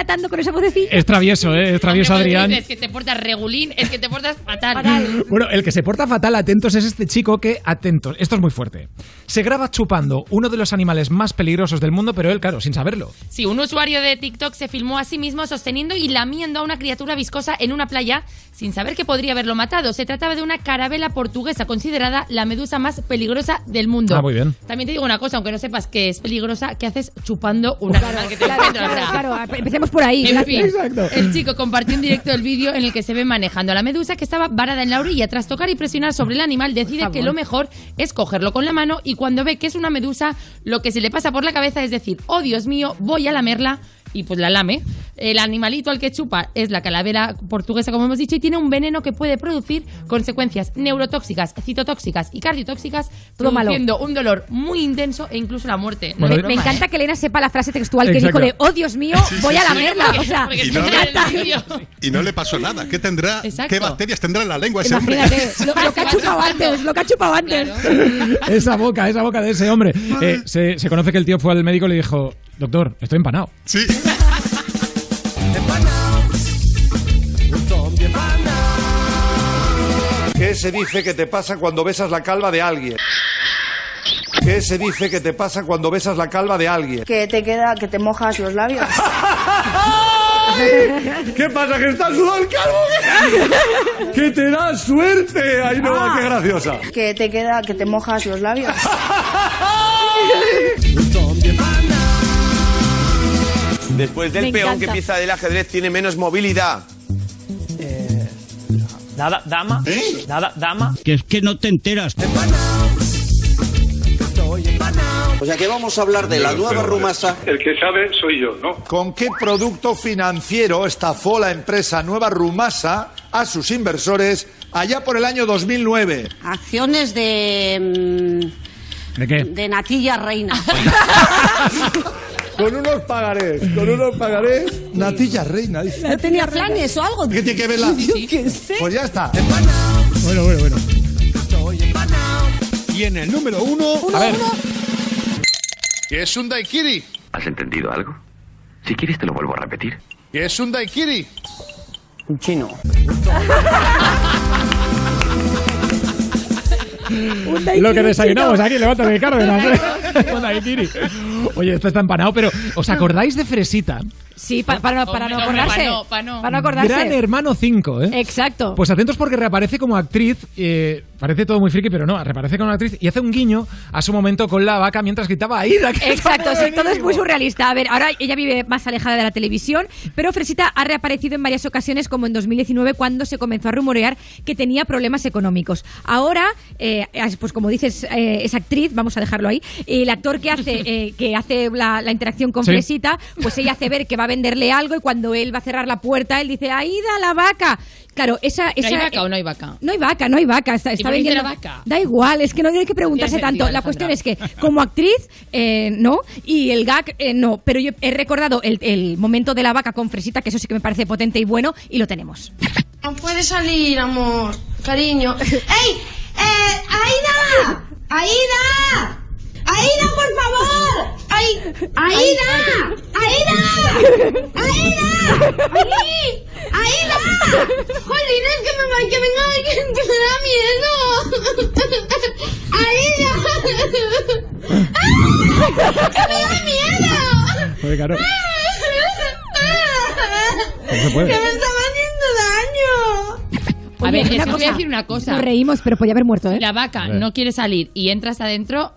Speaker 2: Con esa vocecilla.
Speaker 1: Es travieso, ¿eh? Es travieso, Adrián.
Speaker 3: Es que te portas regulín, es que te portas fatal.
Speaker 1: Bueno, el que se porta fatal, atentos, es este chico que, atentos, esto es muy fuerte. Se graba chupando uno de los animales más peligrosos del mundo, pero él, claro, sin saberlo.
Speaker 3: Sí, un usuario de TikTok se filmó a sí mismo sosteniendo y lamiendo a una criatura viscosa en una playa sin saber que podría haberlo matado. Se trataba de una carabela portuguesa considerada la medusa más peligrosa del mundo.
Speaker 1: Ah, muy bien.
Speaker 3: También te digo una cosa, aunque no sepas que es peligrosa, ¿qué haces chupando un animal que te
Speaker 2: Claro, claro, claro, empecemos por ahí.
Speaker 3: En fin,
Speaker 2: gracias.
Speaker 3: el chico compartió en directo el vídeo en el que se ve manejando a la medusa que estaba varada en la orilla. Tras tocar y presionar sobre el animal, decide que lo mejor es cogerlo con la mano y cuando ve que es una medusa, lo que se le pasa por la cabeza es decir, oh Dios mío, voy a lamerla y pues la lame. El animalito al que chupa es la calavera portuguesa, como hemos dicho, y tiene un veneno que puede producir consecuencias neurotóxicas, citotóxicas y cardiotóxicas,
Speaker 2: Todo malo.
Speaker 3: produciendo un dolor muy intenso e incluso la muerte.
Speaker 2: Me, encanta
Speaker 3: ¿eh?
Speaker 2: que Elena sepa la frase textual que dijo de, oh Dios mío,
Speaker 4: Sí, sí,
Speaker 2: voy a
Speaker 4: sí.
Speaker 2: lamerla. O sea,
Speaker 4: Y no,
Speaker 3: vídeo.
Speaker 4: y no le pasó nada. ¿Qué tendrá?
Speaker 3: Exacto.
Speaker 4: ¿Qué bacterias tendrá en la lengua ese hombre? <laughs>
Speaker 2: lo que ha chupado antes, lo que ha chupado antes. <laughs>
Speaker 1: esa boca, esa boca de ese hombre. Eh, se, se conoce que el tío fue al médico y le dijo, doctor, estoy empanado.
Speaker 4: Sí.
Speaker 27: ¿Qué se dice que te pasa cuando besas la calva de alguien? ¿Qué se dice que te pasa cuando besas la calva de alguien?
Speaker 60: Que te queda, que te mojas los labios. <laughs>
Speaker 27: ¿Qué pasa? ¿Que estás sudado el calvo? <laughs> ¡Que te da suerte! ¡Ay, no,
Speaker 60: Ah.
Speaker 27: qué graciosa!
Speaker 60: Que te queda, que te mojas los labios. <laughs>
Speaker 61: Después del
Speaker 60: Me
Speaker 61: peón
Speaker 60: encanta.
Speaker 61: que pieza del ajedrez tiene menos movilidad.
Speaker 62: Nada, dama. Nada, dama.
Speaker 63: Que es que no te enteras.
Speaker 64: O sea que vamos a hablar de la nueva rumasa.
Speaker 27: El que sabe soy yo, ¿no? ¿Con qué producto financiero estafó la empresa Nueva Rumasa a sus inversores allá por el año 2009?
Speaker 65: Acciones de.
Speaker 1: ¿De qué?
Speaker 65: mm, de Natilla Reina. <laughs>
Speaker 27: Con unos pagarés, con unos pagarés. Natilla reina, dice.
Speaker 65: ¿No tenía planes o algo?
Speaker 27: ¿Qué tiene que ver la.? <laughs>
Speaker 65: Yo qué sé.
Speaker 27: Pues ya está.
Speaker 1: Bueno, bueno, bueno.
Speaker 27: Y en el número uno.
Speaker 1: A ver.
Speaker 27: ¿Qué es un daiquiri?
Speaker 66: ¿Has entendido algo? Si quieres te lo vuelvo a repetir.
Speaker 27: ¿Qué es un daiquiri?
Speaker 62: Un chino. <laughs>
Speaker 1: Lo que desayunamos aquí, levántate de Cárdenas. <laughs> ¿eh? Un daiquiri. Oye, esto está empanado, pero ¿os acordáis de Fresita?
Speaker 2: Sí, pa- para, no- para no acordarse.
Speaker 3: pa' no, pa' no.
Speaker 2: Para no acordarse.
Speaker 1: Gran Hermano 5, ¿eh?
Speaker 2: Exacto.
Speaker 1: Pues atentos porque reaparece como actriz, eh, parece todo muy friki, pero no, reaparece como actriz y hace un guiño a su momento con la vaca mientras gritaba Aida. que
Speaker 2: Exacto, sí, todo es muy surrealista. A ver, ahora ella vive más alejada de la televisión, pero Fresita ha reaparecido en varias ocasiones, como en 2019, cuando se comenzó a rumorear que tenía problemas económicos. Ahora, eh, es- pues como dices, eh, es actriz, vamos a dejarlo ahí. y El actor que hace, eh, que hace la, la interacción con
Speaker 11: Sí.
Speaker 2: Fresita, pues ella hace ver que va a venderle algo y cuando él va a cerrar la puerta, él dice, Aida, la vaca. Claro, esa...
Speaker 3: ¿Pero
Speaker 2: esa
Speaker 3: ¿Hay vaca o no hay vaca?
Speaker 2: No hay vaca, no hay vaca. Está,
Speaker 3: ¿Y
Speaker 2: está
Speaker 3: por qué dice
Speaker 2: vendiendo.
Speaker 3: la vaca?
Speaker 2: Da igual, es que no hay que preguntarse tanto.
Speaker 3: sentido,
Speaker 2: La cuestión es que, como actriz, eh, no, y el gag, eh, no. Pero yo he recordado el, el momento de la vaca con Fresita, que eso sí que me parece potente y bueno, y lo tenemos.
Speaker 67: No puede salir, amor, cariño. ¡Ey! ¡Eh! ¡Aida! ¡Aida! ¡Aida, por favor! ¡Ay! ¡Aida! ¡Aida! ¡Aida! ¡Ahí! ¡Aida! ¡Jolín, es que me va que venga alguien que me da miedo! ¡Aida! ¡Ah! ¡Que me da miedo!
Speaker 1: Claro. No se puede.
Speaker 67: ¡Que me estaba haciendo daño!
Speaker 3: A
Speaker 2: Oye,
Speaker 3: ver, es
Speaker 2: una
Speaker 3: que os voy a
Speaker 2: cosa,
Speaker 3: decir una cosa.
Speaker 2: Nos reímos, pero podía haber muerto, ¿eh?
Speaker 3: La vaca
Speaker 1: A ver.
Speaker 3: no quiere salir y entras adentro.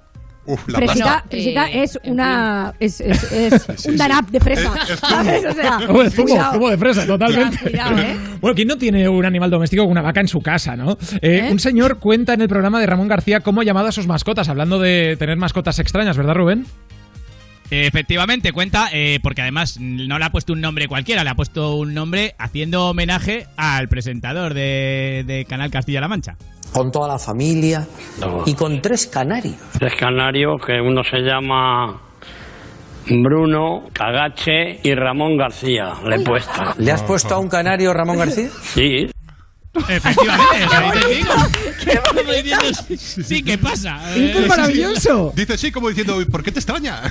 Speaker 2: Fresita,
Speaker 3: Bueno,
Speaker 2: Fresita
Speaker 3: eh,
Speaker 2: es una. Es, es, <laughs> es un danap de fresa. ¿Sabes? O sea,
Speaker 1: Como de zumo, de fresa, totalmente.
Speaker 2: Cuidado, ¿eh? <laughs>
Speaker 1: Bueno, ¿quién no tiene un animal doméstico con una vaca en su casa, no? Eh,
Speaker 2: ¿Eh?
Speaker 1: Un señor cuenta en el programa de Ramón García cómo ha llamado a sus mascotas, hablando de tener mascotas extrañas, ¿verdad, Rubén?
Speaker 11: Efectivamente, cuenta, eh, porque además no le ha puesto un nombre cualquiera, le ha puesto un nombre haciendo homenaje al presentador de, de Canal Castilla-La Mancha.
Speaker 67: Con toda la familia y con tres canarios.
Speaker 58: Tres canarios que uno se llama Bruno, Cagache y Ramón García. Le he puesto.
Speaker 67: ¿Le has puesto a un canario Ramón García?
Speaker 58: Sí.
Speaker 11: Efectivamente, <laughs> <laughs> dice, sí, como diciendo, sí, ¿qué pasa? <laughs>
Speaker 1: Esto es
Speaker 11: Eh,
Speaker 1: maravilloso.
Speaker 4: Dice sí, como diciendo, ¿por qué te extraña?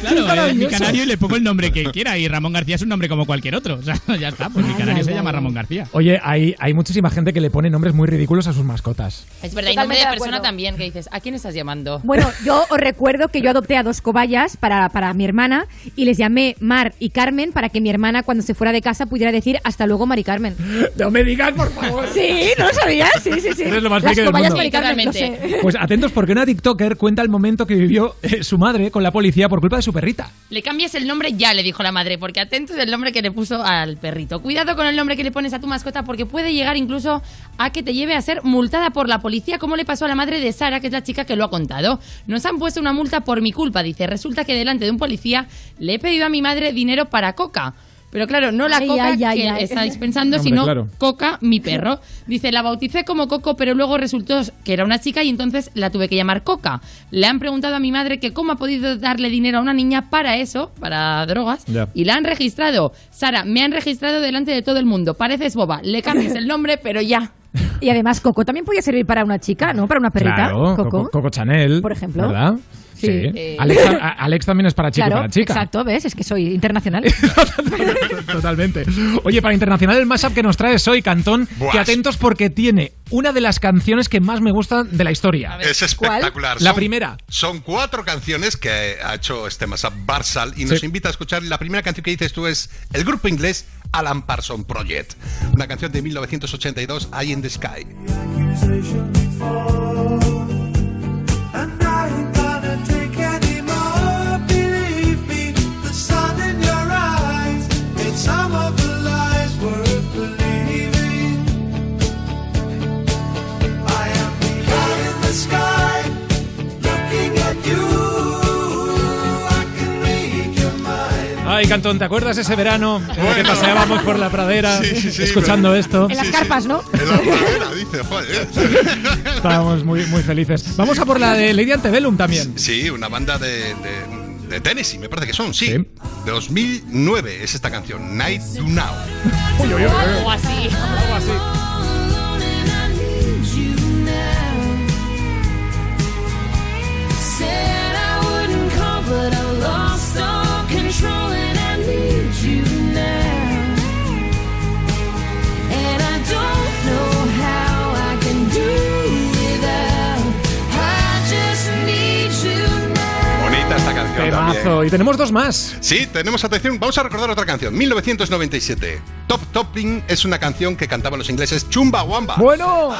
Speaker 11: Claro, es mi canario y le pongo el nombre que quiera y Ramón García es un nombre como cualquier otro. O sea, ya está, pues mi canario se llama Ramón García.
Speaker 1: Oye, hay, hay muchísima gente que le pone nombres muy ridículos a sus mascotas.
Speaker 3: Es verdad, y nombre de persona también, que dices, ¿a quién estás llamando?
Speaker 2: Bueno, yo os recuerdo que yo adopté a dos cobayas para, para mi hermana y les llamé Mar y Carmen para que mi hermana cuando se fuera de casa pudiera decir hasta luego Mari Carmen.
Speaker 1: No me digas, por favor. <laughs>
Speaker 2: Sí, ¿no lo sabías? Sí, sí, sí.
Speaker 1: Eres lo más friki del mundo.
Speaker 3: Totalmente.
Speaker 2: sé.
Speaker 1: Pues atentos porque una TikToker cuenta el momento que vivió eh, su madre con la policía por culpa de su perrita.
Speaker 3: Le cambias el nombre ya, le dijo la madre, porque atento del nombre que le puso al perrito. Cuidado con el nombre que le pones a tu mascota porque puede llegar incluso a que te lleve a ser multada por la policía, como le pasó a la madre de Sara, que es la chica que lo ha contado. Nos han puesto una multa por mi culpa, dice. Resulta que delante de un policía le he pedido a mi madre dinero para coca. Pero claro, no la
Speaker 2: Ay,
Speaker 3: coca
Speaker 2: ay, ay,
Speaker 3: que
Speaker 2: ay.
Speaker 3: estáis pensando,
Speaker 1: Hombre,
Speaker 3: sino
Speaker 1: claro.
Speaker 3: Coca, mi perro. Dice, la bauticé como Coco, pero luego resultó que era una chica y entonces la tuve que llamar Coca. Le han preguntado a mi madre que cómo ha podido darle dinero a una niña para eso, para drogas,
Speaker 1: Ya.
Speaker 3: y la han registrado. Sara, me han registrado delante de todo el mundo. Pareces boba. Le cambias <laughs> el nombre, pero ya.
Speaker 2: Y además, Coco también podía servir para una chica, ¿no? Para una perrita.
Speaker 1: Claro,
Speaker 2: Coco.
Speaker 1: Coco, Coco Chanel.
Speaker 2: Por ejemplo.
Speaker 1: ¿Verdad?
Speaker 2: Sí. Eh.
Speaker 1: Alex, también es para chico y para chica.
Speaker 2: exacto, ¿ves? Es que soy internacional. <laughs>
Speaker 1: Totalmente. Oye, para internacional el mashup que nos traes hoy, Cantón,
Speaker 4: Buah.
Speaker 1: que atentos porque tiene una de las canciones que más me gustan de la historia.
Speaker 4: Es espectacular.
Speaker 1: La
Speaker 4: Son-
Speaker 1: primera.
Speaker 4: Son cuatro canciones que ha hecho este Mashup Barsal y nos
Speaker 1: Sí.
Speaker 4: invita a escuchar. La primera canción que dices tú es el grupo inglés Alan Parson Project. Una canción de 1982, Eye in the Sky.
Speaker 1: Ay, Cantón, ¿te acuerdas ese verano en el que paseábamos por la pradera
Speaker 4: Sí, sí, sí,
Speaker 1: escuchando esto?
Speaker 2: En las carpas, ¿no?
Speaker 4: En la pradera, dice, joder.
Speaker 1: Estábamos muy, muy felices. Vamos a por la de Lady Antebellum también.
Speaker 4: Sí, una banda de, de, de Tennessee, me parece que son, sí. 2009 es esta canción, Night to Now.
Speaker 3: Algo así.
Speaker 10: Said I wouldn't call, but I lost all control,
Speaker 1: Y tenemos dos más.
Speaker 4: Sí, tenemos atención. Vamos a recordar otra canción, 1997. Top Topping es una canción que cantaban los ingleses Chumbawamba.
Speaker 1: Bueno.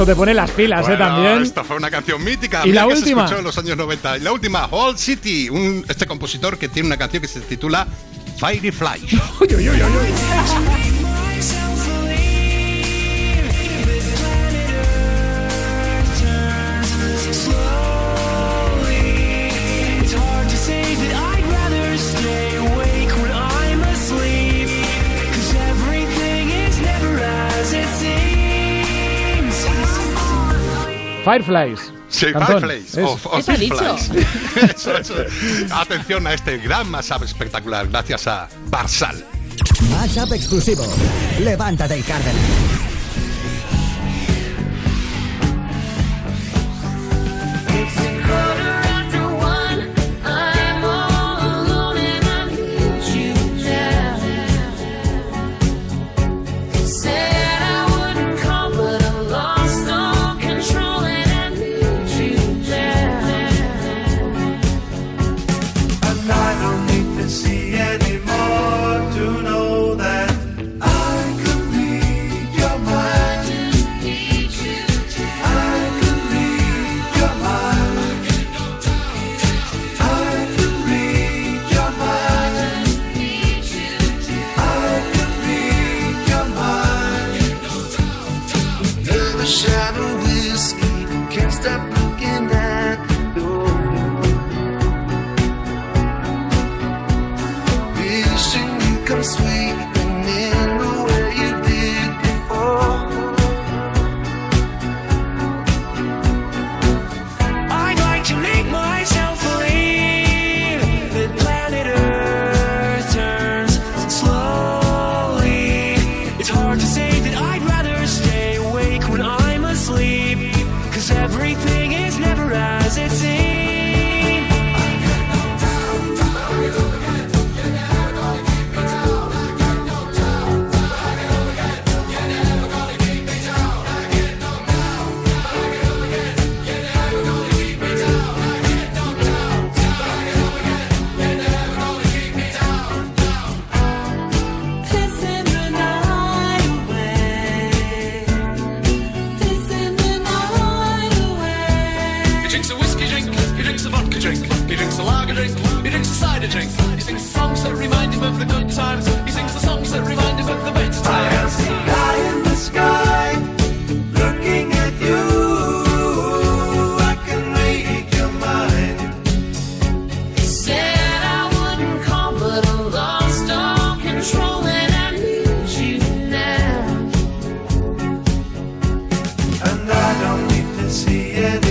Speaker 1: Esto te pone las pilas, ¿eh? También.
Speaker 4: Esta fue una canción mítica.
Speaker 1: ¿Y la
Speaker 4: que
Speaker 1: última?
Speaker 4: Se escuchó en los años 90. Y la última, Whole City, un, este compositor que tiene una canción que se titula Fiery <laughs>
Speaker 1: Fireflies.
Speaker 4: Sí, Fireflies.
Speaker 1: es-
Speaker 4: o- o
Speaker 3: Eso ha dicho.
Speaker 4: Fireflies. <laughs> Eso, eso. Atención a este gran mashup espectacular gracias a Barsal.
Speaker 20: Mashup exclusivo. Levántate y Cárdenas.
Speaker 10: To see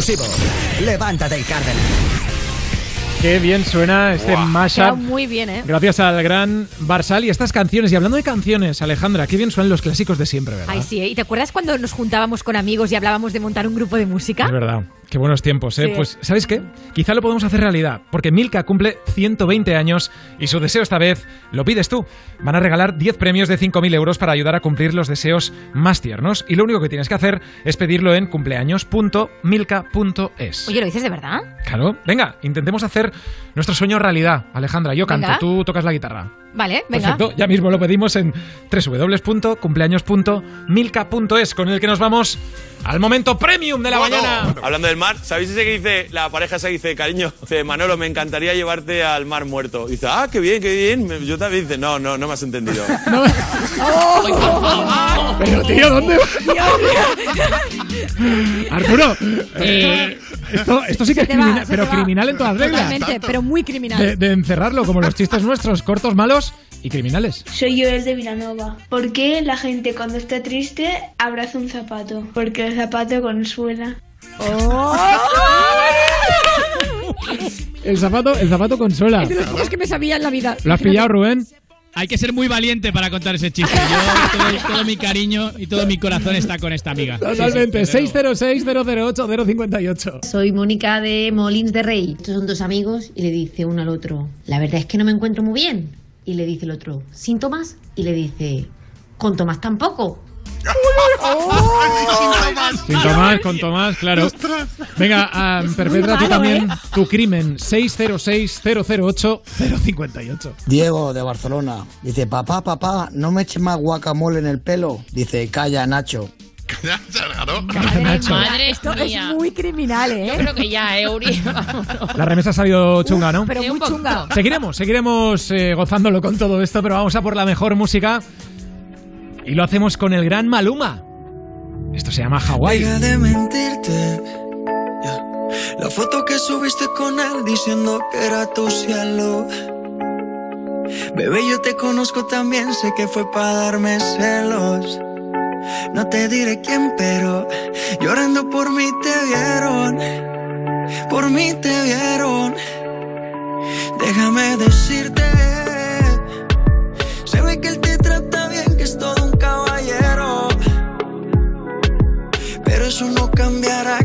Speaker 20: exclusivo. Levántate y Cárdenas.
Speaker 1: Qué bien suena este
Speaker 2: Queda
Speaker 1: mashup.
Speaker 2: muy bien, ¿eh?
Speaker 1: Gracias al gran Barsal y estas canciones. Y hablando de canciones, Alejandra, qué bien suenan los clásicos de siempre, ¿verdad?
Speaker 2: Ay, sí, ¿eh? ¿y te acuerdas cuando nos juntábamos con amigos y hablábamos de montar un grupo de música?
Speaker 1: Es verdad. Qué buenos tiempos, ¿eh?
Speaker 2: Sí.
Speaker 1: Pues, ¿sabéis qué? Quizá lo podemos hacer realidad, porque Milka cumple 120 años y su deseo esta vez lo pides tú. Van a regalar 10 premios de 5.000 euros para ayudar a cumplir los deseos más tiernos. Y lo único que tienes que hacer es pedirlo en cumpleaños.milka.es.
Speaker 2: Oye, ¿lo dices de verdad?
Speaker 1: Claro, venga, intentemos hacer nuestro sueño realidad. Alejandra, yo canto,
Speaker 2: Venga.
Speaker 1: tú tocas la guitarra.
Speaker 2: Vale, venga.
Speaker 1: Perfecto, ya mismo lo pedimos en www.cumpleaños.milka.es, con el que nos vamos al momento premium de la mañana.
Speaker 27: Hablando del mar, ¿sabéis ese que dice, la pareja esa que dice, cariño, <laughs> dice, Manolo, me encantaría llevarte al mar muerto? Dice, ah, qué bien, qué bien. Yo también dice, no, no, no me has entendido. <laughs> <laughs>
Speaker 1: Pero tío, ¿dónde Arturo, eh, esto, esto sí que
Speaker 2: Se
Speaker 1: es criminal,
Speaker 2: se
Speaker 1: pero criminal en todas reglas.
Speaker 2: Totalmente, pero muy criminal.
Speaker 1: De, de encerrarlo como los chistes nuestros, cortos, malos y criminales.
Speaker 67: Soy Joel de Vilanova. ¿Por qué la gente cuando está triste abraza un zapato? Porque el zapato consuela.
Speaker 1: El zapato, el zapato consola.
Speaker 2: Es de los pocos que me sabía en la vida.
Speaker 1: ¿Lo has pillado, Rubén?
Speaker 11: Hay que ser muy valiente para contar ese chiste. Yo, todo, todo mi cariño y todo mi corazón está con esta amiga.
Speaker 1: Totalmente.
Speaker 11: Sí, sí, desde luego.
Speaker 1: 606-008-058.
Speaker 65: Soy Mónica de Molins de Rey. Estos son dos amigos y le dice uno al otro, la verdad es que no me encuentro muy bien. Y le dice el otro, ¿síntomas? Y le dice, con Tomás tampoco. <laughs>
Speaker 1: Sin Tomás, con Tomás, claro. Venga, ah, perpetra tú también
Speaker 65: ¿eh?
Speaker 1: tu crimen. 606-008-058.
Speaker 4: Diego de Barcelona dice, papá, papá, no me eches más guacamole en el pelo. Dice, calla, Nacho.
Speaker 1: Nacho.
Speaker 3: Madre
Speaker 2: Esto
Speaker 3: mía.
Speaker 2: es muy criminal, ¿eh?
Speaker 3: Yo creo que ya, eh, Uri. <laughs>
Speaker 1: La remesa ha salido chunga, ¿no?
Speaker 2: Pero
Speaker 3: Sí,
Speaker 2: muy chunga.
Speaker 1: Seguiremos, seguiremos eh, gozándolo con todo esto, pero vamos a por la mejor música. Y lo hacemos con el gran Maluma. Esto se llama Hawái.
Speaker 68: Deja de mentirte. La foto que subiste con él diciendo que era tu cielo. Bebé, yo te conozco también, sé que fue para darme celos. No te diré quién, pero llorando por mí te vieron. Por mí te vieron. Déjame decirte. Se ve que él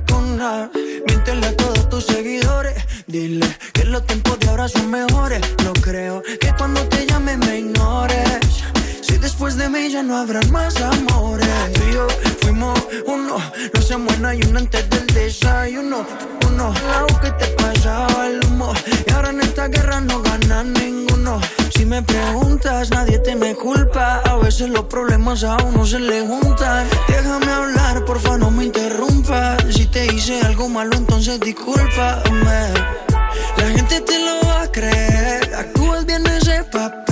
Speaker 68: con nada. Miéntele a todos tus seguidores. Dile que los tiempos de ahora son mejores. No creo que cuando te llamen de mí ya no habrán más amores. Tú y yo fuimos uno, no se hacemos en ayuno antes del desayuno. Uno, lo que te pasaba el humo. Y ahora en esta guerra no ganan ninguno. Si
Speaker 69: me preguntas, nadie te me culpa. A veces los problemas a uno se le juntan. Déjame hablar, porfa, no me interrumpas. Si te hice algo malo, entonces discúlpame. La gente te lo va a creer. Actúas bien ese papel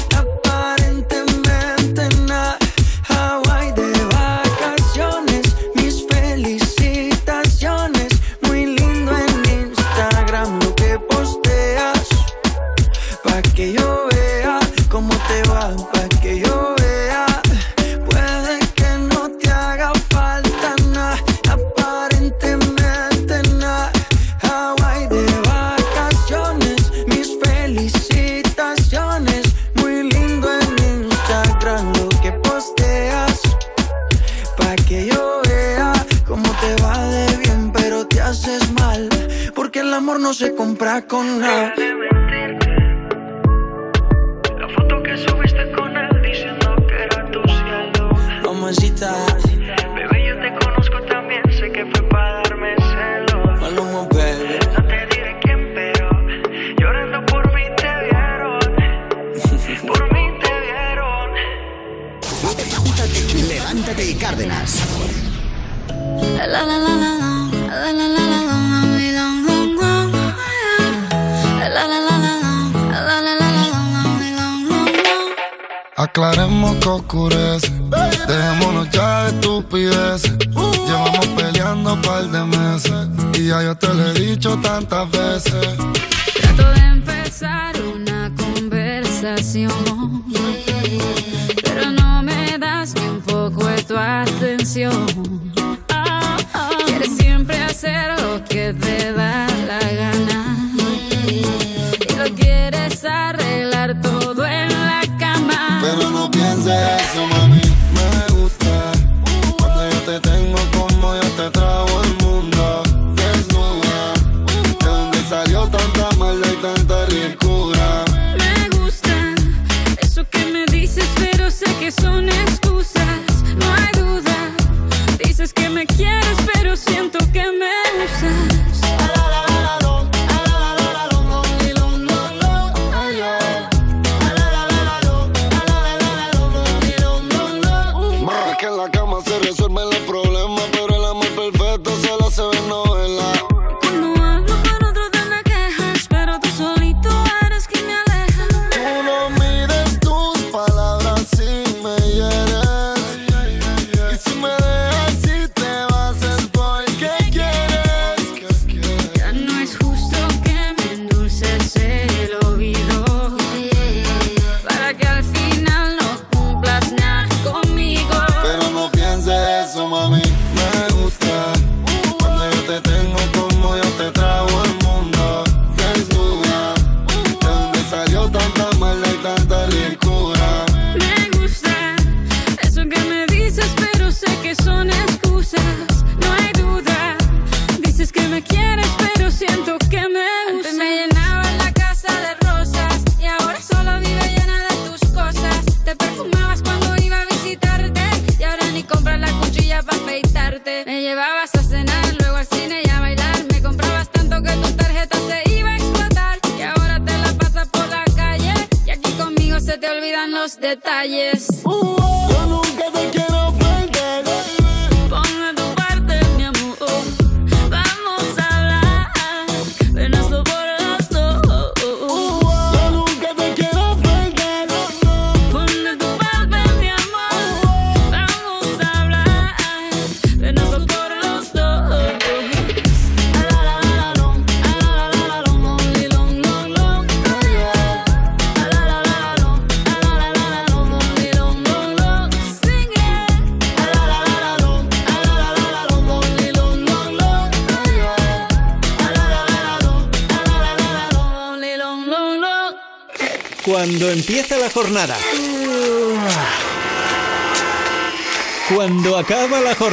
Speaker 69: con nada.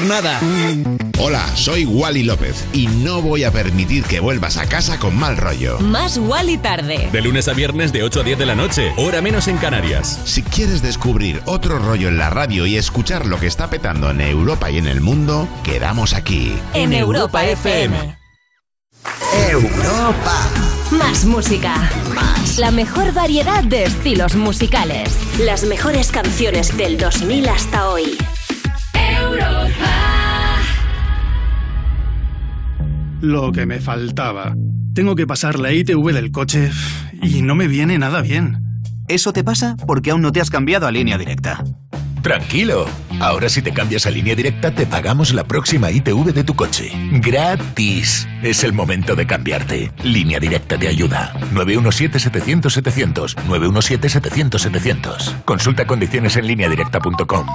Speaker 70: Jornada.
Speaker 71: Hola, soy Wally López y no voy a permitir que vuelvas a casa con mal rollo.
Speaker 15: Más Wally tarde.
Speaker 72: De lunes a viernes de 8 a 10 de la noche, hora menos en Canarias.
Speaker 71: Si quieres descubrir otro rollo en la radio y escuchar lo que está petando en Europa y en el mundo, quedamos aquí.
Speaker 15: En Europa FM.
Speaker 20: Europa.
Speaker 15: Más música. Más. La mejor variedad de estilos musicales. Las mejores canciones del 2000 hasta hoy.
Speaker 73: Lo que me faltaba. Tengo que pasar la ITV del coche y no me viene nada bien.
Speaker 74: Eso te pasa porque aún no te has cambiado a línea directa.
Speaker 17: Tranquilo. Ahora si te cambias a línea directa te pagamos la próxima ITV de tu coche. Gratis. Es el momento de cambiarte. Línea directa te ayuda. 917-700-700. 917-700-700. Consulta condiciones en lineadirecta.com.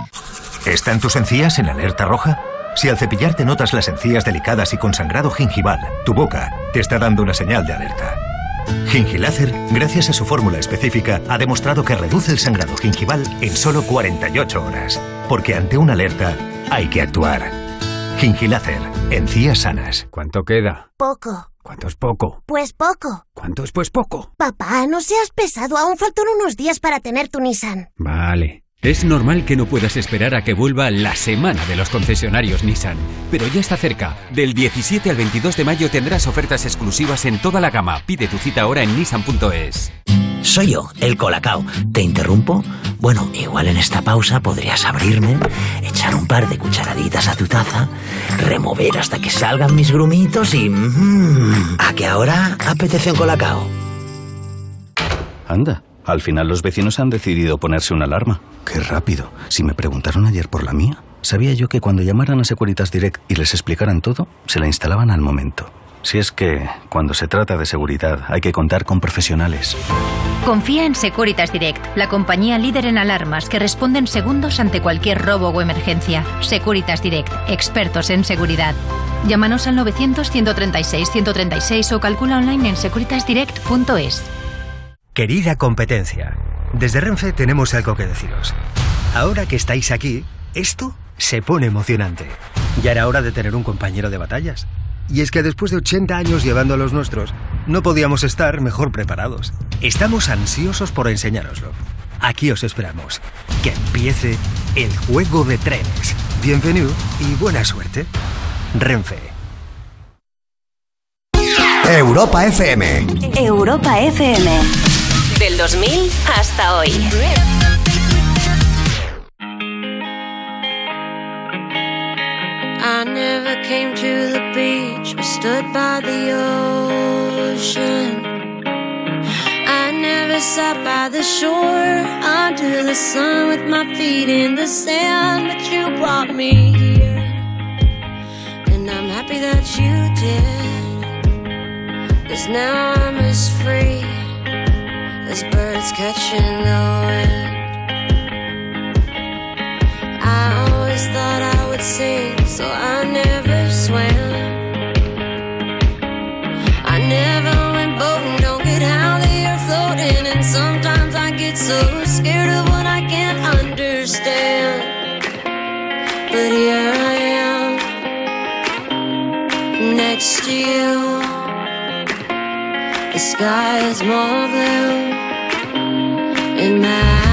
Speaker 75: ¿Están tus encías en alerta roja? Si al cepillarte notas las encías delicadas y con sangrado gingival, tu boca te está dando una señal de alerta. Gingilácer, gracias a su fórmula específica, ha demostrado que reduce el sangrado gingival en solo 48 horas. Porque ante una alerta, hay que actuar. Gingilácer, encías sanas.
Speaker 50: ¿Cuánto queda?
Speaker 76: Poco.
Speaker 50: ¿Cuánto es poco?
Speaker 76: Pues poco.
Speaker 50: ¿Cuánto es pues poco?
Speaker 76: Papá, no seas pesado. Aún faltan unos días para tener tu Nissan.
Speaker 50: Vale. Es normal que no puedas esperar a que vuelva la semana de los concesionarios Nissan, pero ya está cerca. Del 17 al 22 de mayo tendrás ofertas exclusivas en toda la gama. Pide tu cita ahora en nissan.es.
Speaker 77: Soy yo, el Colacao. ¿Te interrumpo? Bueno, igual en esta pausa podrías abrirme, echar un par de cucharaditas a tu taza, remover hasta que salgan mis grumitos y... mm, ¿A que ahora apetece un Colacao?
Speaker 66: Anda, al final los vecinos han decidido ponerse una alarma. Qué rápido. Si me preguntaron ayer por la mía, sabía yo que cuando llamaran a Securitas Direct y les explicaran todo, se la instalaban al momento. Si es que, cuando se trata de seguridad, hay que contar con profesionales.
Speaker 78: Confía en Securitas Direct, la compañía líder en alarmas que responde en segundos ante cualquier robo o emergencia. Securitas Direct, expertos en seguridad. Llámanos al 900-136-136 o calcula online en securitasdirect.es.
Speaker 79: Querida competencia, desde Renfe tenemos algo que deciros. Ahora que estáis aquí, esto se pone emocionante. Ya era hora de tener un compañero de batallas. Y es que después de 80 años llevando a los nuestros, no podíamos estar mejor preparados. Estamos ansiosos por enseñároslo. Aquí os esperamos. Que empiece el juego de trenes. Bienvenido y buena suerte. Renfe.
Speaker 20: Europa FM.
Speaker 15: Europa FM. Del 2000 hasta hoy.
Speaker 80: I never came to the beach or stood by the ocean. I never sat by the shore under the sun with my feet in the sand, but you brought me here. And I'm happy that you did. Cause now I'm as free as birds catching the wind. I always thought I would sing, so I never swam. I never went boating, don't get how they are floating, and sometimes I get so scared of what I can't understand. But here I am, next to you. The sky is more blue in Malibu.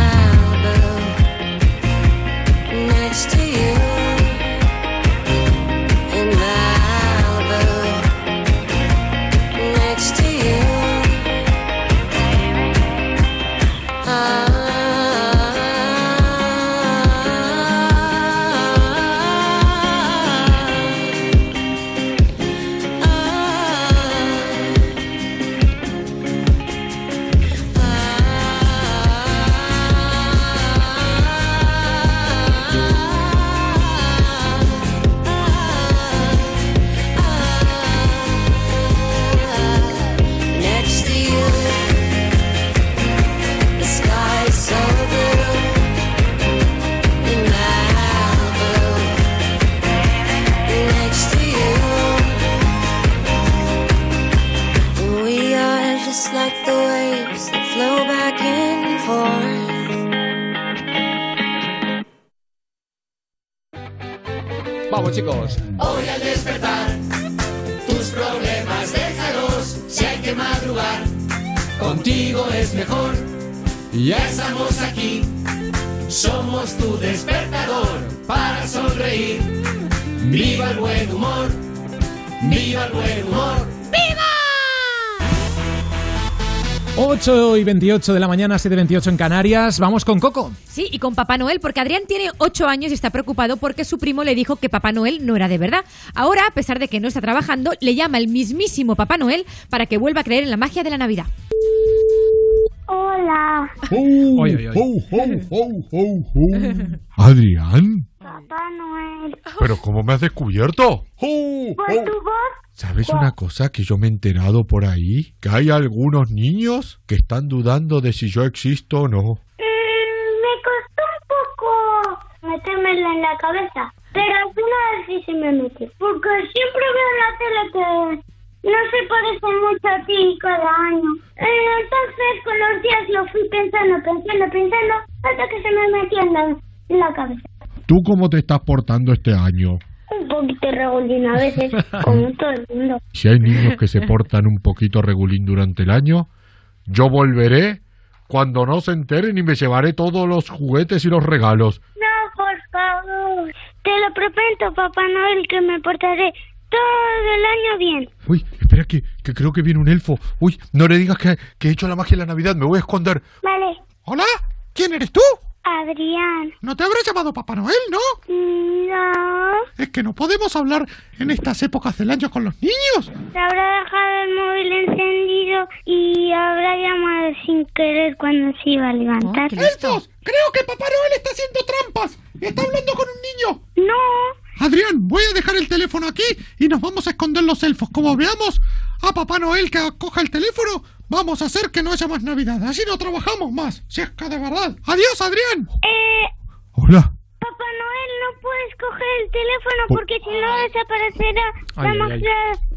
Speaker 69: Hoy al despertar, tus problemas déjalos. Si hay que madrugar, contigo es mejor. Ya estamos aquí, somos tu despertador para sonreír. Viva el buen humor, viva el buen humor.
Speaker 1: 8 y 28 de la mañana, 7 y 28 en Canarias. Vamos con Coco.
Speaker 2: Sí, y con Papá Noel, porque Adrián tiene 8 años y está preocupado porque su primo le dijo que Papá Noel no era de verdad. Ahora, a pesar de que no está trabajando, le llama el mismísimo Papá Noel para que vuelva a creer en la magia de la Navidad.
Speaker 59: Hola.
Speaker 1: Oye, oye, <laughs>
Speaker 77: Adrián,
Speaker 59: Papá Noel.
Speaker 77: ¿pero cómo me has descubierto?
Speaker 59: ¿Por tu voz?
Speaker 77: ¿Sabes una cosa que yo me he enterado por ahí? Que hay algunos niños que están dudando de si yo existo o no.
Speaker 59: Mm, me costó un poco metérmela en la cabeza. Pero al final sí se me metió. Porque siempre veo en la tele que no se parece mucho a ti cada año. Eh, entonces con los días lo fui pensando, pensando, pensando, hasta que se me metió en la, en la cabeza.
Speaker 77: ¿Tú cómo te estás portando este año?
Speaker 59: Un poquito regulín a veces, <laughs> como todo el mundo.
Speaker 77: Si hay niños que se portan un poquito regulín durante el año, yo volveré cuando no se enteren y me llevaré todos los juguetes y los regalos.
Speaker 59: No, por favor. Te lo prometo, Papá Noel, que me portaré todo el año bien.
Speaker 77: Uy, espera que, que creo que viene un elfo. Uy, no le digas que, que he hecho la magia de la Navidad, me voy a esconder.
Speaker 59: Vale.
Speaker 77: ¿Hola? ¿Quién eres tú?
Speaker 59: Adrián.
Speaker 77: ¿No te habrás llamado Papá Noel, no?
Speaker 59: No.
Speaker 77: Es que no podemos hablar en estas épocas del año con los niños.
Speaker 59: Se habrá dejado el móvil encendido y habrá llamado sin querer cuando se iba a levantar.
Speaker 77: ¡Elfos! Creo que Papá Noel está haciendo trampas. Está hablando con un niño.
Speaker 59: No.
Speaker 77: Adrián, voy a dejar el teléfono aquí y nos vamos a esconder los elfos. Como veamos a Papá Noel que coja el teléfono, vamos a hacer que no haya más Navidad. Así no trabajamos más. Si es que de verdad. Adiós, Adrián.
Speaker 59: Eh,
Speaker 77: Hola.
Speaker 59: Papá Noel, no puedes coger el teléfono porque si no desaparecerá
Speaker 77: Ay,
Speaker 59: la magia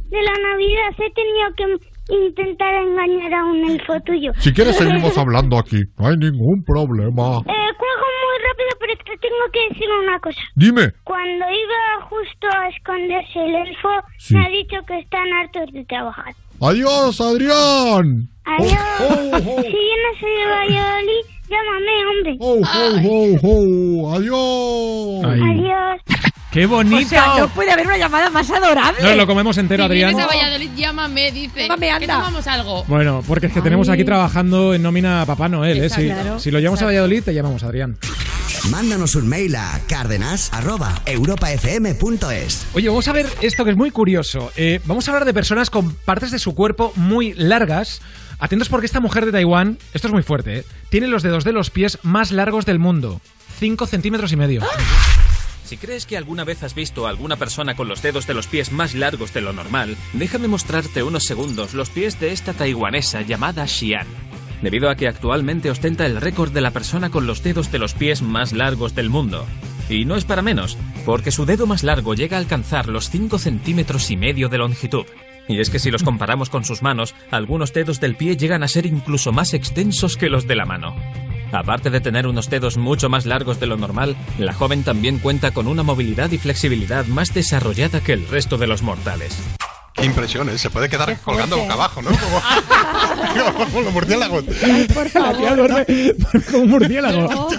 Speaker 59: de la Navidad. He tenido que intentar engañar a un elfo tuyo.
Speaker 77: Si quieres seguimos <laughs> hablando aquí. No hay ningún problema.
Speaker 59: Eh, juego muy rápido, pero te tengo que decir una cosa.
Speaker 77: Dime.
Speaker 59: Cuando iba justo a esconderse el elfo,
Speaker 77: Sí.
Speaker 59: me ha dicho que están hartos de trabajar.
Speaker 77: Adiós, Adrián.
Speaker 59: Adiós.
Speaker 77: Oh, oh, oh.
Speaker 59: Si vienes de Valladolid, llámame, hombre.
Speaker 77: Oh, oh, oh, oh. Adiós.
Speaker 59: Adiós.
Speaker 1: ¡Qué bonito!
Speaker 2: O sea, no puede haber una llamada más adorable.
Speaker 1: Nos lo comemos entero,
Speaker 81: Si
Speaker 1: Adrián.
Speaker 81: vienes a Valladolid, llámame, dice.
Speaker 2: Llámame,
Speaker 81: Que
Speaker 2: anda.
Speaker 81: tomamos algo.
Speaker 1: Bueno, porque es que tenemos aquí trabajando en nómina a Papá Noel, ¿eh? Si, lo llevamos a. Valladolid, te llamamos, Adrián.
Speaker 20: Mándanos un mail a cárdenas.europafm.es.
Speaker 1: Oye, vamos a ver esto que es muy curioso. Eh, vamos a hablar de personas con partes de su cuerpo muy largas. Atentos porque esta mujer de Taiwán, esto es muy fuerte, ¿eh? tiene los dedos de los pies más largos del mundo. 5 centímetros y medio.
Speaker 82: Si crees que alguna vez has visto a alguna persona con los dedos de los pies más largos de lo normal, déjame mostrarte unos segundos los pies de esta taiwanesa llamada Xian. Debido a que actualmente ostenta el récord de la persona con los dedos de los pies más largos del mundo. Y no es para menos, porque su dedo más largo llega a alcanzar los 5 centímetros y medio de longitud. Y es que si los comparamos con sus manos, algunos dedos del pie llegan a ser incluso más extensos que los de la mano. Aparte de tener unos dedos mucho más largos de lo normal, la joven también cuenta con una movilidad y flexibilidad más desarrollada que el resto de los mortales.
Speaker 83: Qué impresión, ¿eh? Se puede quedar colgando boca abajo, ¿no? Como, <laughs> como los murciélagos.
Speaker 2: Por
Speaker 1: La tía duerme, duerme como un murciélago.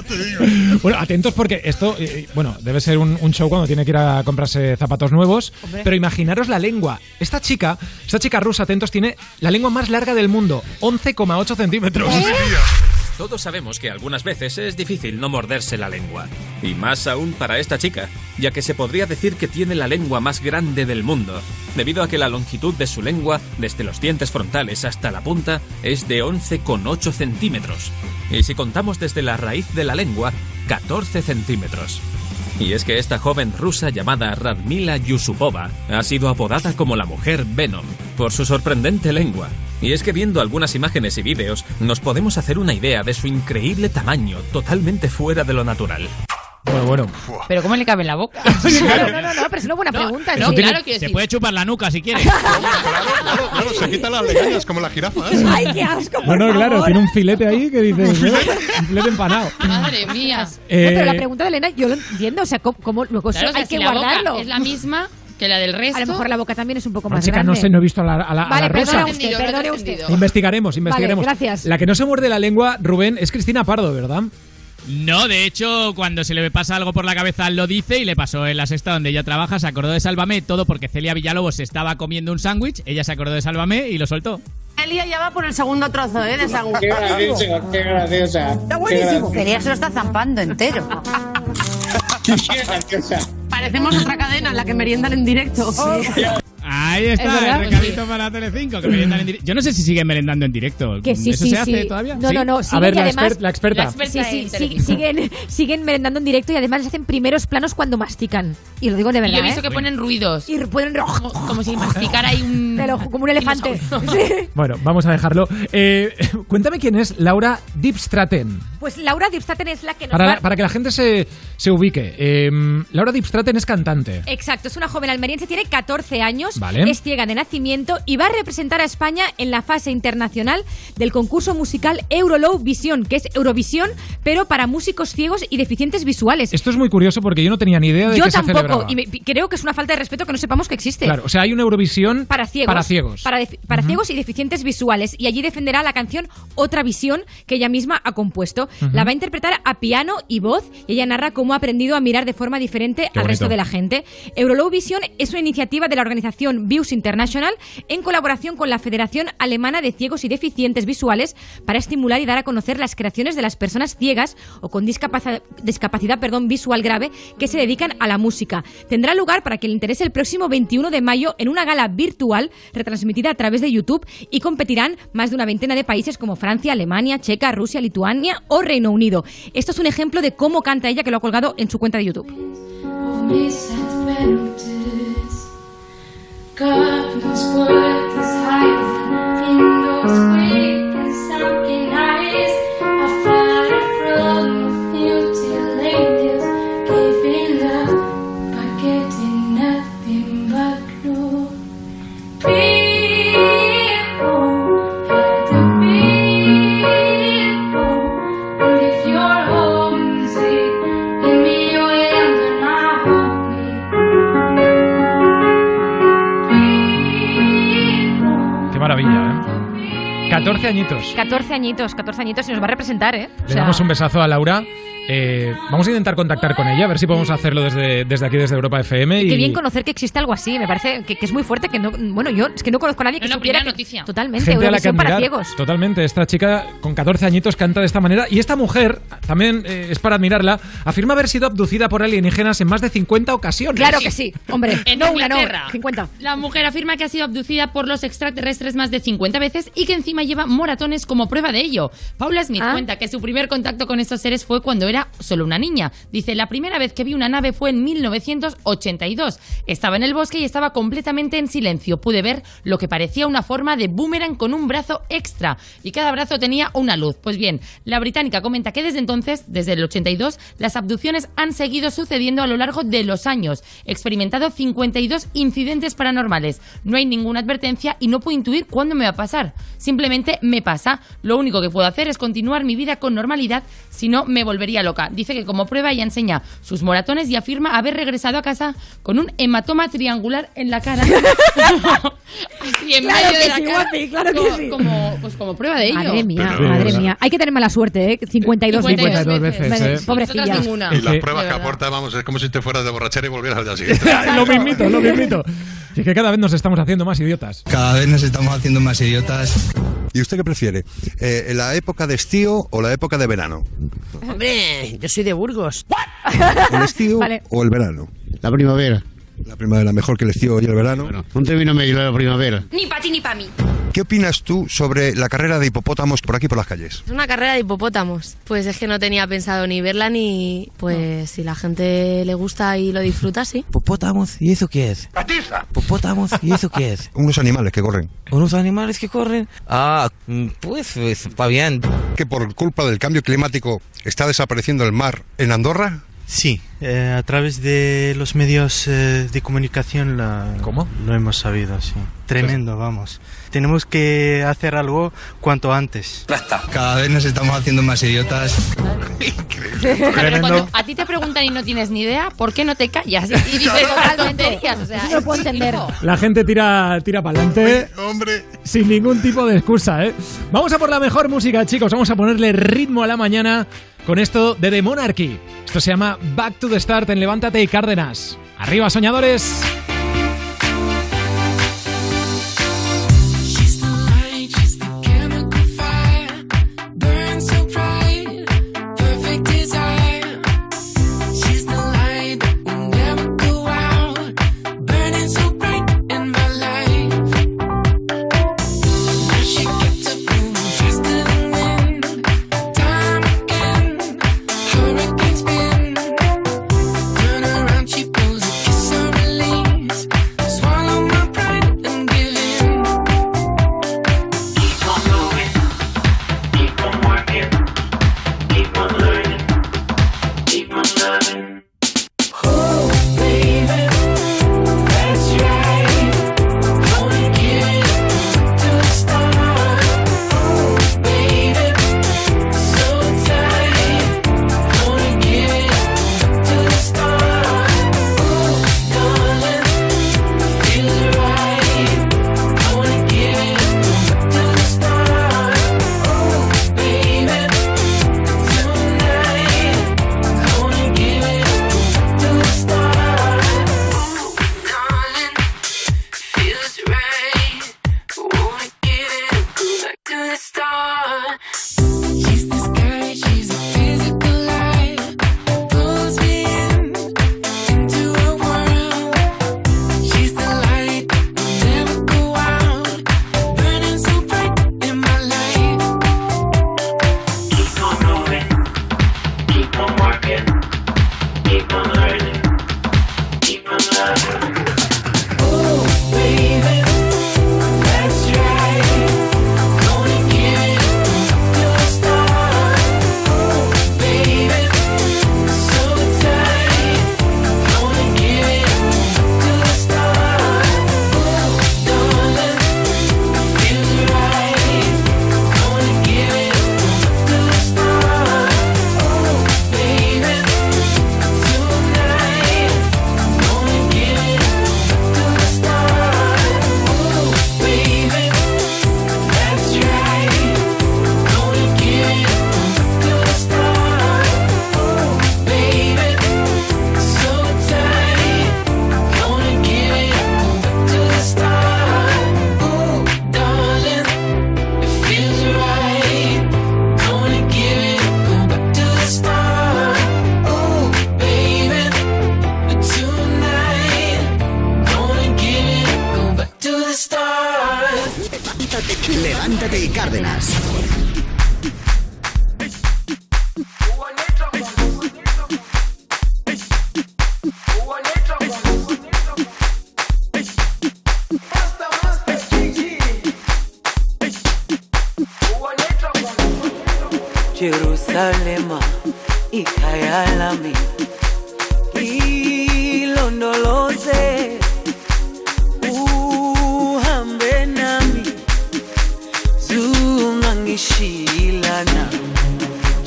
Speaker 1: Bueno, atentos porque esto, eh, bueno, debe ser un, un show cuando tiene que ir a comprarse zapatos nuevos.
Speaker 82: Hombre.
Speaker 1: Pero imaginaros la lengua. Esta chica, esta chica rusa, atentos, tiene la lengua más larga del mundo, 11,8 centímetros.
Speaker 82: Todos sabemos que algunas veces es difícil no morderse la lengua. Y más aún para esta chica, ya que se podría decir que tiene la lengua más grande del mundo, debido a que la longitud de su lengua, desde los dientes frontales hasta la punta, es de 11,8 centímetros. Y si contamos desde la raíz de la lengua, 14 centímetros. Y es que esta joven rusa llamada Radmila Yusupova ha sido apodada como la mujer Venom por su sorprendente lengua. Y es que viendo algunas imágenes y vídeos nos podemos hacer una idea de su increíble tamaño totalmente fuera de lo natural.
Speaker 1: Bueno, bueno.
Speaker 3: Pero ¿cómo le cabe en la boca? <laughs>
Speaker 2: Claro, no, no, no, pero es una buena pregunta.
Speaker 3: no,
Speaker 2: sí.
Speaker 3: claro que
Speaker 11: Se
Speaker 3: sí.
Speaker 11: puede chupar la nuca si quieres. <laughs>
Speaker 84: Claro, se quitan las legañas como la jirafa. ¿eh?
Speaker 2: Ay, qué asco,
Speaker 1: No,
Speaker 2: por
Speaker 1: no, claro,
Speaker 2: favor.
Speaker 1: tiene un filete ahí que dice, un filete empanado. <laughs>
Speaker 3: Madre mía.
Speaker 2: No, pero la
Speaker 1: Eh,
Speaker 2: pregunta de Elena yo lo entiendo, o sea, ¿cómo, cómo luego eso
Speaker 3: Claro, o sea,
Speaker 2: hay
Speaker 3: si
Speaker 2: que
Speaker 3: la boca
Speaker 2: guardarlo?
Speaker 3: es la misma que la del resto.
Speaker 2: A lo mejor la boca también es un poco más
Speaker 1: chica,
Speaker 2: grande.
Speaker 1: no sé, no he visto a la, a la, a
Speaker 2: Vale,
Speaker 1: la rusa.
Speaker 2: perdone usted, perdone usted.
Speaker 1: Investigaremos, investigaremos.
Speaker 2: Vale, gracias.
Speaker 1: La que no se muerde la lengua, Rubén, es Cristina Pardo, ¿verdad?
Speaker 11: No, de hecho, cuando se le pasa algo por la cabeza lo dice y le pasó en la sexta donde ella trabaja, se acordó de Sálvame, todo porque Celia Villalobos estaba comiendo un sándwich, ella se acordó de Sálvame y lo soltó.
Speaker 43: Elia ya va por el segundo trozo, ¿eh? De sándwich.
Speaker 85: Qué graciosa, qué graciosa.
Speaker 43: Está
Speaker 85: buenísimo.
Speaker 43: Celia se lo está zampando entero. <laughs>
Speaker 85: Qué graciosa.
Speaker 43: Parecemos otra cadena en la que meriendan en directo.
Speaker 11: Ahí
Speaker 43: ¿Es
Speaker 11: está, el recadito para Telecinco, que meriendan en directo. Yo no sé si siguen merendando en directo.
Speaker 2: Que sí,
Speaker 11: ¿Eso
Speaker 2: sí,
Speaker 11: se hace
Speaker 2: sí.
Speaker 11: todavía?
Speaker 2: No, no, no.
Speaker 1: A ver,
Speaker 2: y
Speaker 1: la,
Speaker 2: además,
Speaker 1: exper- la experta.
Speaker 2: Sí, sí, sí, siguen, siguen merendando en directo y además les hacen primeros planos cuando mastican. Y lo digo de
Speaker 3: Y
Speaker 2: verdad.
Speaker 3: yo he visto
Speaker 2: ¿eh?
Speaker 3: que ponen ruidos.
Speaker 2: Y ponen
Speaker 3: como, como si masticara ahí un... <laughs>
Speaker 2: Como un elefante. <laughs> Sí.
Speaker 1: Bueno, vamos a dejarlo. Eh, <laughs> cuéntame quién es Laura Dipstraten.
Speaker 2: Pues Laura Dipstaten es la que nos
Speaker 1: Para,
Speaker 2: va...
Speaker 1: la- para que la gente se, se ubique. Eh, Laura Dipstraten es cantante.
Speaker 2: Exacto, es una joven almeriense, tiene 14 años,
Speaker 1: Vale.
Speaker 2: es ciega de nacimiento y va a representar a España en la fase internacional del concurso musical Eurolow Vision, que es Eurovisión, pero para músicos ciegos y deficientes visuales.
Speaker 1: Esto es muy curioso porque yo no tenía ni idea de
Speaker 2: Yo
Speaker 1: que se
Speaker 2: tampoco,
Speaker 1: celebraba.
Speaker 2: y me- creo que es una falta de respeto que no sepamos que existe.
Speaker 1: Claro, o sea, hay una Eurovisión
Speaker 2: Para ciegos.
Speaker 1: Para ciegos.
Speaker 2: Para, para
Speaker 1: Ujú.
Speaker 2: ciegos y deficientes visuales. Y allí defenderá la canción Otra Visión que ella misma ha compuesto.
Speaker 1: Ujú.
Speaker 2: La va a interpretar a piano y voz y ella narra cómo ha aprendido a mirar de forma diferente
Speaker 1: Qué
Speaker 2: al resto
Speaker 1: bonito.
Speaker 2: de la gente. Eurolow Vision es una iniciativa de la organización Views International en colaboración con la Federación Alemana de Ciegos y Deficientes Visuales para estimular y dar a conocer las creaciones de las personas ciegas o con discapacidad, discapacidad perdón, visual grave que se dedican a la música. Tendrá lugar para que le interese el próximo 21 de mayo en una gala virtual retransmitida a través de YouTube y competirán más de una veintena de países como Francia, Alemania, Checa, Rusia, Lituania o Reino Unido. Esto es un ejemplo de cómo canta ella que lo ha colgado en su cuenta de YouTube.
Speaker 86: God knows what is hiding in those big and sunken
Speaker 1: 14 añitos.
Speaker 2: 14 añitos, 14 añitos y nos va a representar, ¿eh? O
Speaker 1: Le
Speaker 2: sea,
Speaker 1: damos un besazo a Laura. Eh, vamos a intentar contactar con ella, a ver si podemos hacerlo desde, desde aquí, desde Europa FM. Y
Speaker 2: Qué bien conocer que existe algo así, me parece que, que es muy fuerte, que no, bueno, yo es que no conozco a nadie que
Speaker 3: No,
Speaker 2: supiera que-
Speaker 3: noticia.
Speaker 2: totalmente,
Speaker 1: gente a la que
Speaker 2: Eurovisión para
Speaker 1: admirar.
Speaker 2: ciegos.
Speaker 1: Totalmente, esta chica con 14 añitos canta de esta manera y esta mujer, también eh, es para admirarla, afirma haber sido abducida por alienígenas en más de 50 ocasiones.
Speaker 2: Claro que sí, hombre, <laughs>
Speaker 3: En
Speaker 2: no una, no,
Speaker 3: Inglaterra.
Speaker 2: 50.
Speaker 3: La mujer afirma que ha sido abducida por los extraterrestres más de 50 veces y que encima lleva moratones como prueba de ello. Paula Smith
Speaker 2: Ah.
Speaker 3: cuenta que su primer contacto con estos seres fue cuando era solo una niña. Dice, la primera vez que vi una nave fue en 1982. Estaba en el bosque y estaba completamente en silencio. Pude ver lo que parecía una forma de boomerang con un brazo extra y cada brazo tenía una luz. Pues bien, la británica comenta que desde entonces, desde el 82, las abducciones han seguido sucediendo a lo largo de los años. He experimentado 52 incidentes paranormales. No hay ninguna advertencia y no puedo intuir cuándo me va a pasar. Simplemente me pasa. Lo único que puedo hacer es continuar mi vida con normalidad, si no me volvería loca. Dice que como prueba ella enseña sus moratones y afirma haber regresado a casa con un hematoma triangular en la cara. <laughs> Así en
Speaker 2: Claro
Speaker 3: medio
Speaker 2: que
Speaker 3: de la
Speaker 2: sí,
Speaker 3: cara.
Speaker 2: guapi, claro que
Speaker 3: como,
Speaker 2: sí.
Speaker 3: Como, pues como prueba de ello.
Speaker 2: Madre mía,
Speaker 1: Pero-
Speaker 2: madre mía. Hay que tener mala suerte, ¿eh? 52,
Speaker 1: 52 veces,
Speaker 2: Madre-
Speaker 1: ¿eh?
Speaker 2: Pobrecilla.
Speaker 3: Ninguna.
Speaker 84: Y las
Speaker 1: que-
Speaker 84: pruebas que aporta, vamos, es como si te fueras de borrachera y volvieras al día siguiente. <laughs>
Speaker 1: lo mismito, lo mismito. Y es que cada vez nos estamos haciendo más idiotas.
Speaker 77: Cada vez nos estamos haciendo más idiotas.
Speaker 4: ¿Y usted qué prefiere? Eh, ¿La época de estío o la época de verano?
Speaker 43: Hombre, yo soy de Burgos. <laughs>
Speaker 4: ¿El estío
Speaker 2: Vale.
Speaker 4: o el verano?
Speaker 85: La primavera.
Speaker 4: La primavera mejor que el estío y el verano.
Speaker 85: Un término medio de la primavera.
Speaker 14: Ni para ti ni para mí.
Speaker 4: ¿Qué opinas tú sobre la carrera de hipopótamos por aquí por las calles?
Speaker 14: Es una carrera de hipopótamos. Pues es que no tenía pensado ni verla ni... Pues si la gente le gusta y lo disfruta, sí.
Speaker 4: ¿Hipopótamos? ¿Y eso qué es? ¿Hipopótamos? ¿Y eso qué es? <laughs> Unos animales que corren.
Speaker 87: ¿Unos animales que corren? Ah, mm, pues está bien.
Speaker 4: ¿Que por culpa del cambio climático está desapareciendo el mar en Andorra?
Speaker 88: Sí, eh, a través de los medios eh, de comunicación la- lo hemos sabido, sí. Tremendo, vamos. Tenemos que hacer algo cuanto antes.
Speaker 89: Cada vez nos estamos haciendo más idiotas.
Speaker 3: Pero cuando a ti te preguntan y no tienes ni idea, ¿por qué no te callas? Y dices tonterías. O sea,
Speaker 2: no lo puedo entender.
Speaker 1: La gente tira, tira para adelante.
Speaker 83: Hombre.
Speaker 1: Sin ningún tipo de excusa, ¿eh? Vamos a por la mejor música, chicos. Vamos a ponerle ritmo a la mañana con esto de The Monarchy. Esto se llama Back to the Start en Levántate y Cárdenas. Arriba, soñadores.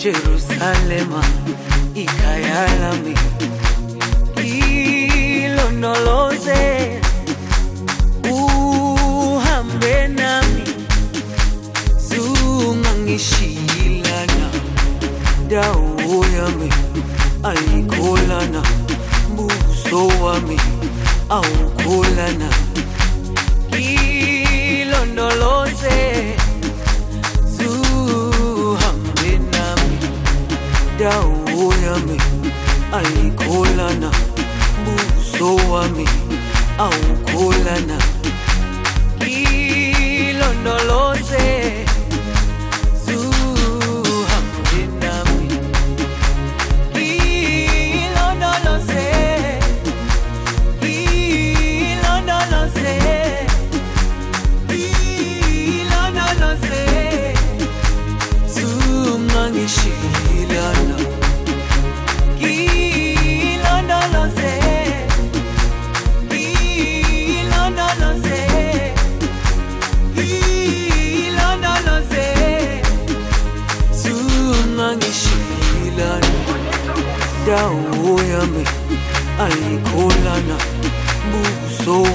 Speaker 90: Jerusalema ikhaya lami ilondoloze uhambe nami zungangishilana dawo yami ayikholana buso wami awukholana ilondoloze dawo yami ayikholana buso wami awukholana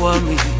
Speaker 90: wa me.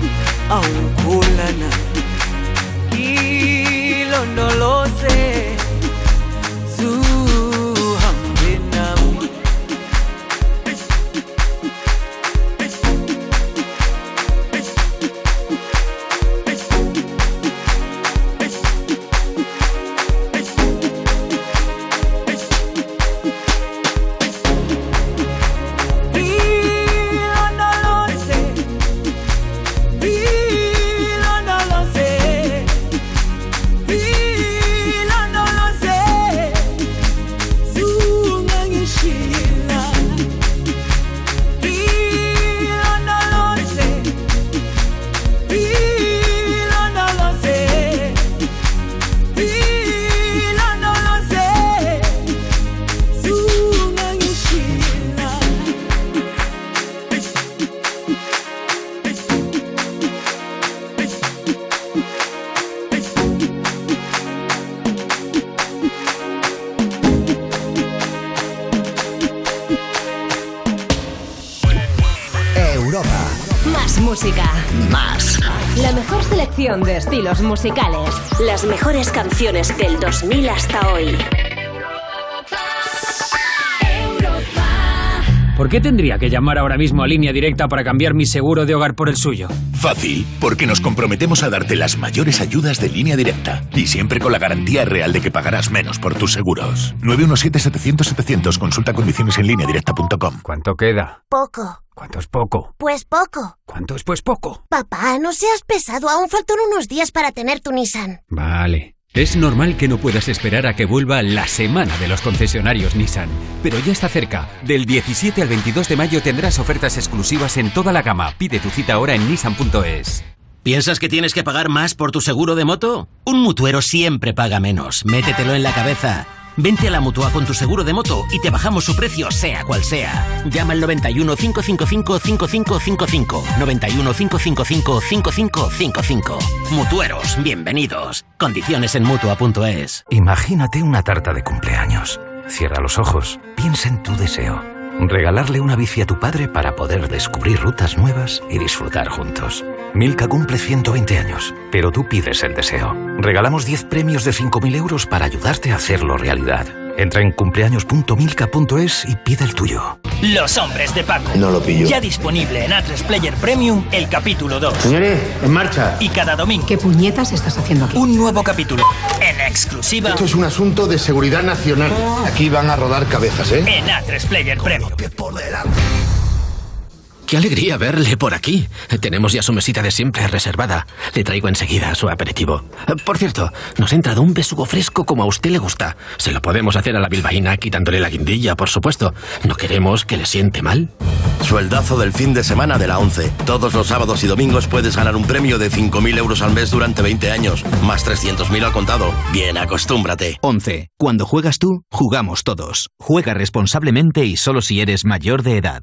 Speaker 90: Tendría que llamar ahora mismo a línea directa para cambiar mi seguro de hogar por el suyo?
Speaker 17: Fácil, porque nos comprometemos a darte las mayores ayudas de línea directa y siempre con la garantía real de que pagarás menos por tus seguros. 917-700-700, consulta condiciones en línea directa.com.
Speaker 90: ¿Cuánto queda?
Speaker 91: Poco.
Speaker 90: ¿Cuánto es poco?
Speaker 91: Pues poco.
Speaker 90: ¿Cuánto es pues poco?
Speaker 91: Papá, no seas pesado. Aún faltan unos días para tener tu Nissan.
Speaker 90: Vale. Es normal que no puedas esperar a que vuelva la semana de los concesionarios Nissan, pero ya está cerca. Del 17 al 22 de mayo tendrás ofertas exclusivas en toda la gama. Pide tu cita ahora en nissan.es.
Speaker 77: ¿Piensas que tienes que pagar más por tu seguro de moto? Un mutuero siempre paga menos. Métetelo en la cabeza. Vente a la mutua con tu seguro de moto y te bajamos su precio, sea cual sea. Llama al 91 555 5555. 91 555 5555. Mutueros, bienvenidos. Condiciones en mutua.es.
Speaker 92: Imagínate una tarta de cumpleaños. Cierra los ojos, piensa en tu deseo. Regalarle una bici a tu padre para poder descubrir rutas nuevas y disfrutar juntos. Milka cumple 120 años, pero tú pides el deseo. Regalamos 10 premios de 5.000 euros para ayudarte a hacerlo realidad. Entra en cumpleaños.milka.es y pide el tuyo.
Speaker 93: Los hombres de Paco.
Speaker 92: No lo pillo.
Speaker 93: Ya disponible en A3 Player Premium el capítulo 2.
Speaker 92: Señores, en marcha.
Speaker 93: Y cada domingo.
Speaker 78: ¿Qué puñetas estás haciendo aquí?
Speaker 93: Un nuevo capítulo. En exclusiva.
Speaker 94: Esto es un asunto de seguridad nacional. Aquí van a rodar cabezas, ¿eh?
Speaker 93: En A3 Player Premium.
Speaker 77: Qué alegría verle por aquí. Tenemos ya su mesita de siempre reservada. Le traigo enseguida su aperitivo. Por cierto, nos ha entrado un besugo fresco como a usted le gusta. Se lo podemos hacer a la bilbaína quitándole la guindilla, por supuesto. No queremos que le siente mal.
Speaker 68: Sueldazo del fin de semana de la 11. Todos los sábados y domingos puedes ganar un premio de 5.000 euros al mes durante 20 años, más 300.000 al contado. Bien, acostúmbrate.
Speaker 95: 11. Cuando juegas tú, jugamos todos. Juega responsablemente y solo si eres mayor de edad.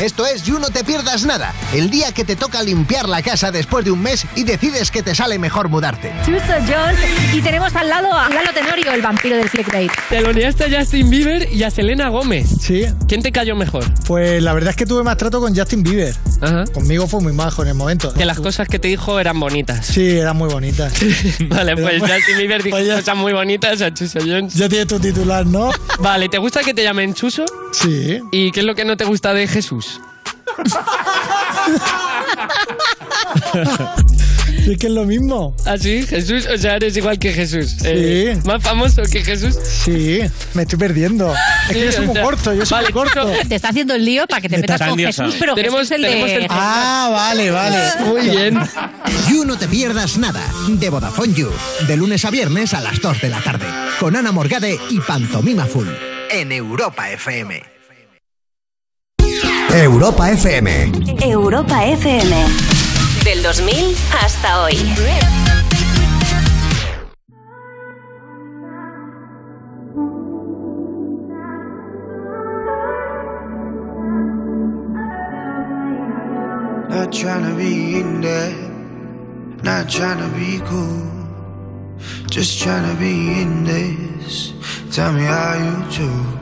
Speaker 20: Esto es You No Te Pierdas Nada, el día que te toca limpiar la casa después de un mes y decides que te sale mejor mudarte.
Speaker 2: Chuso Jones. Y tenemos al lado a Lalo Tenorio, el vampiro del clickbait.
Speaker 96: Te lo liaste a Justin Bieber y a Selena Gómez. Sí. ¿Quién te cayó mejor?
Speaker 21: Pues la verdad es que tuve más trato con Justin Bieber. Conmigo fue muy majo en el momento.
Speaker 96: Que las cosas que te dijo eran bonitas.
Speaker 21: Sí, eran muy bonitas. <laughs>
Speaker 96: Vale, pues Justin Bieber dijo cosas muy bonitas a Chuso Jones.
Speaker 21: Ya tienes tu titular, ¿no?
Speaker 96: Vale, ¿te gusta que te llamen Chuso?
Speaker 21: Sí.
Speaker 96: ¿Y qué es lo que no te gusta de Jesús? <laughs>
Speaker 21: es que es lo mismo.
Speaker 96: ¿Ah, sí? Jesús, o sea, eres igual que Jesús.
Speaker 21: Sí.
Speaker 96: Eh, ¿Más famoso que Jesús?
Speaker 21: Sí, me estoy perdiendo. Es que
Speaker 96: Sí,
Speaker 21: yo soy muy
Speaker 96: sea,
Speaker 21: corto, yo soy
Speaker 96: vale,
Speaker 21: muy corto.
Speaker 2: Te está haciendo el lío para que te
Speaker 21: Me
Speaker 2: metas con. Jesús, pero
Speaker 96: Tenemos-
Speaker 2: Jesús el
Speaker 96: tenemos
Speaker 2: de...
Speaker 96: el-
Speaker 21: Ah, vale, vale.
Speaker 96: Muy bien.
Speaker 20: You No Te Pierdas Nada, de Vodafone You, de lunes a viernes a las 2 de la tarde, con Ana Morgade y Pantomima Full, en Europa FM. Europa FM.
Speaker 15: Europa FM. Del 2000 hasta hoy.
Speaker 97: Not trying to be in there,
Speaker 68: Not trying to be cool, just trying to be in this. Tell me how you do.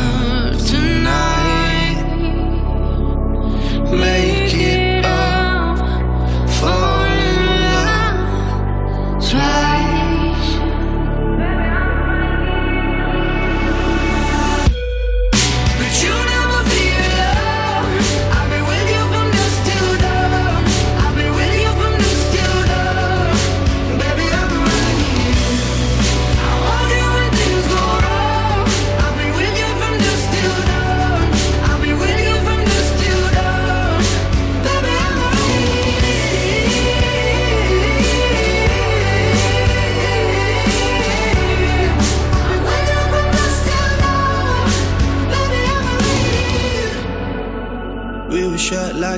Speaker 68: Make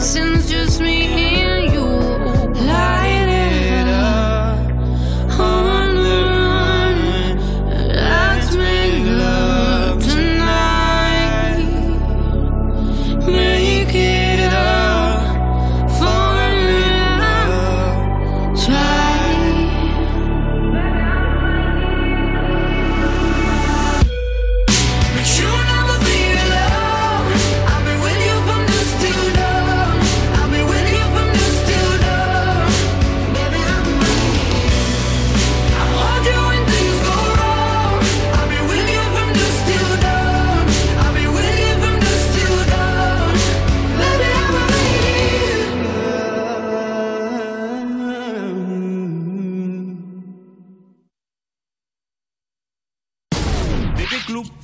Speaker 68: sins just me and you.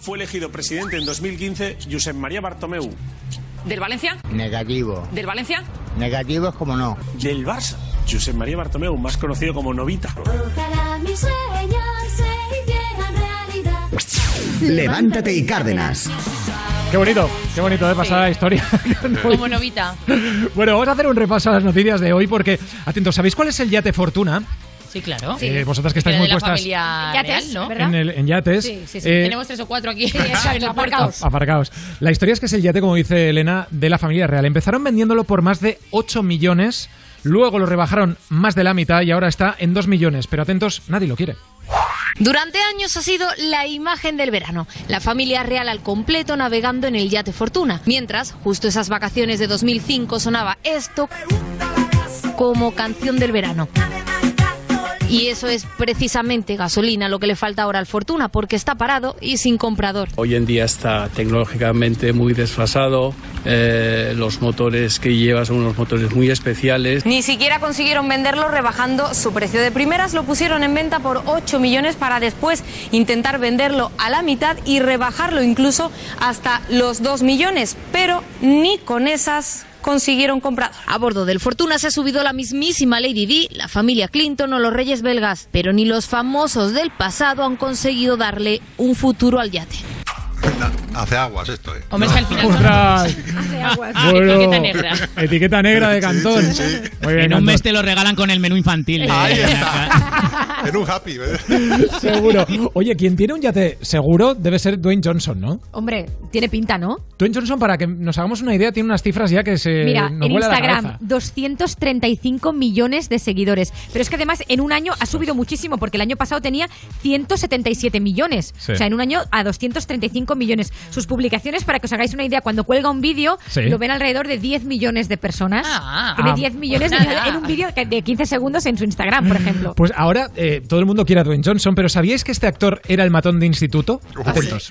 Speaker 98: Fue elegido presidente en 2015 Josep María Bartomeu?
Speaker 99: ¿Del Valencia?
Speaker 100: Negativo.
Speaker 99: ¿Del Valencia?
Speaker 100: Negativo es como no.
Speaker 98: Del Barça. Josep María Bartomeu, más conocido como Novita.
Speaker 90: Ojalá mis sueños se hicieran realidad.
Speaker 20: Levántate y Cárdenas.
Speaker 1: Qué bonito, qué bonito de pasar la historia. <laughs>
Speaker 3: Como novita.
Speaker 1: Bueno, vamos a hacer un repaso a las noticias de hoy porque, atentos, ¿sabéis cuál es el yate Fortuna?
Speaker 3: Sí, claro.
Speaker 1: Eh, vosotras que estáis muy puestas
Speaker 3: familia
Speaker 2: Yates,
Speaker 3: ¿no?
Speaker 1: en, el- en yates.
Speaker 3: Sí, sí, sí.
Speaker 1: eh,
Speaker 3: Tenemos tres o cuatro aquí en el.
Speaker 1: Aparcaos. La historia es que es el yate, como dice Elena, de la familia real. Empezaron vendiéndolo por más de 8 millones, luego lo rebajaron más de la mitad y ahora está en 2 millones. Pero atentos, nadie lo quiere.
Speaker 101: Durante años ha sido la imagen del verano, la familia real al completo navegando en el yate Fortuna. Mientras, justo esas vacaciones de 2005 sonaba esto como canción del verano. Y eso es precisamente gasolina lo que le falta ahora al Fortuna, porque está parado y sin comprador.
Speaker 102: Hoy en día está tecnológicamente muy desfasado, eh, los motores que lleva son unos motores muy especiales.
Speaker 101: Ni siquiera consiguieron venderlo rebajando su precio de primeras, lo pusieron en venta por 8 millones para después intentar venderlo a la mitad y rebajarlo incluso hasta los 2 millones, pero ni con esas consiguieron comprador. A bordo del Fortuna se ha subido la mismísima Lady Di, la familia Clinton o los reyes belgas, pero ni los famosos del pasado han conseguido darle un futuro al yate.
Speaker 83: Hace aguas esto, ¿eh?
Speaker 3: Hombre, es que al final son-
Speaker 1: Ostras. Bueno,
Speaker 3: Etiqueta negra.
Speaker 1: Etiqueta negra de Cantón. Muy bien,
Speaker 103: en un
Speaker 1: Cantón.
Speaker 103: mes te lo regalan con el menú infantil. eh.
Speaker 83: Ahí está. En un happy.
Speaker 1: Seguro. Oye, quien tiene un yate seguro debe ser Dwayne Johnson, ¿no?
Speaker 2: Hombre, tiene pinta, ¿no?
Speaker 1: Dwayne Johnson, para que nos hagamos una idea, tiene unas cifras ya que se
Speaker 2: Mira,
Speaker 1: nos
Speaker 2: en
Speaker 1: vuela la
Speaker 2: Instagram,
Speaker 1: cabeza.
Speaker 2: 235 millones de seguidores. Pero es que además en un año ha subido muchísimo, porque el año pasado tenía 177 millones.
Speaker 1: Sí.
Speaker 2: O sea, en un año a 235 millones. Sus publicaciones, para que os hagáis una idea, cuando cuelga un vídeo,
Speaker 1: Sí.
Speaker 2: lo ven alrededor de 10 millones de personas.
Speaker 3: Ah.
Speaker 2: Tiene
Speaker 1: Ah.
Speaker 2: 10 millones de-
Speaker 3: Nada.
Speaker 2: en un vídeo de 15 segundos en su Instagram, por ejemplo.
Speaker 1: Pues ahora eh, todo el mundo quiere a Dwayne Johnson, pero ¿sabíais que este actor era el matón de instituto? Atentos.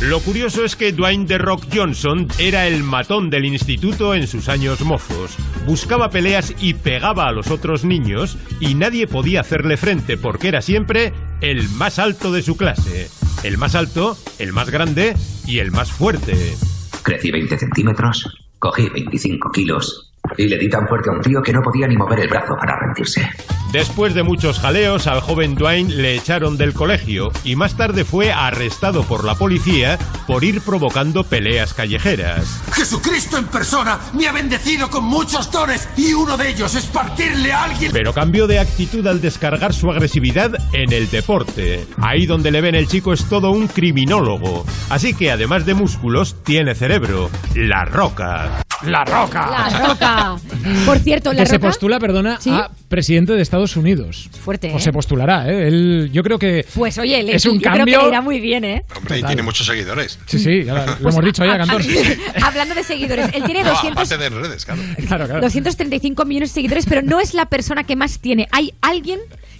Speaker 104: Lo curioso es que Dwayne The Rock Johnson era el matón del instituto en sus años mozos. Buscaba peleas y pegaba a los otros niños y nadie podía hacerle frente porque era siempre el más alto de su clase. El más alto, el más grande y el más fuerte.
Speaker 99: Crecí 20 centímetros, cogí 25 kilos y le di tan fuerte a un tío que no podía ni mover el brazo para rendirse.
Speaker 104: Después de muchos jaleos, al joven Dwayne le echaron del colegio y más tarde fue arrestado por la policía por ir provocando peleas callejeras.
Speaker 103: Jesucristo en persona me ha bendecido con muchos dones y uno de ellos es partirle a alguien.
Speaker 104: Pero cambió de actitud al descargar su agresividad en el deporte. Ahí donde le ven el chico es todo un criminólogo. Así que además de músculos, tiene cerebro. La roca.
Speaker 1: La roca.
Speaker 2: La roca. Por cierto, la
Speaker 1: que se
Speaker 2: roca.
Speaker 1: postula, perdona,
Speaker 2: ¿Sí?
Speaker 1: a presidente de Estados Unidos.
Speaker 2: Fuerte,
Speaker 1: O
Speaker 2: ¿eh?
Speaker 1: se postulará, ¿eh? Él, yo creo que
Speaker 2: Pues oye, le-
Speaker 1: es un
Speaker 2: yo creo
Speaker 1: cambio.
Speaker 2: que le irá muy bien, ¿eh?
Speaker 83: Hombre, y tiene muchos seguidores.
Speaker 1: Sí, sí, ya lo hemos dicho ya, Cantón. <laughs>
Speaker 2: Hablando de seguidores, él tiene
Speaker 83: No,
Speaker 2: 200,
Speaker 83: aparte de redes, claro.
Speaker 1: Claro, claro.
Speaker 2: 235 millones de seguidores, pero no es la persona que más tiene. Hay alguien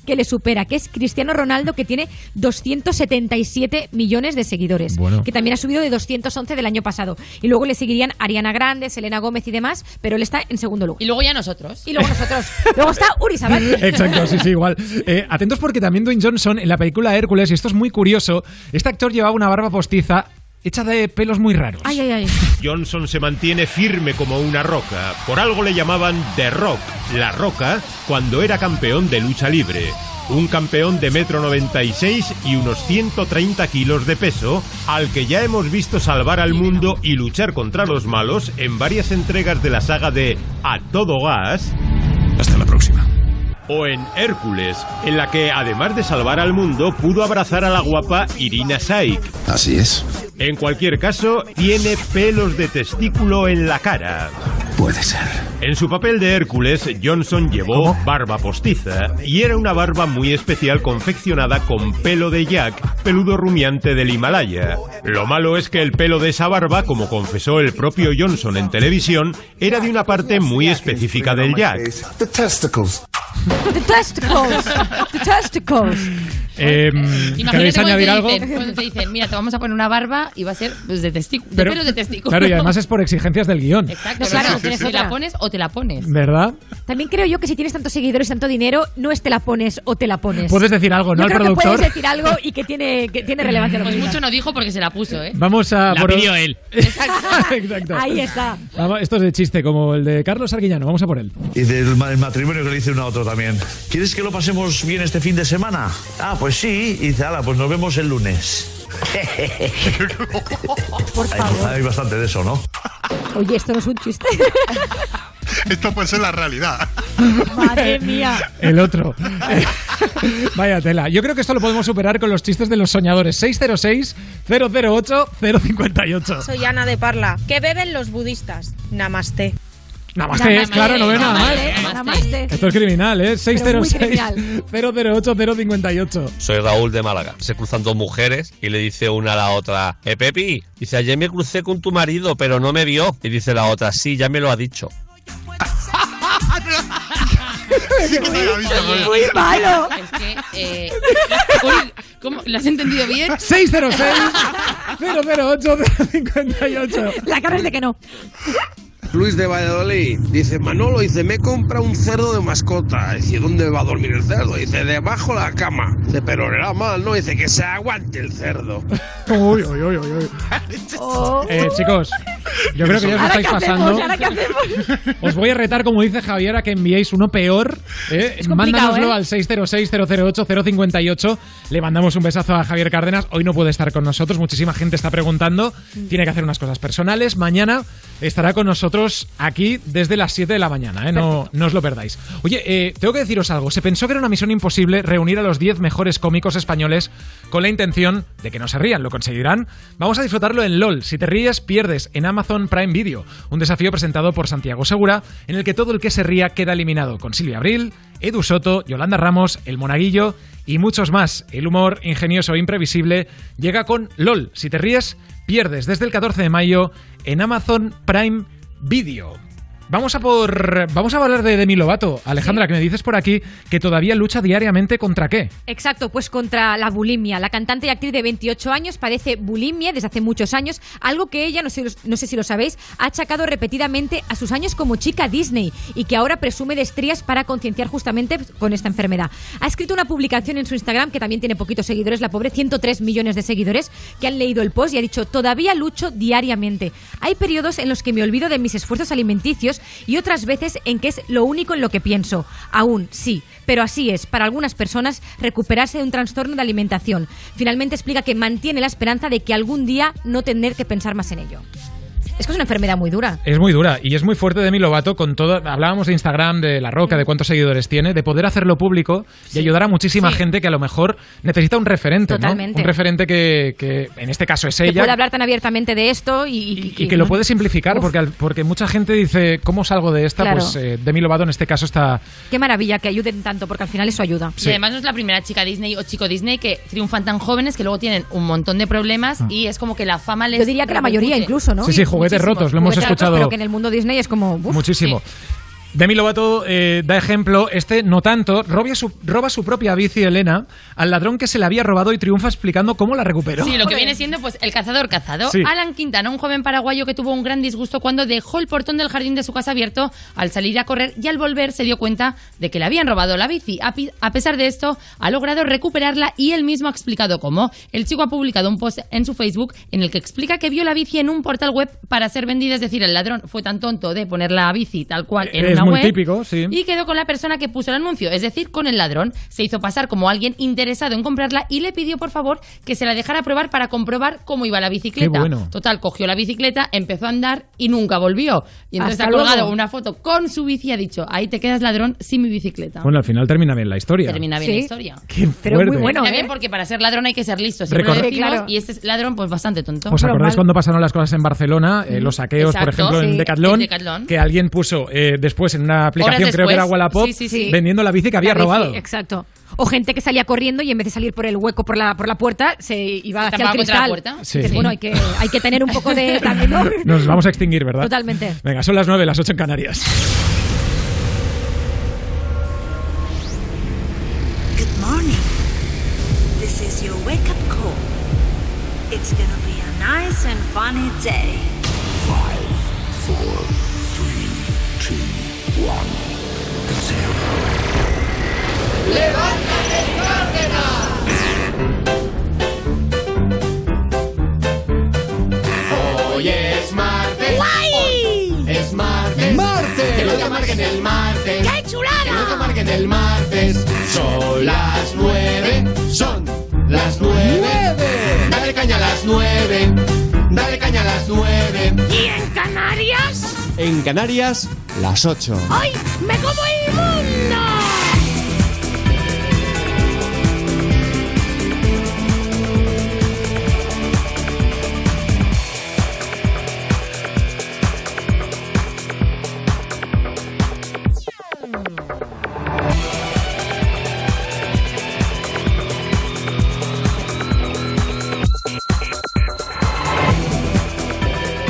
Speaker 2: que le supera, que es Cristiano Ronaldo, que tiene 277 millones de seguidores,
Speaker 1: Bueno.
Speaker 2: que también ha subido de 211 del año pasado. Y luego le seguirían Ariana Grande, Selena Gómez y demás, pero él está en segundo lugar.
Speaker 3: Y luego ya nosotros.
Speaker 2: Y luego nosotros. luego está Uri Sabat. <laughs>
Speaker 1: Exacto, sí, sí, igual. Eh, atentos porque también Dwayne Johnson en la película Hércules, y esto es muy curioso, este actor llevaba una barba postiza hecha de pelos muy raros.
Speaker 2: Ay, ay, ay. <laughs>
Speaker 104: Johnson se mantiene firme como una roca. Por algo le llamaban The Rock, la roca, cuando era campeón de lucha libre. Un campeón de metro 96 y unos 130 kilos de peso, al que ya hemos visto salvar al mundo y luchar contra los malos en varias entregas de la saga de A Todo Gas.
Speaker 83: Hasta la próxima.
Speaker 104: O en Hércules, en la que además de salvar al mundo, pudo abrazar a la guapa Irina Saik.
Speaker 105: Así es.
Speaker 104: En cualquier caso, tiene pelos de testículo en la cara.
Speaker 105: Puede ser.
Speaker 104: En su papel de Hércules, Johnson llevó barba postiza y era una barba muy especial confeccionada con pelo de yak, peludo rumiante del Himalaya. Lo malo es que el pelo de esa barba, como confesó el propio Johnson en televisión, era de una parte muy específica del yak.
Speaker 105: The testicles.
Speaker 2: The testicles. The testicles.
Speaker 1: Eh,
Speaker 3: Imagínate
Speaker 1: ¿Queréis añadir algo?
Speaker 3: Dicen, cuando te dicen, mira, te vamos a poner una barba y va a ser pues, de testículo, de pelos de testículo.
Speaker 1: Claro, y además es por <laughs> exigencias del guion.
Speaker 3: Exacto,
Speaker 2: No, claro,
Speaker 3: claro.
Speaker 2: tienes
Speaker 3: te
Speaker 2: otra.
Speaker 3: la pones o te la pones.
Speaker 1: ¿Verdad?
Speaker 2: También creo yo que si tienes tantos seguidores y tanto dinero, no es te la pones o te la pones.
Speaker 1: Puedes decir algo, ¿no?
Speaker 2: Yo
Speaker 1: Al
Speaker 2: creo que
Speaker 1: productor.
Speaker 2: puedes decir algo y que tiene, que tiene relevancia. lo
Speaker 3: Pues
Speaker 2: que digas.
Speaker 3: mucho no dijo porque se la puso, ¿eh?
Speaker 1: Vamos a.
Speaker 3: La
Speaker 1: por-
Speaker 3: pidió él. <laughs>
Speaker 1: Exacto.
Speaker 2: Ahí está.
Speaker 1: Vamos, esto es de chiste, como el de Carlos Arguillano. Vamos a por él.
Speaker 106: Y del ma- el matrimonio que le hice uno a otro también. ¿Quieres que lo pasemos bien este fin de semana? Ah, pues sí. Y dice, ala, pues nos vemos el lunes.
Speaker 2: Por
Speaker 106: Hay,
Speaker 2: favor.
Speaker 106: hay bastante de eso, ¿no?
Speaker 2: Oye, esto no es un chiste.
Speaker 83: Esto puede ser la realidad.
Speaker 2: Madre mía.
Speaker 1: El otro. Vaya tela. Yo creo que esto lo podemos superar con los chistes de los soñadores. 606-008-058.
Speaker 107: Soy Ana de Parla. ¿Qué beben los budistas? Namaste.
Speaker 1: Namaste, es claro, no ve nada más.
Speaker 2: Namaste.
Speaker 1: Esto es criminal, ¿eh?
Speaker 107: Pero muy criminal.
Speaker 1: 606-008-058.
Speaker 108: Soy Raúl de Málaga. Se cruzan dos mujeres y le dice una a la otra, eh, Pepi, dice, ayer me crucé con tu marido, pero no me vio. Y dice la otra, sí, ya me lo ha dicho.
Speaker 2: Muy <laughs> malo.
Speaker 3: Es que, eh, ¿cómo? ¿Lo has entendido bien?
Speaker 1: 606-008-058.
Speaker 2: La cara es de que no.
Speaker 109: Luis de Valladolid dice Manolo dice me compra un cerdo de mascota dice ¿dónde va a dormir el cerdo? dice debajo de la cama dice pero le da mal no dice que se aguante el cerdo <laughs>
Speaker 1: Uy, uy, uy, uy.
Speaker 2: Oh.
Speaker 1: Eh, chicos, Yo creo que ya os
Speaker 2: ¿Ahora
Speaker 1: estáis pasando. <laughs> Os voy a retar, como dice Javier, a que enviéis uno peor. ¿eh?
Speaker 2: Es
Speaker 1: Mándanoslo
Speaker 2: ¿eh?
Speaker 1: al 606-008-058. Le mandamos un besazo a Javier Cárdenas. Hoy no puede estar con nosotros. Muchísima gente está preguntando. Tiene que hacer unas cosas personales. Mañana estará con nosotros aquí desde las 7 de la mañana. ¿eh? No, no os lo perdáis. Oye, eh, tengo que deciros algo. Se pensó que era una misión imposible reunir a los 10 mejores cómicos españoles con la intención de que no se rían. ¿Lo conseguirán? Vamos a disfrutarlo en LOL. Si te ríes, pierdes en Amazon Prime Video. Un desafío presentado por Santiago Segura, en el que todo el que se ría queda eliminado. Con Silvia Abril, Edu Soto, Yolanda Ramos, El Monaguillo y muchos más. El humor ingenioso e imprevisible llega con LOL. Si te ríes, pierdes desde el 14 de mayo en Amazon Prime Video vídeo. Vamos a por vamos a hablar de Demi Lovato. Alejandra, que me dices por aquí que todavía lucha diariamente contra qué?
Speaker 2: Exacto, pues contra la bulimia. La cantante y actriz de 28 años padece bulimia desde hace muchos años, algo que ella, no sé, no sé si lo sabéis, ha achacado repetidamente a sus años como chica Disney y que ahora presume de estrías para concienciar justamente con esta enfermedad. Ha escrito una publicación en su Instagram, que también tiene poquitos seguidores, la pobre, 103 millones de seguidores, que han leído el post y ha dicho, todavía lucho diariamente. Hay periodos en los que me olvido de mis esfuerzos alimenticios y otras veces en que es lo único en lo que pienso. Aún, sí, pero así es, para algunas personas, recuperarse de un trastorno de alimentación. Finalmente explica que mantiene la esperanza de que algún día no tener que pensar más en ello. Es que es una enfermedad muy dura.
Speaker 1: Es muy dura y es muy fuerte Demi Lovato con todo. Hablábamos de Instagram, de La Roca, de cuántos seguidores tiene, de poder hacerlo público y ayudar a muchísima
Speaker 2: Sí.
Speaker 1: gente que a lo mejor necesita un referente, ¿no?
Speaker 2: Totalmente.
Speaker 1: Un referente que, que en este caso es
Speaker 2: Que
Speaker 1: ella.
Speaker 2: puede hablar tan abiertamente de esto y, y-
Speaker 1: y que lo
Speaker 2: ¿no?
Speaker 1: puede simplificar
Speaker 2: Uf.
Speaker 1: porque, porque mucha gente dice, ¿cómo salgo de esta?
Speaker 2: Claro.
Speaker 1: Pues eh, Demi Lovato en este caso está...
Speaker 2: Qué maravilla que ayuden tanto, porque al final eso ayuda.
Speaker 3: Y además no es la primera chica Disney o chico Disney que triunfan tan jóvenes que luego tienen un montón de problemas y es como que la fama les.
Speaker 2: Yo diría que la mayoría incluso, ¿no?
Speaker 1: Sí, sí, juguetes rotos, lo hemos
Speaker 2: Juguetes rotos,
Speaker 1: escuchado
Speaker 2: Pero que en el mundo Disney es como... uf.
Speaker 1: muchísimo. Demi Lovato eh, da ejemplo, este no tanto, roba su, roba su propia bici Elena al ladrón que se la había robado y triunfa explicando cómo la recuperó.
Speaker 3: Sí, lo que viene siendo pues el cazador cazado.
Speaker 1: Sí.
Speaker 3: Alan Quintana, un joven paraguayo que tuvo un gran disgusto cuando dejó el portón del jardín de su casa abierto al salir a correr y al volver se dio cuenta de que le habían robado la bici. A, pesar de esto, ha logrado recuperarla y él mismo ha explicado cómo. El chico ha publicado un post en su Facebook en el que explica que vio la bici en un portal web para ser vendida, es decir, el ladrón fue tan tonto de poner la bici tal cual en
Speaker 1: Es
Speaker 3: una
Speaker 1: muy
Speaker 3: web
Speaker 1: típico, sí.
Speaker 3: y quedó con la persona que puso el anuncio, es decir, con el ladrón. Se hizo pasar como alguien interesado en comprarla y le pidió, por favor, que se la dejara probar para comprobar cómo iba la bicicleta.
Speaker 1: Qué bueno.
Speaker 3: Total, cogió la bicicleta, empezó a andar y nunca volvió. Y entonces
Speaker 2: Hasta
Speaker 3: ha colgado
Speaker 2: luego.
Speaker 3: una foto con su bici y ha dicho, ahí te quedas ladrón sin mi bicicleta.
Speaker 1: Bueno, al final termina bien la historia.
Speaker 3: Termina bien
Speaker 2: Sí.
Speaker 3: la historia.
Speaker 1: Qué
Speaker 2: Pero muy bueno,
Speaker 3: Termina
Speaker 2: ¿eh?
Speaker 3: bien porque para ser ladrón hay que ser listo. Siempre lo decimos,
Speaker 2: Claro.
Speaker 3: y este ladrón, pues bastante tonto.
Speaker 1: ¿Os acordáis cuando pasaron las cosas en Barcelona? eh, los saqueos, por ejemplo, en
Speaker 3: sí,
Speaker 1: Decathlon,
Speaker 3: en Decathlon.
Speaker 1: que alguien puso eh, después en una aplicación, creo que era
Speaker 3: después.
Speaker 1: Wallapop,
Speaker 3: Sí, sí, sí.
Speaker 1: vendiendo la bici que había
Speaker 2: La bici,
Speaker 1: robado.
Speaker 2: Exacto. O gente que salía corriendo y en vez de salir por el hueco por la, por la puerta, se iba hacia el cristal.
Speaker 3: la puerta.
Speaker 1: Sí.
Speaker 2: Dices, Bueno, hay que, hay que tener un poco de... <laughs> también, ¿no?
Speaker 1: Nos vamos a extinguir, ¿verdad?
Speaker 2: Totalmente.
Speaker 1: Venga, son las 9, las 8 en Canarias.
Speaker 110: Good morning. This is your wake up call. It's gonna be a nice and funny day.
Speaker 111: El martes.
Speaker 110: ¡Qué chulada!
Speaker 111: Que no te amarguen el martes. Son las nueve. Son las nueve.
Speaker 103: ¡Nueve!
Speaker 111: Dale caña a las nueve. Dale caña a las nueve.
Speaker 110: ¿Y en Canarias?
Speaker 111: En Canarias, las ocho.
Speaker 110: ¡Hoy me como el mundo!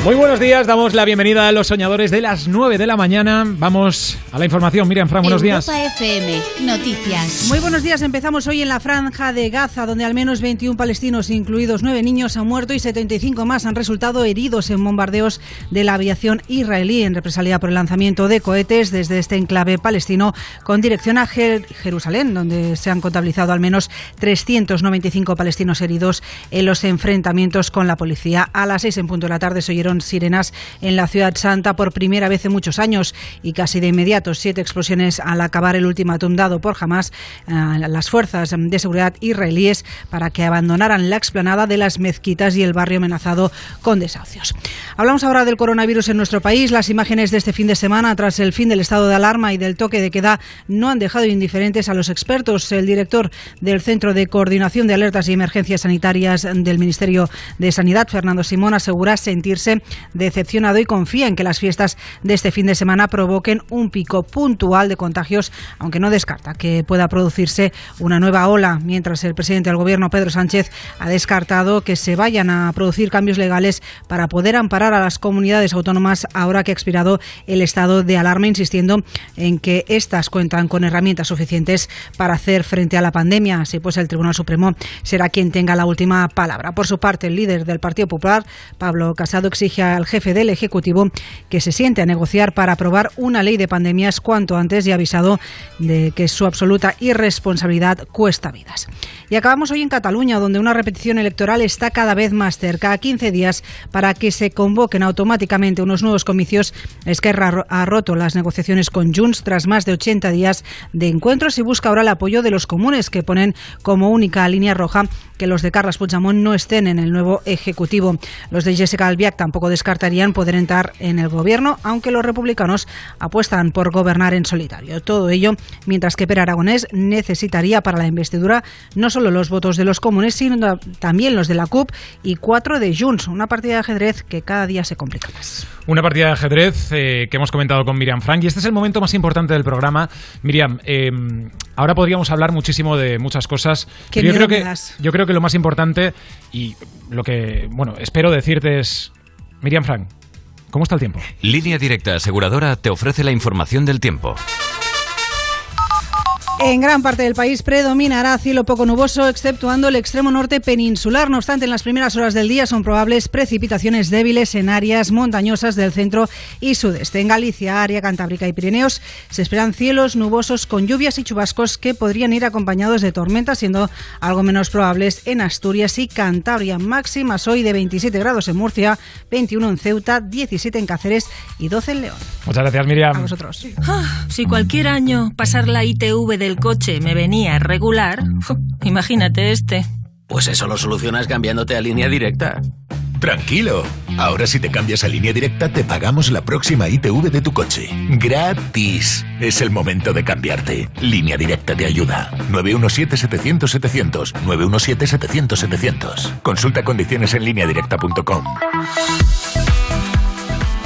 Speaker 1: Muy buenos días, damos la bienvenida a los soñadores de las 9 de la mañana. Vamos a la información. Miriam Fran, buenos días.
Speaker 112: Europa FM, noticias.
Speaker 113: Muy buenos días. Empezamos hoy en la franja de Gaza, donde al menos 21 palestinos, incluidos 9 niños, han muerto y 75 más han resultado heridos en bombardeos de la aviación israelí en represalia por el lanzamiento de cohetes desde este enclave palestino con dirección a Jer- Jerusalén, donde se han contabilizado al menos 395 palestinos heridos en los enfrentamientos con la policía. A las 6 en punto de la tarde se oyeron sirenas en la ciudad santa por primera vez en muchos años y casi de inmediato siete explosiones al acabar el ultimátum dado por Hamas a las fuerzas de seguridad israelíes para que abandonaran la explanada de las mezquitas y el barrio amenazado con desahucios. Hablamos ahora del coronavirus en nuestro país. Las imágenes de este fin de semana tras el fin del estado de alarma y del toque de queda no han dejado indiferentes a los expertos. El director del Centro de Coordinación de Alertas y Emergencias Sanitarias del Ministerio de Sanidad, Fernando Simón, asegura sentirse decepcionado y confía en que las fiestas de este fin de semana provoquen un pico puntual de contagios, aunque no descarta que pueda producirse una nueva ola, mientras el presidente del Gobierno, Pedro Sánchez, ha descartado que se vayan a producir cambios legales para poder amparar a las comunidades autónomas ahora que ha expirado el estado de alarma, insistiendo en que éstas cuentan con herramientas suficientes para hacer frente a la pandemia. Así pues, el Tribunal Supremo será quien tenga la última palabra. Por su parte, el líder del Partido Popular, Pablo Casado, exige al jefe del Ejecutivo que se siente a negociar para aprobar una ley de pandemias cuanto antes y ha avisado de que su absoluta irresponsabilidad cuesta vidas. Y acabamos hoy en Cataluña, donde una repetición electoral está cada vez más cerca, a 15 días para que se convoquen automáticamente unos nuevos comicios. Esquerra ha roto las negociaciones con Junts tras más de 80 días de encuentros y busca ahora el apoyo de los comunes que ponen como única línea roja que los de Carles Puigdemont no estén en el nuevo Ejecutivo. Los de Jessica Albiach tampoco descartarían poder entrar en el gobierno, aunque los republicanos apuestan por gobernar en solitario. Todo ello mientras que Per Aragonés necesitaría para la investidura no solo los votos de los comunes, sino también los de la CUP y cuatro de Junts. Una partida de ajedrez que cada día se complica más.
Speaker 1: Una partida de ajedrez eh, que hemos comentado con Miriam Frank y este es el momento más importante del programa. Miriam, eh, ahora podríamos hablar muchísimo de muchas cosas. Yo creo que yo creo que lo más importante y lo que bueno espero decirte es Miriam Frank, ¿cómo está el tiempo?
Speaker 114: Línea Directa Aseguradora te ofrece la información del tiempo.
Speaker 113: En gran parte del país predominará cielo poco nuboso, exceptuando el extremo norte peninsular. No obstante, en las primeras horas del día son probables precipitaciones débiles en áreas montañosas del centro y sudeste. En Galicia, área cantábrica y Pirineos se esperan cielos nubosos con lluvias y chubascos que podrían ir acompañados de tormentas, siendo algo menos probables en Asturias y Cantabria. Máximas hoy de 27 grados en Murcia, 21 en Ceuta, 17 en Cáceres y 12 en León.
Speaker 1: Muchas gracias, Miriam.
Speaker 113: A vosotros.
Speaker 115: Ah, si cualquier año pasar la ITV del coche me venía regular, imagínate este.
Speaker 116: Pues eso lo solucionas cambiándote a línea directa.
Speaker 17: Tranquilo. Ahora si te cambias a línea directa te pagamos la próxima ITV de tu coche. Gratis. Es el momento de cambiarte. Línea directa te ayuda. 917-700-700. 917-700-700. Consulta condiciones en lineadirecta.com.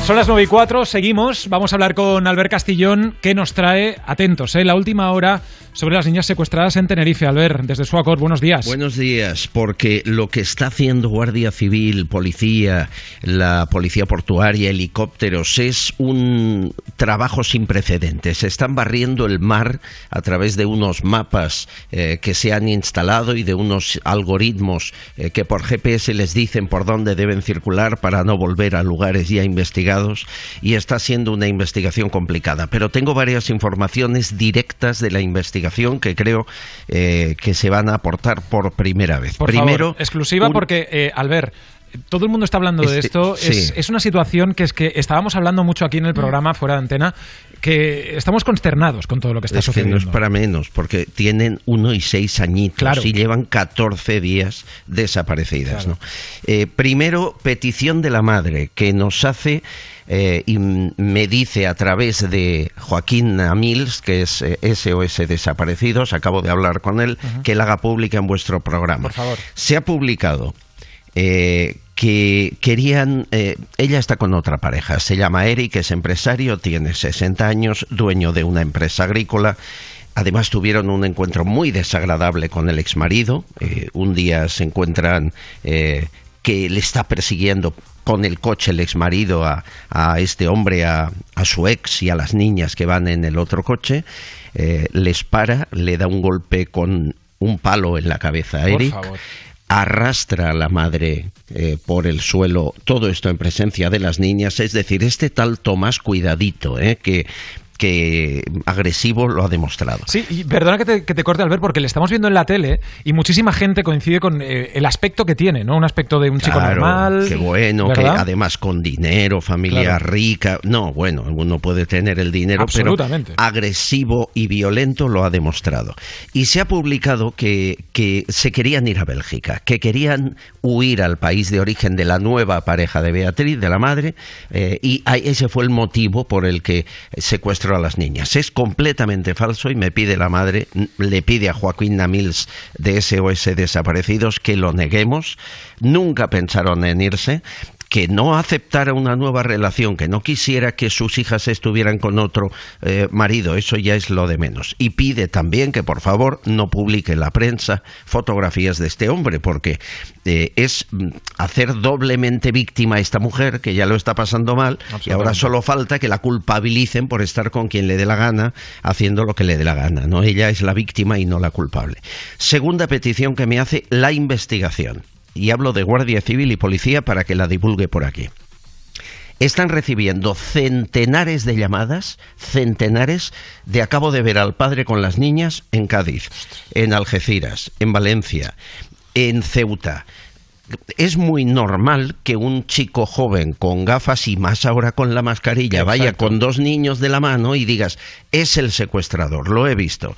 Speaker 1: Son las 9 y 4, seguimos. Vamos a hablar con Albert Castillón, que nos trae, atentos, ¿eh? la última hora sobre las niñas secuestradas en Tenerife. Albert, desde Suacor, buenos días.
Speaker 55: Buenos días, porque lo que está haciendo Guardia Civil, Policía, la Policía Portuaria, helicópteros, es un trabajo sin precedentes. Están barriendo el mar a través de unos mapas eh, que se han instalado y de unos algoritmos eh, que por GPS les dicen por dónde deben circular para no volver a lugares ya investigados y está siendo una investigación complicada. Pero tengo varias informaciones directas de la investigación que creo eh, que se van a aportar por primera vez.
Speaker 1: Por
Speaker 55: Primero,
Speaker 1: favor, exclusiva
Speaker 55: un-
Speaker 1: porque, eh, Albert, todo el mundo está hablando de
Speaker 55: Este-
Speaker 1: esto.
Speaker 55: sí.
Speaker 1: Es, es una situación que es que estábamos hablando mucho aquí en el programa, fuera de antena, que estamos consternados con todo lo que está
Speaker 55: es que no
Speaker 1: sucediendo.
Speaker 55: es para menos, porque tienen uno y seis añitos
Speaker 1: Claro.
Speaker 55: y llevan 14 días desaparecidas. ¿no? Eh, primero, petición de la madre que nos hace eh, y me dice a través de Joaquín Amils, que es eh, SOS Desaparecidos, acabo de hablar con él, que él haga pública en vuestro programa.
Speaker 1: Por favor.
Speaker 55: Se ha publicado eh, que querían, eh, ella está con otra pareja, se llama Eric, es empresario, tiene 60 años, dueño de una empresa agrícola. Además tuvieron un encuentro muy desagradable con el exmarido. Eh, un día se encuentran eh, que le está persiguiendo con el coche el exmarido a, a este hombre, a, a su ex y a las niñas que van en el otro coche. Eh, les para, le da un golpe con un palo en la cabeza a
Speaker 1: Por
Speaker 55: Eric
Speaker 1: favor.
Speaker 55: Arrastra a la madre eh, por el suelo, todo esto en presencia de las niñas, es decir, este tal Tomás cuidadito, eh, que que agresivo lo ha demostrado.
Speaker 1: Sí, y perdona que te, que te corte, Albert, porque le estamos viendo en la tele y muchísima gente coincide con eh, el aspecto que tiene, ¿no? Un aspecto de un chico normal.
Speaker 55: Qué bueno, que
Speaker 1: ¿verdad?
Speaker 55: además con dinero, familia
Speaker 1: Claro.
Speaker 55: rica. No, bueno, uno puede tener el dinero, pero
Speaker 1: Absolutamente.
Speaker 55: agresivo y violento lo ha demostrado. Y se ha publicado que, que se querían ir a Bélgica, que querían huir al país de origen de la nueva pareja de Beatriz, de la madre, eh, y ese fue el motivo por el que a las niñas. Es completamente falso y me pide la madre, le pide a Joaquín Namils de SOS Desaparecidos que lo neguemos. Nunca pensaron en irse que no aceptara una nueva relación, que no quisiera que sus hijas estuvieran con otro eh, marido, eso ya es lo de menos. Y pide también que por favor no publique la prensa fotografías de este hombre, porque eh, es mm, hacer doblemente víctima a esta mujer que ya lo está pasando mal y ahora solo falta que la culpabilicen por estar con quien le dé la gana, haciendo lo que le dé la gana. ¿no? Ella es la víctima y no la culpable. Segunda petición que me hace la investigación. Y hablo de Guardia Civil y Policía para que la divulgue por aquí. Están recibiendo centenares de llamadas, centenares de acabo de ver al padre con las niñas en Cádiz, en Algeciras, en Valencia, en Ceuta. Es muy normal que un chico joven con gafas y más ahora con la mascarilla vaya con dos niños de la mano y digas, es el secuestrador, lo he visto.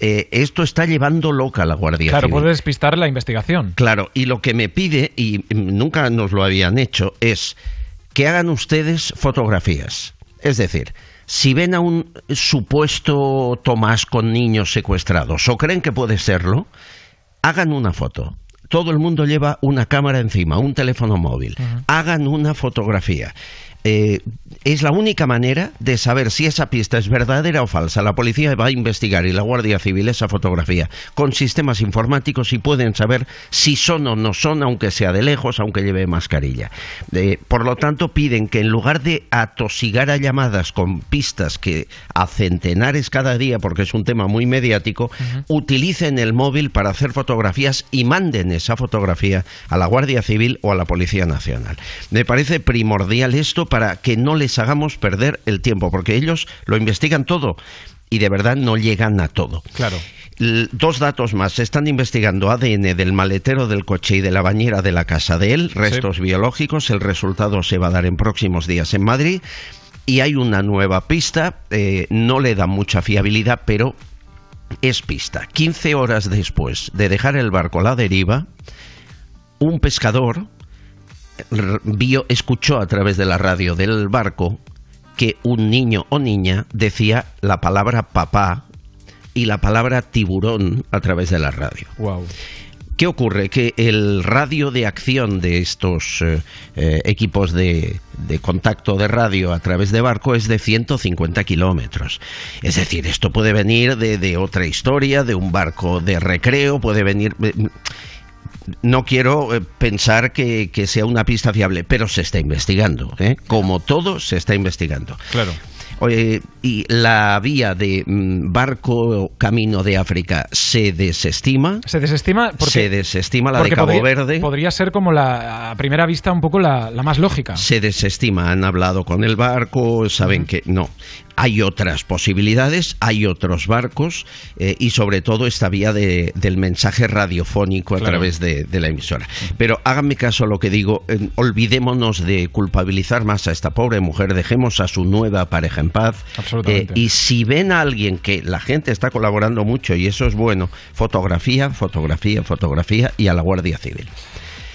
Speaker 55: Eh, esto está llevando loca a la Guardia
Speaker 1: Claro,
Speaker 55: Civil.
Speaker 1: puede despistar la investigación.
Speaker 55: Claro, y lo que me pide, y nunca nos lo habían hecho, es que hagan ustedes fotografías. Es decir, si ven a un supuesto Tomás con niños secuestrados o creen que puede serlo, hagan una foto. Todo el mundo lleva una cámara encima, un teléfono móvil. Hagan una fotografía. Eh, es la única manera de saber si esa pista es verdadera o falsa. La policía va a investigar y la Guardia Civil esa fotografía con sistemas informáticos y pueden saber si son o no son, aunque sea de lejos, aunque lleve mascarilla. Eh, por lo tanto, piden que en lugar de atosigar a llamadas con pistas que a centenares cada día, porque es un tema muy mediático, utilicen el móvil para hacer fotografías y manden esa fotografía a la Guardia Civil o a la Policía Nacional. Me parece primordial esto para que no les hagamos perder el tiempo, porque ellos lo investigan todo y de verdad no llegan a todo.
Speaker 1: Claro.
Speaker 55: Dos datos más. Se están investigando ADN del maletero del coche y de la bañera de la casa de él, restos biológicos. El resultado se va a dar en próximos días en Madrid. Y hay una nueva pista. eh, no le da mucha fiabilidad, pero es pista. 15 horas después de dejar el barco a la deriva, un pescador vio, escuchó a través de la radio del barco que un niño o niña decía la palabra papá y la palabra tiburón a través de la radio.
Speaker 1: Wow.
Speaker 55: ¿Qué ocurre? Que el radio de acción de estos eh, eh, equipos de, de contacto de radio a través de barco es de 150 kilómetros. Es decir, esto puede venir de, de otra historia, de un barco de recreo, puede venir... no quiero eh, pensar que, que sea una pista fiable, pero se está investigando. ¿eh? Como todo, se está investigando.
Speaker 1: Claro.
Speaker 55: Oye, y la vía de mm, barco camino de África se desestima.
Speaker 1: Se desestima porque,
Speaker 55: se desestima la de Cabo
Speaker 1: podría,
Speaker 55: Verde.
Speaker 1: podría ser como la, a primera vista un poco la, la más lógica.
Speaker 55: Se desestima. Han hablado con el barco, saben que no. Hay otras posibilidades, hay otros barcos eh, y sobre todo esta vía de- del mensaje radiofónico a
Speaker 1: Claro.
Speaker 55: través de, de la emisora. Pero háganme caso a lo que digo, eh, olvidémonos de culpabilizar más a esta pobre mujer, dejemos a su nueva pareja en paz.
Speaker 1: Absolutamente.
Speaker 55: Eh, y si ven a alguien que la gente está colaborando mucho y eso es bueno, fotografía, fotografía, fotografía y a la Guardia Civil.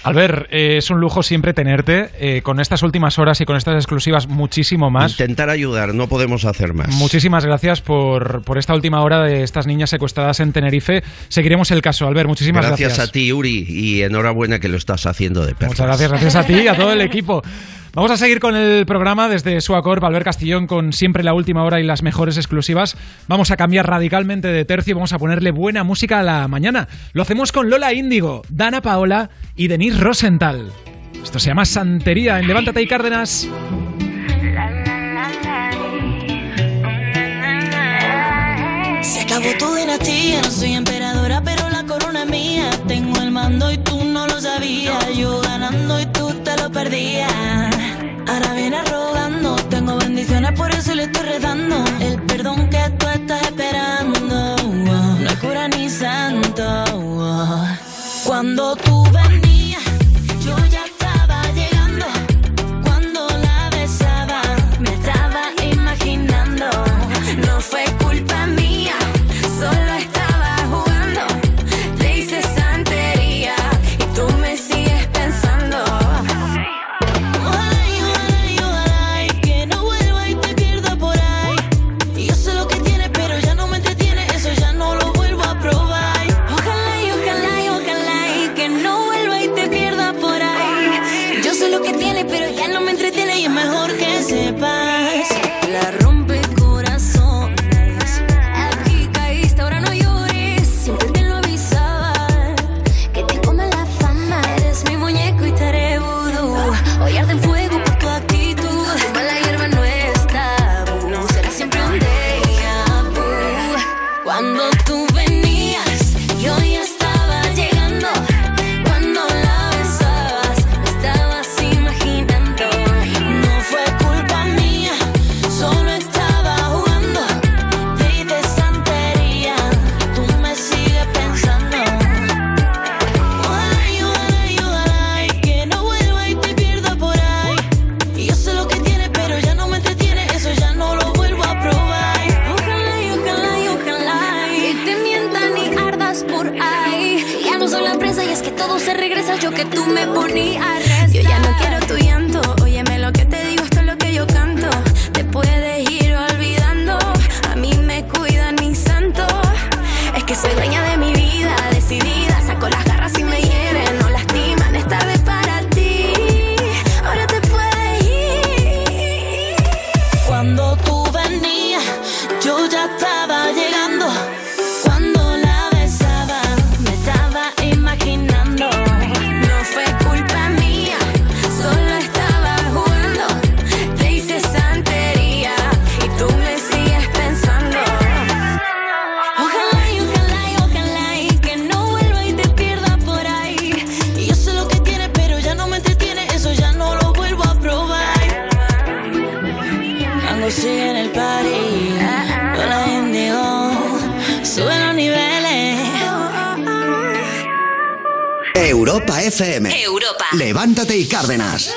Speaker 1: Albert, eh, es un lujo siempre tenerte eh, con estas últimas horas y con estas exclusivas muchísimo más.
Speaker 55: Intentar ayudar, no podemos hacer más.
Speaker 1: Muchísimas gracias por, por esta última hora de estas niñas secuestradas en Tenerife. Seguiremos el caso, Albert. Muchísimas gracias.
Speaker 55: gracias a ti, Uri, y enhorabuena que lo estás haciendo de perlas.
Speaker 1: Muchas gracias, gracias a ti y a todo el equipo. <laughs> Vamos a seguir con el programa desde Suacorp, Albert Castillón, con siempre la última hora y las mejores exclusivas. Vamos a cambiar radicalmente de tercio y vamos a ponerle buena música a la mañana. Lo hacemos con Lola Índigo, Dana Paola y Denise Rosenthal. Esto se llama Santería en Levántate y Cárdenas.
Speaker 117: Se acabó tu dinastía, no soy emperadora, pero la. Yo ganando y tú te lo perdías. Ahora viene rogando, tengo bendiciones, por eso le estoy redando. El perdón que tú
Speaker 14: estás esperando, no es cura ni santo. Cuando tú venías. que tú me ponías.
Speaker 20: Europa FM.
Speaker 14: Europa.
Speaker 20: Levántate y Cárdenas.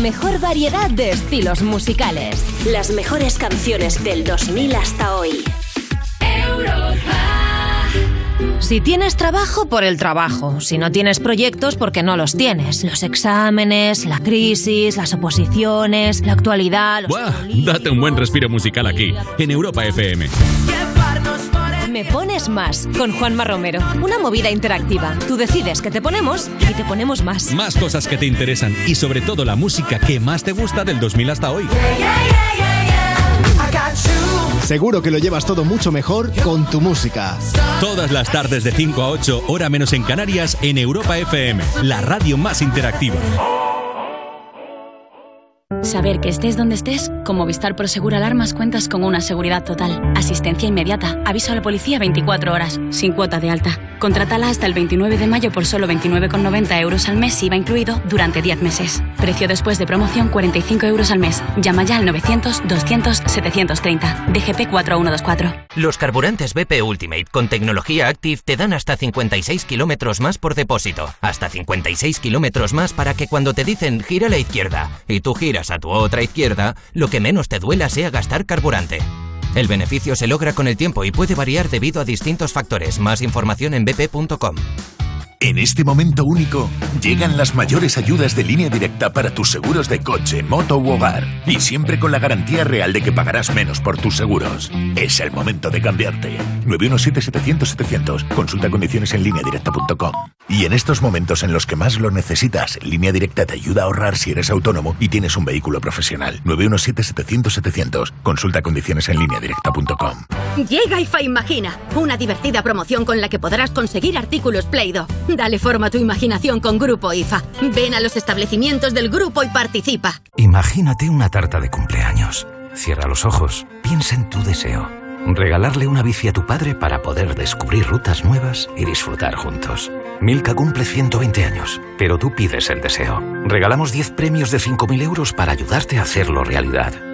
Speaker 32: Mejor variedad de estilos musicales. Las mejores canciones del 2000 hasta hoy.
Speaker 15: Si tienes trabajo, por el trabajo. Si no tienes proyectos, porque no los tienes. Los exámenes, la crisis, las oposiciones, la actualidad. los-
Speaker 14: ¡Buah! Date un buen respiro musical aquí, en Europa FM.
Speaker 15: Me pones más con Juanma Romero. Una movida interactiva. Tú decides que te ponemos y te ponemos más.
Speaker 14: Más cosas que te interesan y sobre todo la música que más te gusta del 2000 hasta hoy.
Speaker 118: Seguro que lo llevas todo mucho mejor con tu música.
Speaker 14: Todas las tardes de 5 a 8, hora menos en Canarias, en Europa FM, la radio más interactiva.
Speaker 119: Saber que estés donde estés, con Movistar Prosegur Alarmas cuentas con una seguridad total, asistencia inmediata, aviso a la policía 24 horas, sin cuota de alta. Contrátala hasta el 29 de mayo por solo 29,90 euros al mes, IVA incluido, durante 10 meses. Precio después de promoción 45 euros al mes. Llama ya al 900-200-730. DGP 4124.
Speaker 120: Los carburantes BP Ultimate con tecnología Active te dan hasta 56 kilómetros más por depósito. Hasta 56 kilómetros más para que cuando te dicen gira a la izquierda y tú giras a tu otra izquierda, lo que menos te duela sea gastar carburante. El beneficio se logra con el tiempo y puede variar debido a distintos factores. Más información en bp.com.
Speaker 17: En este momento único, llegan las mayores ayudas de línea directa para tus seguros de coche, moto u hogar. Y siempre con la garantía real de que pagarás menos por tus seguros. Es el momento de cambiarte. 917-700-700. Consulta condiciones en lineadirecta.com. Y en estos momentos en los que más lo necesitas, Línea Directa te ayuda a ahorrar si eres autónomo y tienes un vehículo profesional. 917-700-700. Consulta condiciones en lineadirecta.com.
Speaker 121: Llega IFA Imagina, una divertida promoción con la que podrás conseguir artículos Play-Doh. Dale forma a tu imaginación con Grupo IFA. Ven a los establecimientos del grupo y participa.
Speaker 122: Imagínate una tarta de cumpleaños. Cierra los ojos, piensa en tu deseo. Regalarle una bici a tu padre para poder descubrir rutas nuevas y disfrutar juntos. Milka cumple 120 años, pero tú pides el deseo. Regalamos 10 premios de 5.000 euros para ayudarte a hacerlo realidad.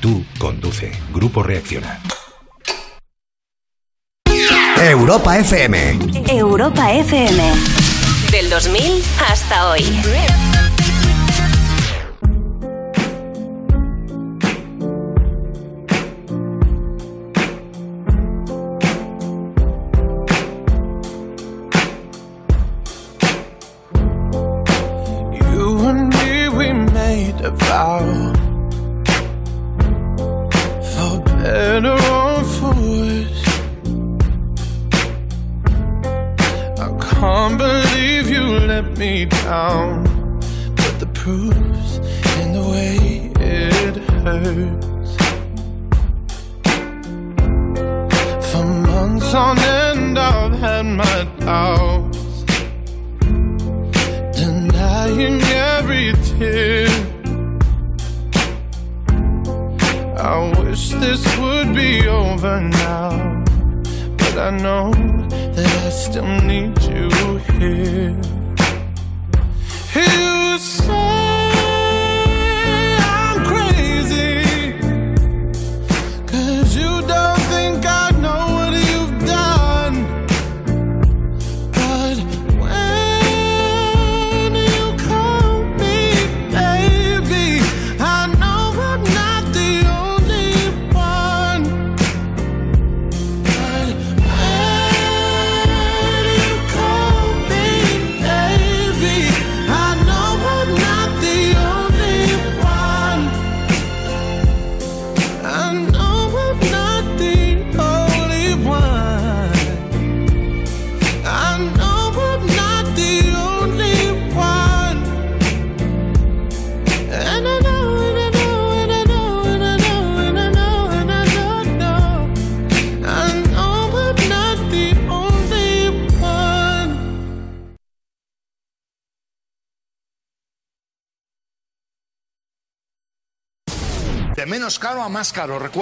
Speaker 75: Tú conduce. Grupo Reacciona.
Speaker 20: Europa FM.
Speaker 32: Europa FM. Del 2000 hasta hoy.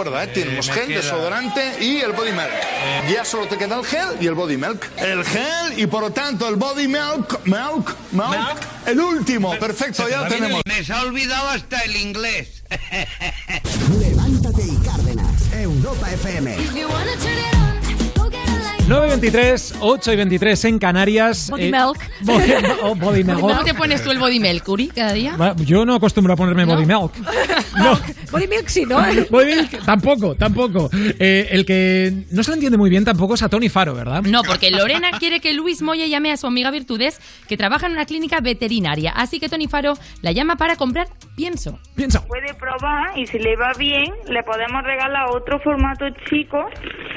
Speaker 27: Recuerda, ¿eh? Tenemos
Speaker 123: me
Speaker 27: gel,
Speaker 123: queda-
Speaker 27: desodorante y el body milk. Ya solo te queda el gel y el body milk. El gel y por lo tanto el body milk, milk, milk, el último. Perfecto, ya lo tenemos.
Speaker 123: Me se ha olvidado hasta el inglés. <laughs>
Speaker 20: Levántate y Cárdenas. Europa FM.
Speaker 1: 9.23, 8 y 23 en Canarias.
Speaker 3: Body
Speaker 1: Eh,
Speaker 3: milk. <laughs>
Speaker 1: Body, oh, body milk.
Speaker 3: ¿Cómo te pones tú el body milk, Uri, cada día?
Speaker 1: Yo no acostumbro a ponerme body milk. <laughs> No.
Speaker 124: Body milk sí, ¿no?
Speaker 1: Body milk tampoco, tampoco. Eh, el que no se lo entiende muy bien tampoco es a Tony Faro, ¿verdad?
Speaker 3: No, porque Lorena quiere que Luis Moya llame a su amiga Virtudes, que trabaja en una clínica veterinaria. Así que Tony Faro la llama para comprar pienso.
Speaker 1: Pienso.
Speaker 125: Puede probar y si le va bien, le podemos regalar otro formato chico.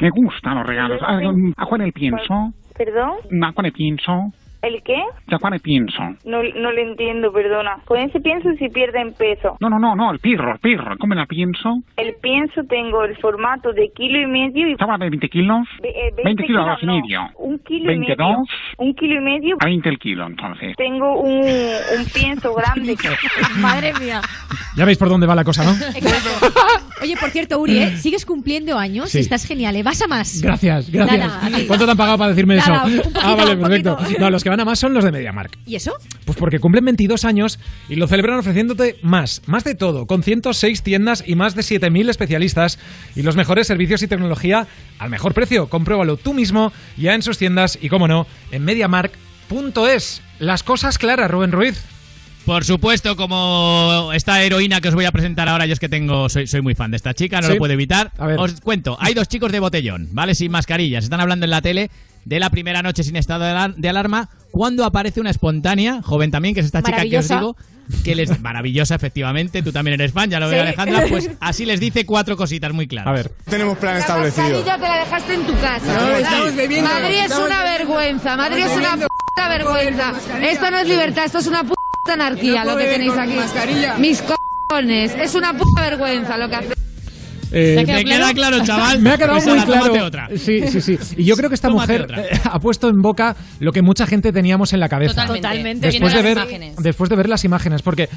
Speaker 126: Me gustan los regalos. ¿A, a cuál el pienso?
Speaker 125: ¿Perdón?
Speaker 126: ¿A cuál el pienso?
Speaker 125: ¿El qué?
Speaker 126: ¿A cuál el pienso?
Speaker 125: No, no le entiendo, perdona. Con ese pienso si pierden peso.
Speaker 126: No, no, no, no, el pirro, el pirro. ¿Cómo la pienso?
Speaker 125: El pienso tengo el formato de kilo y medio y...
Speaker 126: ¿Estaba de 20 kilos?
Speaker 125: Ve- eh,
Speaker 126: 20 kilos a dos y
Speaker 125: no.
Speaker 126: medio.
Speaker 125: Un kilo y
Speaker 126: 22
Speaker 125: medio. Un kilo y medio.
Speaker 126: a 20 el kilo, entonces.
Speaker 125: Tengo un, un pienso grande. <laughs>
Speaker 124: Madre mía.
Speaker 1: Ya veis por dónde va la cosa, ¿no? <laughs>
Speaker 2: Oye, por cierto, Uri, ¿eh? sigues cumpliendo años
Speaker 1: Sí.
Speaker 2: y estás genial, ¿eh? Vas a más.
Speaker 1: Gracias, gracias.
Speaker 2: Nada.
Speaker 1: ¿Cuánto te han pagado para decirme
Speaker 2: Nada,
Speaker 1: eso?
Speaker 2: poquito,
Speaker 1: ah, vale, perfecto. No, los que van a más son los de MediaMark.
Speaker 2: ¿Y eso?
Speaker 1: Pues porque cumplen 22 años y lo celebran ofreciéndote más, más de todo, con 106 tiendas y más de 7.000 especialistas y los mejores servicios y tecnología al mejor precio. Compruébalo tú mismo ya en sus tiendas y, como no, en MediaMark.es. Las cosas claras, Rubén Ruiz.
Speaker 11: Por supuesto, como esta heroína que os voy a presentar ahora, yo es que tengo, soy, soy muy fan de esta chica, no
Speaker 1: Sí.
Speaker 11: lo puedo evitar.
Speaker 1: A ver.
Speaker 11: Os cuento, hay dos chicos de botellón, ¿vale? Sin mascarillas. Están hablando en la tele de la primera noche sin estado de alar- de alarma, cuando aparece una espontánea, joven también, que es esta chica que os digo, que les... <laughs> Maravillosa, efectivamente, tú también eres fan, ya lo veo
Speaker 2: Sí.
Speaker 11: Alejandra, pues <laughs> así les dice cuatro cositas muy claras.
Speaker 1: A ver.
Speaker 127: Tenemos plan
Speaker 43: mascarilla te la dejaste en tu casa.
Speaker 127: No, estamos bebiendo.
Speaker 43: Madrid es
Speaker 127: Estamos-
Speaker 43: una vergüenza. Madrid es una puta vergüenza. Esto no es libertad, esto es una puta anarquía
Speaker 127: No
Speaker 43: lo que tenéis aquí.
Speaker 127: mascarilla.
Speaker 43: Mis cojones. Es una puta vergüenza lo que hacéis.
Speaker 1: Eh,
Speaker 11: ¿Te queda claro? claro, chaval? <laughs>
Speaker 1: Me ha quedado
Speaker 11: Pues
Speaker 1: muy claro.
Speaker 11: otra.
Speaker 1: Sí, sí, sí. Y yo creo que esta
Speaker 11: Tómate
Speaker 1: mujer
Speaker 11: otra.
Speaker 1: eh, ha puesto en boca lo que mucha gente teníamos en la cabeza.
Speaker 3: Totalmente.
Speaker 1: Después de, ver,
Speaker 3: las imágenes.
Speaker 1: después de ver las imágenes, porque,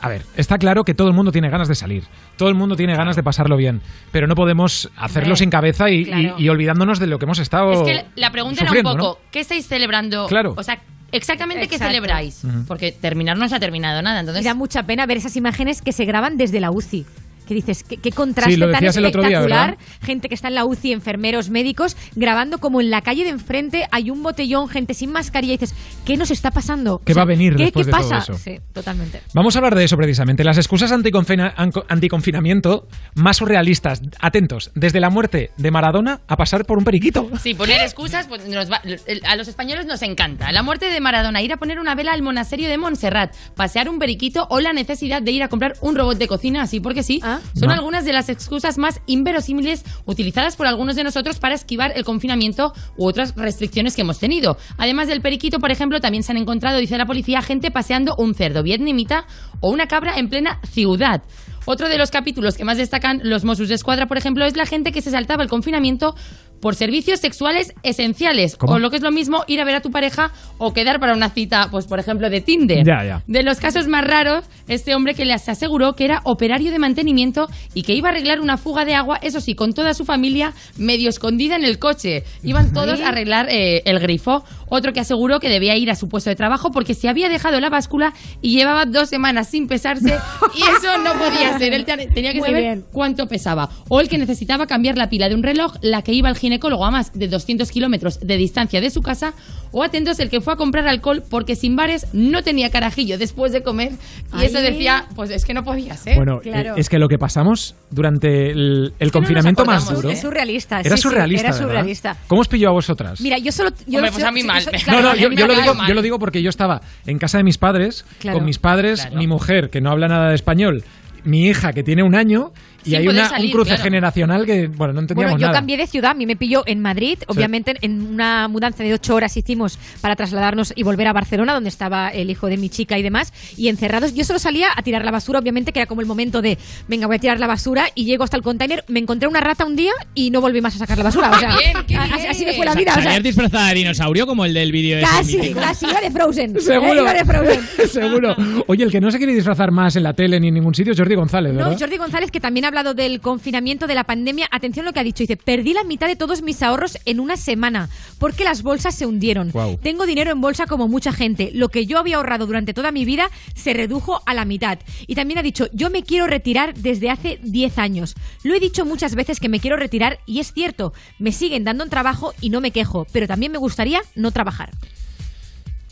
Speaker 1: a ver, está claro que todo el mundo tiene ganas de salir, todo el mundo tiene ganas de pasarlo bien, pero no podemos hacerlo sin cabeza y, y-
Speaker 3: claro.
Speaker 1: y olvidándonos de lo que hemos estado
Speaker 3: Es que la pregunta era un
Speaker 1: ¿no?
Speaker 3: poco, ¿qué estáis celebrando?
Speaker 1: Claro.
Speaker 3: O sea, exactamente qué celebráis. Porque terminar no se ha terminado nada. Entonces,
Speaker 2: Y da mucha pena ver esas imágenes que se graban desde la UCI. Que dices, qué, qué contraste
Speaker 1: Sí, lo
Speaker 2: tan
Speaker 1: decías el otro día,
Speaker 2: espectacular. gente que está en la UCI, enfermeros, médicos, grabando como en la calle de enfrente hay un botellón, gente sin mascarilla. Y dices, ¿qué nos está pasando?
Speaker 1: ¿Qué va a venir
Speaker 2: ¿qué,
Speaker 1: después
Speaker 2: qué
Speaker 1: de todo
Speaker 2: pasa?
Speaker 1: eso?
Speaker 2: Sí, totalmente.
Speaker 1: Vamos a hablar de eso precisamente. Las excusas anticonfina- anticonfinamiento más surrealistas. Atentos, desde la muerte de Maradona a pasar por un periquito.
Speaker 3: Sí, poner excusas, pues nos va- a los españoles nos encanta. La muerte de Maradona, ir a poner una vela al monasterio de Montserrat, pasear un periquito o la necesidad de ir a comprar un robot de cocina, así porque sí. Son
Speaker 2: No.
Speaker 3: algunas de las excusas más inverosímiles utilizadas por algunos de nosotros para esquivar el confinamiento u otras restricciones que hemos tenido. Además del periquito, por ejemplo, también se han encontrado, dice la policía, gente paseando un cerdo vietnamita o una cabra en plena ciudad. Otro de los capítulos que más destacan los Mossos de Escuadra, por ejemplo, es la gente que se saltaba el confinamiento por servicios sexuales esenciales.
Speaker 1: ¿Cómo?
Speaker 3: O lo que es lo mismo, ir a ver a tu pareja o quedar para una cita, pues por ejemplo, de Tinder.
Speaker 1: Ya, ya.
Speaker 3: De los casos más raros, este hombre que les aseguró que era operario de mantenimiento y que iba a arreglar una fuga de agua, eso sí, con toda su familia medio escondida en el coche. Iban todos a arreglar eh, el grifo. Otro que aseguró que debía ir a su puesto de trabajo porque se había dejado la báscula y llevaba dos semanas sin pesarse y eso no podía ser. Él te- tenía que
Speaker 2: Muy
Speaker 3: saber
Speaker 2: bien.
Speaker 3: cuánto pesaba. O el que necesitaba cambiar la pila de un reloj, la que iba al ginecólogo a más de 200 kilómetros de distancia de su casa. O atentos, el que fue a comprar alcohol porque sin bares no tenía carajillo después de comer. Y eso
Speaker 2: Ay.
Speaker 3: decía, pues es que no podía ser.
Speaker 1: Bueno, eh, es que lo que pasamos durante el, el confinamiento más
Speaker 3: acordamos,
Speaker 1: duro.
Speaker 2: Es surrealista.
Speaker 1: era
Speaker 2: sí, sí,
Speaker 1: surrealista.
Speaker 2: era
Speaker 1: ¿verdad?
Speaker 2: surrealista.
Speaker 1: ¿Cómo os pilló a vosotras?
Speaker 2: Mira, yo solo. Yo
Speaker 3: Hombre, pues
Speaker 2: yo-
Speaker 3: a mí mal.
Speaker 2: Claro,
Speaker 1: no, no, yo, lo digo, yo lo digo porque yo estaba en casa de mis padres,
Speaker 2: Claro.
Speaker 1: con mis padres,
Speaker 3: Claro.
Speaker 1: mi mujer, que no habla nada de español, mi hija, que tiene un año, y hay
Speaker 3: poder
Speaker 1: una,
Speaker 3: salir,
Speaker 1: un cruce
Speaker 3: claro.
Speaker 1: generacional que, bueno, no entendíamos
Speaker 2: Bueno, yo
Speaker 1: nada.
Speaker 2: cambié de ciudad, a mí me pilló en Madrid, obviamente en una mudanza de ocho horas hicimos para trasladarnos y volver a Barcelona, donde estaba el hijo de mi chica y demás, y encerrados. Yo solo salía a tirar la basura, obviamente, que era como el momento de, venga, voy a tirar la basura, y llego hasta el container, me encontré una rata un día y no volví más a sacar la basura. O sea, <laughs>
Speaker 3: Bien,
Speaker 2: así, así me fue la vida. O sea,
Speaker 11: ¿Salías disfrazada de dinosaurio como el del vídeo ese
Speaker 2: casi, casi, iba de Frozen.
Speaker 1: Seguro.
Speaker 2: Eh, Iba de Frozen. <laughs>
Speaker 1: Seguro. Oye, el que no se quiere disfrazar más en la tele ni en ningún sitio es Jordi González, ¿verdad?
Speaker 2: No, Jordi González, que también ha hablado del confinamiento, de la pandemia, atención lo que ha dicho. Dice, perdí la mitad de todos mis ahorros en una semana porque las bolsas se hundieron. Tengo dinero en bolsa como mucha gente. Lo que yo había ahorrado durante toda mi vida se redujo a la mitad. Y también ha dicho, yo me quiero retirar desde hace 10 años. Lo he dicho muchas veces que me quiero retirar y es cierto, me siguen dando un trabajo y no me quejo, pero también me gustaría no trabajar.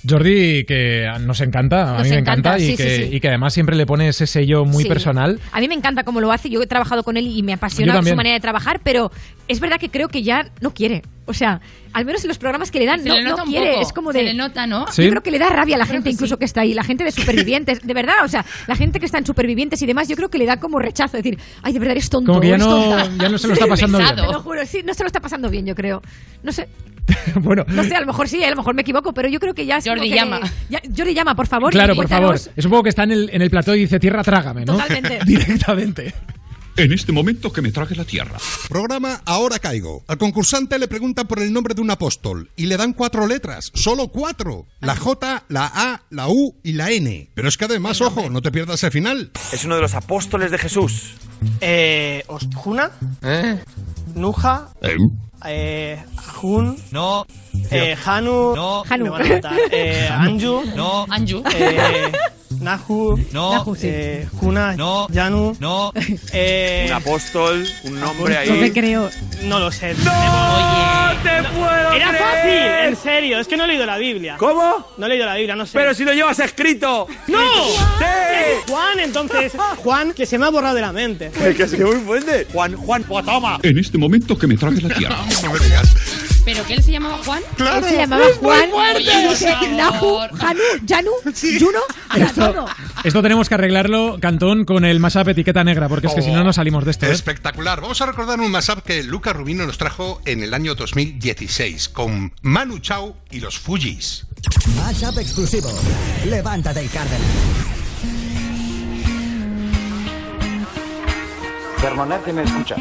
Speaker 1: Jordi, que nos encanta, a
Speaker 2: Nos
Speaker 1: mí me
Speaker 2: encanta,
Speaker 1: encanta, y,
Speaker 2: sí,
Speaker 1: que,
Speaker 2: sí, sí.
Speaker 1: y que además siempre le pone ese sello muy
Speaker 2: Sí.
Speaker 1: personal.
Speaker 2: A mí me encanta cómo lo hace, yo he trabajado con él y me apasiona su manera de trabajar, pero es verdad que creo que ya no quiere. O sea, al menos en los programas que le dan,
Speaker 3: Se
Speaker 2: no,
Speaker 3: le nota
Speaker 2: no
Speaker 3: un
Speaker 2: quiere.
Speaker 3: poco,
Speaker 2: Es como
Speaker 3: se
Speaker 2: de.
Speaker 3: le nota, ¿no?
Speaker 1: Sí.
Speaker 2: Yo creo que le da rabia a la
Speaker 3: Creo
Speaker 2: gente
Speaker 3: que
Speaker 2: incluso
Speaker 3: sí.
Speaker 2: que está ahí, la gente de supervivientes, de verdad, o sea, la gente que está en supervivientes y demás, yo creo que le da como rechazo, decir, ay, de verdad eres tonto.
Speaker 1: Como que ya
Speaker 2: eres
Speaker 1: no-
Speaker 2: tonta".
Speaker 1: ya no se lo está <laughs> pasando bien.
Speaker 2: Te lo juro, sí, no se lo está pasando bien, yo creo. No sé, <laughs>
Speaker 1: bueno,
Speaker 2: no sé, a lo mejor sí, a lo mejor me equivoco, pero yo creo que ya es
Speaker 3: Jordi
Speaker 2: que-
Speaker 3: llama.
Speaker 2: ya- Jordi llama, por favor.
Speaker 1: claro, por favor. Es un poco que está en el, en el plató y dice tierra, trágame, ¿no?
Speaker 2: Totalmente. <laughs>
Speaker 1: Directamente.
Speaker 75: En este momento que me trague la tierra.
Speaker 4: Programa Ahora Caigo. Al concursante le preguntan por el nombre de un apóstol y le dan cuatro letras, solo cuatro. La J, la A, la U y la N. Pero es que además, ojo, no te pierdas el final.
Speaker 27: Es uno de los apóstoles de Jesús.
Speaker 128: Eh, Ostjuna, Nuja, eh, Ajun,
Speaker 27: No.
Speaker 128: eh, Hanu,
Speaker 27: No.
Speaker 128: me van a matar, eh, Anju,
Speaker 27: No.
Speaker 3: Anju.
Speaker 128: eh, Nahu,
Speaker 27: No.
Speaker 128: Nahu, sí. eh, Juna,
Speaker 27: No.
Speaker 128: Yanu,
Speaker 27: No.
Speaker 128: eh,
Speaker 27: Un apóstol, un nombre
Speaker 128: Apóstol.
Speaker 27: ahí.
Speaker 128: No te
Speaker 2: creo.
Speaker 128: no lo sé.
Speaker 27: ¡No te puedo
Speaker 128: Era
Speaker 27: creer!
Speaker 128: fácil, en serio, es que no he leído la Biblia.
Speaker 27: ¿Cómo?
Speaker 128: No he leído la Biblia, no sé.
Speaker 27: Pero si lo llevas escrito.
Speaker 128: ¡No!
Speaker 27: ¡Sí!
Speaker 128: Juan, entonces, <laughs> Juan, que se me ha borrado de la mente.
Speaker 27: que es que muy fuerte. Juan, Juan, pues toma.
Speaker 75: En este momento que me trague la tierra. <laughs>
Speaker 4: No me digas.
Speaker 3: ¿Pero que él se llamaba Juan?
Speaker 2: Él se llamaba Juan,
Speaker 3: fuerte.
Speaker 2: y no sé,
Speaker 3: Por
Speaker 2: Nahu,
Speaker 3: favor.
Speaker 2: Hanu, Yanu, Juno, ahora
Speaker 1: Esto, esto tenemos que arreglarlo, Cantón, con el mashup etiqueta negra, porque es que si no, no salimos de esto. ¿eh?
Speaker 4: Espectacular. Vamos a recordar un mashup que Luca Rubino nos trajo en el año 2016 con Manu Chao y los Fujis.
Speaker 20: Mashup exclusivo. Levántate y Cárdenas.
Speaker 27: Permanece me escucha.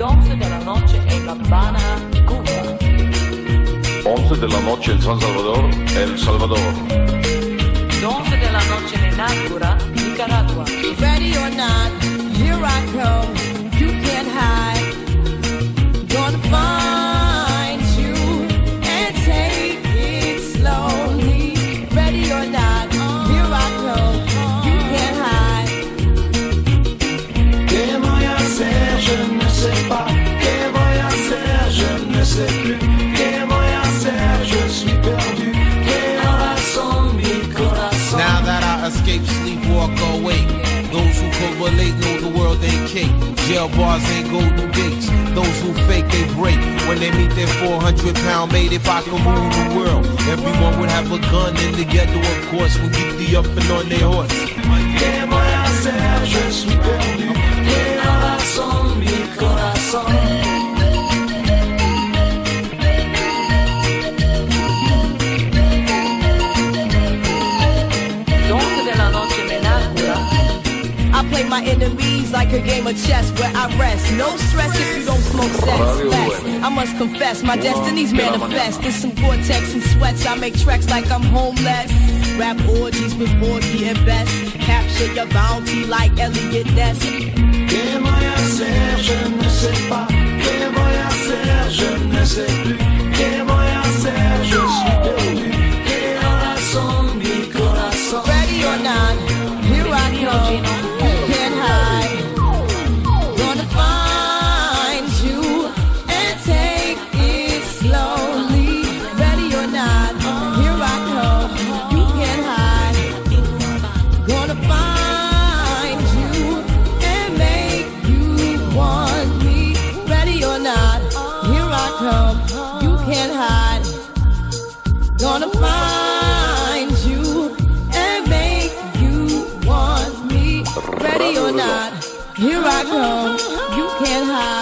Speaker 43: Once de la noche en La Habana, Cuba.
Speaker 129: 11 de la noche en San Salvador, El Salvador.
Speaker 43: 11 de la noche en Nájera, Nicaragua.
Speaker 130: Ready or not, here I come.
Speaker 131: World. Jail bars ain't golden gates. Those who fake, they break. When they meet their 400 pound mate, if I could rule the world, everyone would have a gun in the ghetto, of course, when get the up and on their horse.
Speaker 129: ¿Qué voy a hacer? Je suis perdu. ¿Qué razón mi corazón?
Speaker 43: 11 de la noche en Nájera.
Speaker 130: I play my enemies like a game of chess where I rest. No stress if you don't smoke sex.
Speaker 129: Radio
Speaker 130: Less. I must confess, my destiny's manifest. There's some cortex and sweats. I make tracks like I'm homeless. Rap orgies with Borgie and Best. Capture your bounty like Elliot Ness.
Speaker 129: ¿Qué voy a hacer? Je ne sais pas. ¿Qué voy a hacer? Je ne sais plus. ¿Qué voy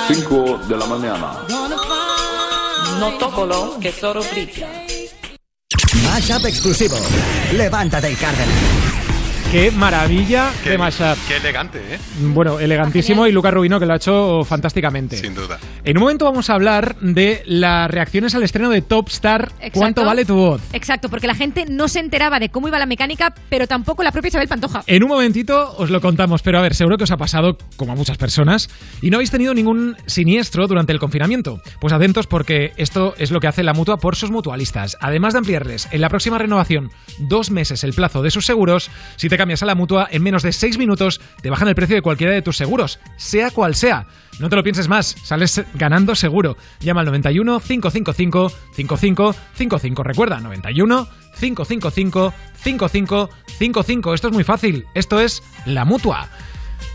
Speaker 129: 5 de la mañana.
Speaker 43: No tocolo, que solo brilla.
Speaker 20: Mashup exclusivo. Levántate y Cárdenas.
Speaker 1: Qué maravilla de mashup.
Speaker 4: Qué elegante, ¿eh?
Speaker 1: Bueno, elegantísimo y Lucas Rubino que lo ha hecho fantásticamente.
Speaker 4: Sin duda.
Speaker 1: En un momento vamos a hablar de las reacciones al estreno de Top Star.
Speaker 2: Exacto.
Speaker 1: ¿Cuánto vale tu voz?
Speaker 2: Exacto, porque la gente no se enteraba de cómo iba la mecánica, pero tampoco la propia Isabel Pantoja.
Speaker 1: En un momentito os lo contamos, pero a ver, seguro que os ha pasado, como a muchas personas, y no habéis tenido ningún siniestro durante el confinamiento. Pues atentos porque esto es lo que hace la mutua por sus mutualistas. Además de ampliarles en la próxima renovación dos meses el plazo de sus seguros, si te cambias a la mutua, en menos de seis minutos te bajan el precio de cualquiera de tus seguros, sea cual sea. No te lo pienses más, sales ganando seguro. Llama al 91 555 5555. Recuerda, 91 555 5555. Esto es muy fácil. Esto es la mutua.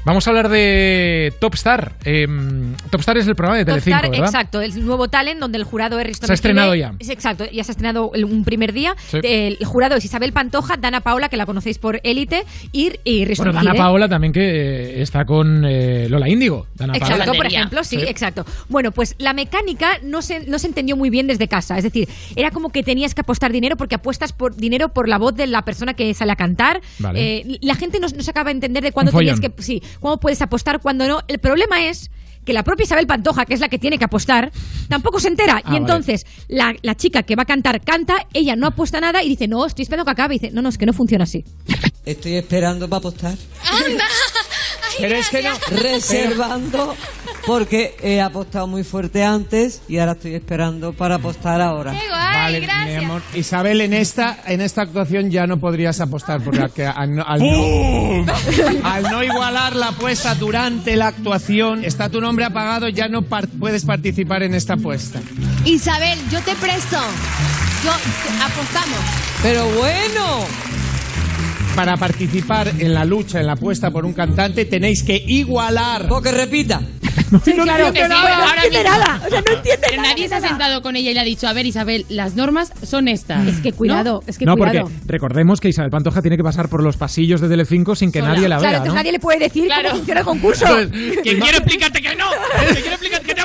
Speaker 1: Vamos a hablar de Top Star. Em, Top Star es el programa de Telecinco,
Speaker 2: Star,
Speaker 1: ¿verdad?
Speaker 2: exacto, el nuevo talent donde el jurado es Risto
Speaker 1: Se ha estrenado ya.
Speaker 2: Exacto, ya se ha estrenado el- un primer día.
Speaker 1: Sí.
Speaker 2: El jurado es Isabel Pantoja, Dana Paola, que la conocéis por Élite, y, y Risto
Speaker 1: Bueno, Dana. Paola también que eh, está con eh, Lola Índigo. Dana
Speaker 2: Exacto,
Speaker 1: Paola.
Speaker 2: por ejemplo, sí, exacto. Bueno, pues la mecánica no se, no se entendió muy bien desde casa. Es decir, era como que tenías que apostar dinero porque apuestas por dinero por la voz de la persona que sale a cantar.
Speaker 1: Vale.
Speaker 2: Eh, la gente no, no se acaba de entender de cuándo tenías que. Sí, cuándo puedes apostar, cuándo no. El problema es que la propia Isabel Pantoja, que es la que tiene que apostar, tampoco se entera.
Speaker 1: Ah,
Speaker 2: y
Speaker 1: vale.
Speaker 2: entonces la, la chica que va a cantar canta, ella no apuesta nada y dice, no, estoy esperando que acabe. Y dice, no, no, es que no funciona así.
Speaker 128: Estoy esperando para apostar.
Speaker 14: Pero es que no.
Speaker 128: Reservando porque he apostado muy fuerte antes y ahora estoy esperando para apostar ahora.
Speaker 14: Vale, mi amor. Isabel, en esta, en esta actuación ya no podrías apostar porque al, que- al no, al no- al no igualar la apuesta durante la actuación, está tu nombre apagado, ya no par- puedes participar en esta apuesta.
Speaker 3: Isabel, yo te presto. Yo apostamos.
Speaker 128: Pero bueno.
Speaker 14: Para participar en la lucha, en la apuesta por un cantante, tenéis que igualar.
Speaker 128: Repita. <laughs>
Speaker 3: Sí,
Speaker 14: claro.
Speaker 3: que sí,
Speaker 14: Ahora
Speaker 3: ahora
Speaker 14: mismo.
Speaker 3: mismo.
Speaker 2: nada, o sea, no entiende
Speaker 3: Pero nadie se ha sentado con ella y le ha dicho, a ver, Isabel, las normas son estas.
Speaker 2: Es que cuidado, es que
Speaker 1: no,
Speaker 2: cuidado.
Speaker 1: porque recordemos que Isabel Pantoja tiene que pasar por los pasillos de Telecinco sin que
Speaker 2: Sola.
Speaker 1: nadie la
Speaker 2: Claro,
Speaker 1: vea,
Speaker 2: entonces
Speaker 1: ¿no?
Speaker 2: nadie le puede decir cómo funciona el concurso.
Speaker 1: Entonces,
Speaker 14: Que <laughs> quiero explicarte que no. Que quiero explicarte que te.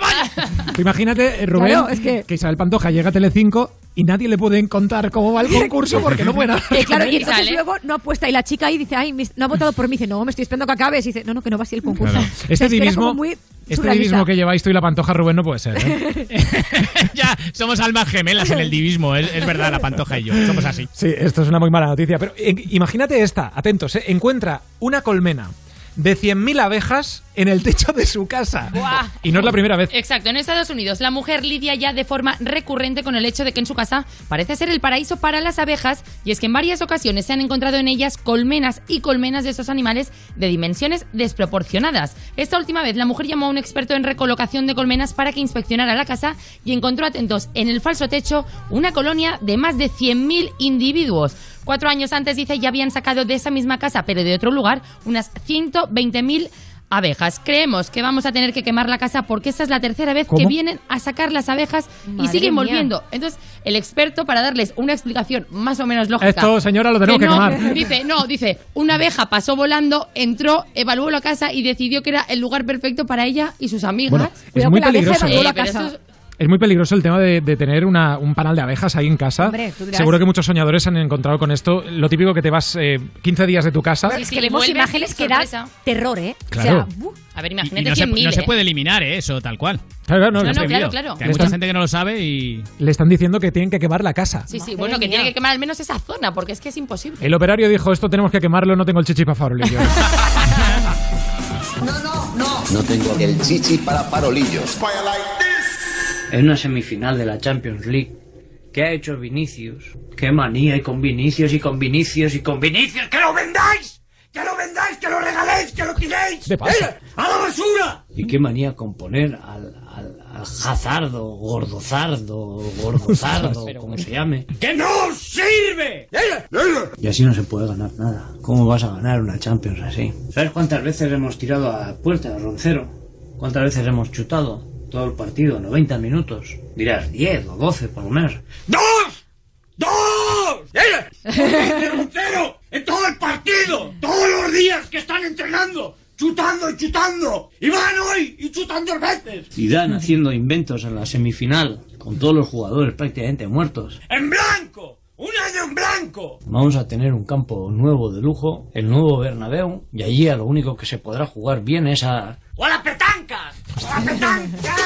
Speaker 1: Tú <laughs> imagínate, eh, Rubén,
Speaker 2: Claro, es que-
Speaker 1: Isabel Pantoja llega a Telecinco y nadie le puede contar cómo va el <laughs> concurso porque no puede
Speaker 2: claro, y
Speaker 3: Y
Speaker 2: entonces
Speaker 3: sale.
Speaker 2: luego no apuesta y la chica ahí dice, ay, no ha votado por mí, dice, no, me estoy esperando que acabes, y dice, no, no, que no va así el concurso.
Speaker 1: Claro.
Speaker 2: O sea,
Speaker 1: Este divismo,
Speaker 2: muy
Speaker 1: este divismo que lleváis tú y la Pantoja, Rubén, no puede ser. ¿eh? <laughs>
Speaker 11: ya, somos almas gemelas en el divismo, es, es verdad, la pantoja y yo. Somos así.
Speaker 1: Sí, esto es una muy mala noticia. Pero eh, imagínate esta, atentos, eh, encuentra una colmena de 100.000 abejas en el techo de su casa.
Speaker 3: Buah.
Speaker 1: Y no es la primera vez.
Speaker 3: Exacto, en Estados Unidos la mujer lidia ya de forma recurrente con el hecho de que en su casa parece ser el paraíso para las abejas y es que en varias ocasiones se han encontrado en ellas colmenas y colmenas de estos animales de dimensiones desproporcionadas. Esta última vez la mujer llamó a un experto en recolocación de colmenas para que inspeccionara la casa y encontró atentos en el falso techo una colonia de más de 100.000 individuos. Cuatro años antes, dice, ya habían sacado de esa misma casa, pero de otro lugar, unas 120.000 abejas. Creemos que vamos a tener que quemar la casa porque esta es la tercera vez que vienen a sacar las abejas y siguen
Speaker 2: mía.
Speaker 3: volviendo. Entonces, el experto, para darles una explicación más o menos lógica.
Speaker 1: Esto, señora, lo tenemos que
Speaker 3: no,
Speaker 1: quemar. <laughs>
Speaker 3: Dice, no, dice, una abeja pasó volando, entró, evaluó la casa y decidió que era el lugar perfecto para ella y sus amigas.
Speaker 1: Bueno, es muy peligroso.
Speaker 3: Eh,
Speaker 1: ¿eh?
Speaker 3: pero eso es-
Speaker 1: Es muy peligroso el tema de, de tener una- un panal de abejas ahí en casa.
Speaker 2: Hombre, tú dirás.
Speaker 1: Seguro que muchos soñadores han encontrado con esto. Lo típico que te vas eh, 15 días de tu casa.
Speaker 2: Es que vemos
Speaker 3: vuelves,
Speaker 2: imágenes que dan
Speaker 3: sorpresa.
Speaker 2: terror, ¿eh?
Speaker 1: Claro.
Speaker 2: O sea, ¡buh!
Speaker 3: A ver,
Speaker 11: Y,
Speaker 3: imagínate
Speaker 11: y no, se,
Speaker 3: 100.000,
Speaker 11: no se
Speaker 3: ¿eh?
Speaker 11: puede eliminar ¿eh? eso, tal cual.
Speaker 1: Claro, no,
Speaker 3: No, no, claro, claro.
Speaker 11: Que hay mucha
Speaker 1: están-
Speaker 11: gente que no lo sabe y...
Speaker 1: le están diciendo que tienen que quemar la casa.
Speaker 3: Sí, sí,
Speaker 2: Madre
Speaker 3: bueno, que
Speaker 2: mía.
Speaker 3: tiene que quemar al menos esa zona porque es que es imposible.
Speaker 1: El operario dijo, esto tenemos que quemarlo, no tengo el chichi para farolillo. <laughs>
Speaker 132: No tengo el chichi para farolillos.
Speaker 133: En una semifinal de la Champions League, ¿qué ha hecho Vinicius? ¡Qué manía! Y con Vinicius, y con Vinicius, y con Vinicius. ¡Que lo vendáis! ¡Que lo vendáis! ¡Que lo regaléis! ¡Que lo tiréis!
Speaker 1: ¿Qué pasa?
Speaker 133: ¡Eh! ¡A la basura! ¿Y qué manía con poner al, al, al Hazardo, Gordozardo, Gordozardo, <laughs> como se llame? ¡Que no sirve! Y así no se puede ganar nada. ¿Cómo vas a ganar una Champions así? ¿Sabes cuántas veces hemos tirado a puerta, Roncero? ¿Cuántas veces hemos chutado? Todo el partido, 90 minutos. Dirás 10 o 12 por lo menos. ¡Dos! ¡Dos! Roncero! ¡En todo el partido! ¡Todos los días que están entrenando! ¡Chutando y chutando! ¡Y van hoy! ¡Y chutan dos veces! Y dan haciendo inventos en la semifinal, con todos los jugadores prácticamente muertos. ¡En blanco! ¡Un año en blanco! Vamos a tener un campo nuevo de lujo, el nuevo Bernabéu, y allí a lo único que se podrá jugar bien es a... ¡O a la petanca! ¡O a la petanca!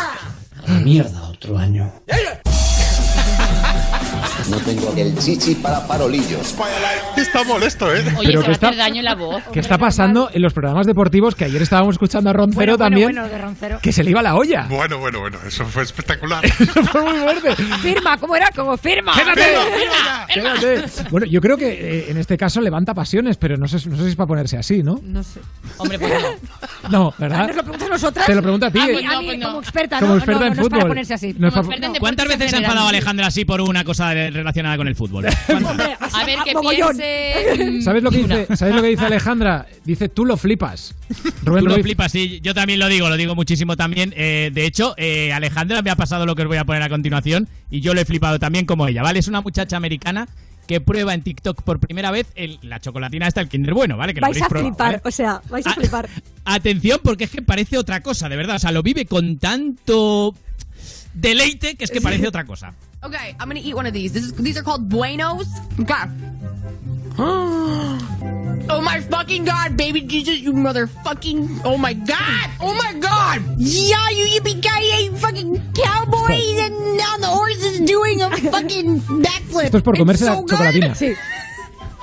Speaker 133: A la mierda otro año.
Speaker 132: No tengo el chichi para farolillos.
Speaker 4: Está molesto, ¿eh?
Speaker 3: Oye,
Speaker 1: Pero
Speaker 3: se
Speaker 1: que
Speaker 3: va a
Speaker 1: está-
Speaker 3: hacer daño en la voz.
Speaker 1: ¿Qué está pasando en los programas deportivos que ayer estábamos escuchando a Roncero
Speaker 2: Bueno, bueno,
Speaker 1: también?
Speaker 2: bueno, de Roncero.
Speaker 1: Que se le iba la olla.
Speaker 4: Bueno, bueno, bueno, eso fue espectacular. <laughs>
Speaker 1: fue muy fuerte.
Speaker 2: Firma, ¿cómo era? Como firma.
Speaker 1: Quédate. Bueno, yo creo que eh, en este caso levanta pasiones, pero no sé, no sé si es para ponerse así, ¿no?
Speaker 2: No sé.
Speaker 3: Hombre, pues <laughs> no.
Speaker 1: No, ¿verdad?
Speaker 2: ¿Nos lo preguntas a nosotras?
Speaker 1: Te lo pregunto a ti.
Speaker 2: A mí,
Speaker 1: eh.
Speaker 2: a mí, como experta,
Speaker 1: Como
Speaker 2: ¿no?
Speaker 1: experta
Speaker 2: no,
Speaker 1: en
Speaker 2: no, no es para
Speaker 1: fútbol.
Speaker 2: ponerse así.
Speaker 1: No es
Speaker 3: Como
Speaker 1: para-
Speaker 3: experta en
Speaker 11: ¿Cuántas
Speaker 3: deportes
Speaker 11: veces se ha
Speaker 3: en
Speaker 11: enfadado
Speaker 3: general.
Speaker 11: Alejandra así por una cosa de- relacionada con el fútbol? <laughs>
Speaker 3: A ver,
Speaker 2: mogollón.
Speaker 3: piense... <laughs>
Speaker 1: ¿Sabes lo que dice? ¿Sabes lo que dice Alejandra? Dice, tú lo flipas. <laughs> Rubén
Speaker 11: Tú lo flipas, sí. Yo también lo digo, lo digo muchísimo también. Eh, de hecho, eh, Alejandra me ha pasado lo que os voy a poner a continuación y yo lo he flipado también como ella, ¿vale? Es una muchacha americana que prueba en TikTok por primera vez el- la chocolatina esta, el Kinder Bueno, ¿vale? Que lo
Speaker 2: Vais
Speaker 11: habréis
Speaker 2: a
Speaker 11: probado,
Speaker 2: flipar,
Speaker 11: ¿vale?
Speaker 2: o sea, vais a
Speaker 11: Ah,
Speaker 2: flipar.
Speaker 11: Atención, porque es que parece otra cosa, de verdad. O sea, lo vive con tanto deleite que es que parece otra cosa.
Speaker 134: Okay, I'm gonna eat one of these. This is, these are called Buenos. Okay. <gasps> oh my fucking god, baby Jesus, you motherfucking. Oh my god! Oh my god! Yeah, you yippee ki fucking cowboys and now the horse is doing a fucking backflip.
Speaker 1: Esto es por
Speaker 134: It's
Speaker 1: comerse la
Speaker 134: so good.
Speaker 1: chocolatina.
Speaker 2: Sí. <laughs>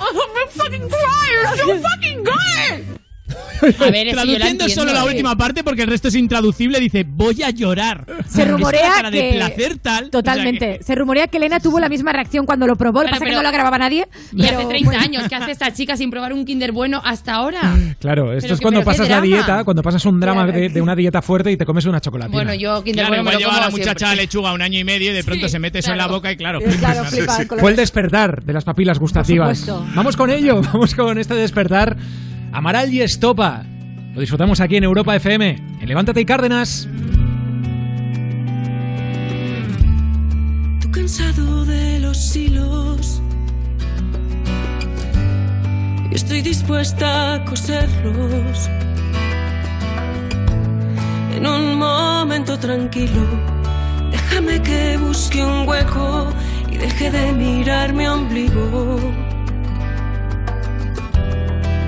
Speaker 134: Oh, I'm fucking crying. It's so <laughs> fucking good.
Speaker 3: A ver, es que yo la
Speaker 11: Traduciendo
Speaker 3: entiendo.
Speaker 11: solo la última parte porque el resto es intraducible, dice, voy a llorar.
Speaker 2: Se rumorea
Speaker 11: cara
Speaker 2: que...
Speaker 11: de placer tal.
Speaker 2: Totalmente.
Speaker 11: o sea que-
Speaker 2: Se rumorea que Elena tuvo la misma reacción cuando lo probó. Lo que
Speaker 3: Claro,
Speaker 2: pasa es que
Speaker 3: pero-
Speaker 2: no la grababa nadie.
Speaker 3: Y
Speaker 2: pero
Speaker 3: hace 30
Speaker 2: bueno.
Speaker 3: años que hace esta chica sin probar un Kinder bueno hasta ahora.
Speaker 1: Claro, esto
Speaker 3: Pero
Speaker 1: es
Speaker 3: que-
Speaker 1: cuando
Speaker 3: pero
Speaker 1: pasas la dieta, cuando pasas un drama
Speaker 2: Claro.
Speaker 1: de, de una dieta fuerte y te comes una chocolatina.
Speaker 3: Bueno, yo Kinder
Speaker 11: Claro,
Speaker 3: bueno me lo como
Speaker 11: la muchacha
Speaker 3: siempre.
Speaker 11: lechuga un año y medio y de pronto
Speaker 3: Sí,
Speaker 11: se mete eso en la boca y claro. <laughs>
Speaker 1: Fue el despertar de las papilas gustativas. Vamos con ello, <laughs> vamos con este despertar. Amaral y Estopa. Lo disfrutamos aquí en Europa FM. En Levántate y Cárdenas.
Speaker 135: Tú cansado de los hilos. Y estoy dispuesta a coserlos. En un momento tranquilo, déjame que busque un hueco y deje de mirar mi ombligo.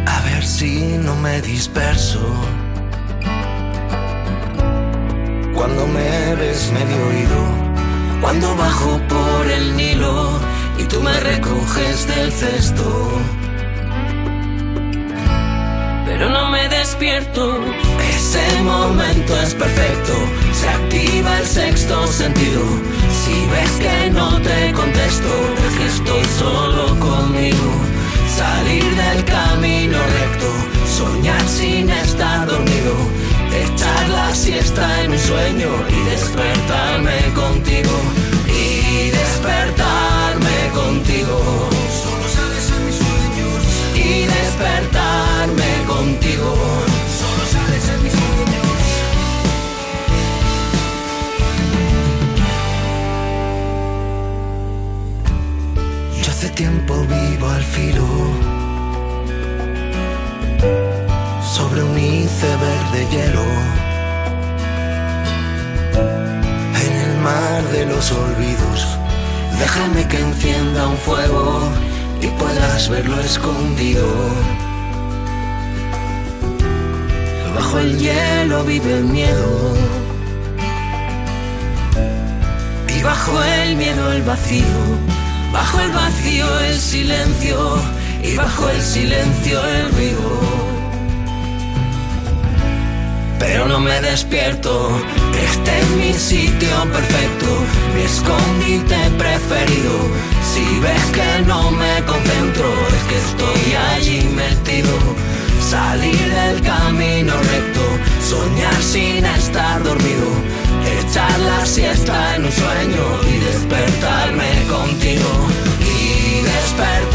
Speaker 14: A ver si no me disperso. Cuando me ves medio oído. Cuando bajo por el Nilo y tú me recoges del cesto.
Speaker 135: Pero no me despierto.
Speaker 14: Ese momento es perfecto. Se activa el sexto sentido. Si ves que no te contesto, es que estoy solo conmigo. Salir del camino recto, soñar sin estar dormido, echar la siesta en un sueño y despertarme contigo. Y despertarme hace tiempo vivo al filo sobre un iceberg de hielo en el mar de los olvidos. Déjame que encienda un fuego y puedas verlo escondido. Bajo el hielo vive el miedo y bajo el miedo el vacío. Bajo el vacío el silencio y bajo el silencio el ruido. Pero no me despierto, este es mi sitio perfecto, mi escondite preferido. Si ves que no me concentro, es que estoy allí metido. Salir del camino recto, soñar sin estar dormido, echar la siesta en un sueño y despertarme contigo. Y despertarme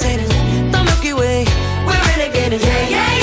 Speaker 14: levitating. The Milky Way, we're renegading. Yeah, yeah, yeah.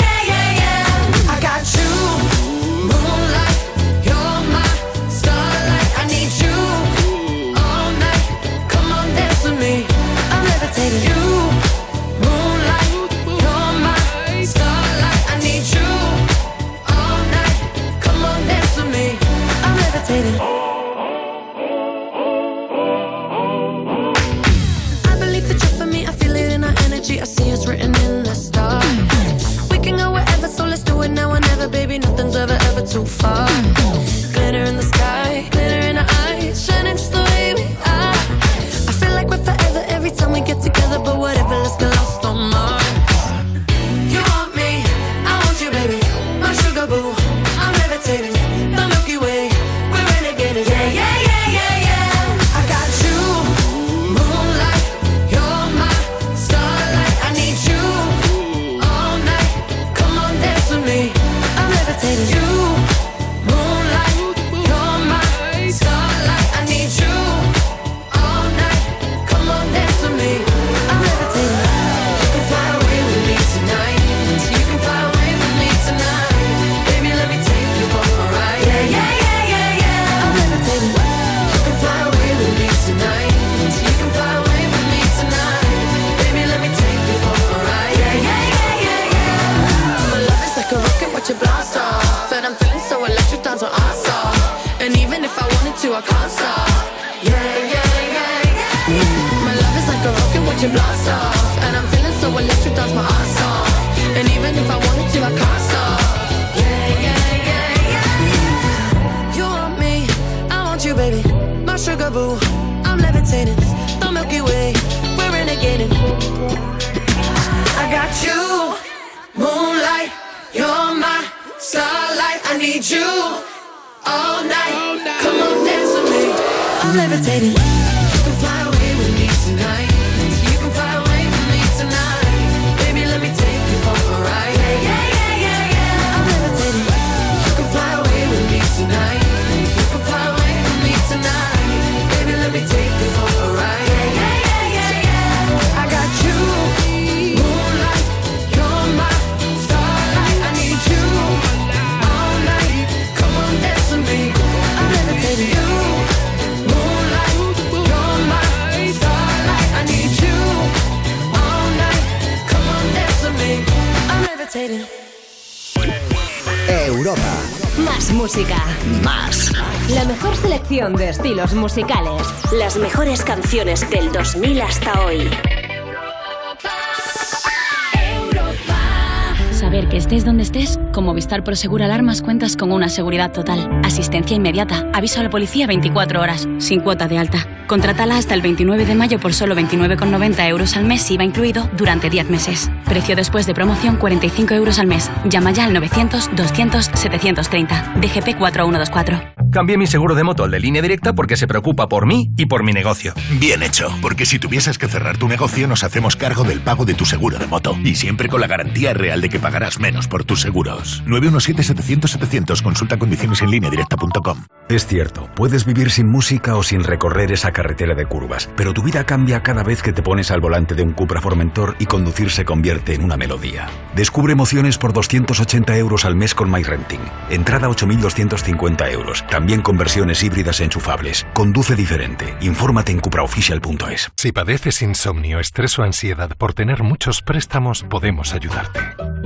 Speaker 136: Prosegur Alarmas cuentas con una seguridad total, asistencia inmediata, aviso a la policía 24 horas, sin cuota de alta. Contratala hasta el 29 de mayo por solo 29,90 euros al mes, IVA incluido, durante 10 meses. Precio después de promoción 45 euros al mes. Llama ya al 900 200 730. DGP 4124.
Speaker 137: Cambié mi seguro de moto al de línea directa porque se preocupa por mí y por mi negocio.
Speaker 138: Bien hecho, porque si tuvieses que cerrar tu negocio, nos hacemos cargo del pago de tu seguro de moto. Y siempre con la garantía real de que pagarás menos por tus seguros. 917-700-700, consulta condiciones en línea directa.com.
Speaker 75: Es cierto, puedes vivir sin música o sin recorrer esa carretera de curvas, pero tu vida cambia cada vez que te pones al volante de un Cupra Formentor y conducir se convierte en una melodía. Descubre emociones por 280 euros al mes con MyRenting. Entrada 8.250 euros. También conversiones híbridas e enchufables. Conduce diferente. Infórmate en cupraofficial.es.
Speaker 132: Si padeces insomnio, estrés o ansiedad por tener muchos préstamos, podemos ayudarte.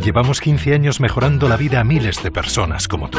Speaker 132: Llevamos 15 años mejorando la vida a miles de personas como tú.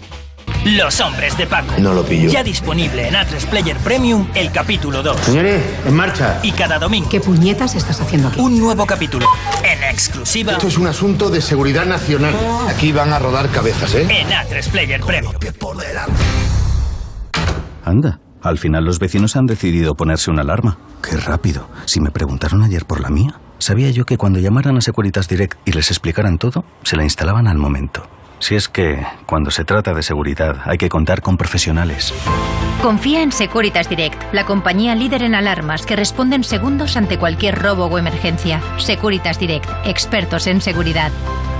Speaker 139: Los hombres de Paco.
Speaker 132: No lo pillo.
Speaker 139: Ya disponible en A3 Player Premium el capítulo 2.
Speaker 132: Señores, en marcha.
Speaker 139: Y cada domingo.
Speaker 140: ¿Qué puñetas estás haciendo aquí?
Speaker 139: Un nuevo capítulo. En exclusiva.
Speaker 132: Esto es un asunto de seguridad nacional. Aquí van a rodar cabezas, ¿eh?
Speaker 139: En A3 Player Premium.
Speaker 66: Anda, al final los vecinos han decidido ponerse una alarma. Qué rápido. Si me preguntaron ayer por la mía, sabía yo que cuando llamaran a Securitas Direct y les explicaran todo, se la instalaban al momento. Si es que, cuando se trata de seguridad, hay que contar con profesionales.
Speaker 78: Confía en Securitas Direct, la compañía líder en alarmas que responde en segundos ante cualquier robo o emergencia. Securitas Direct, expertos en seguridad.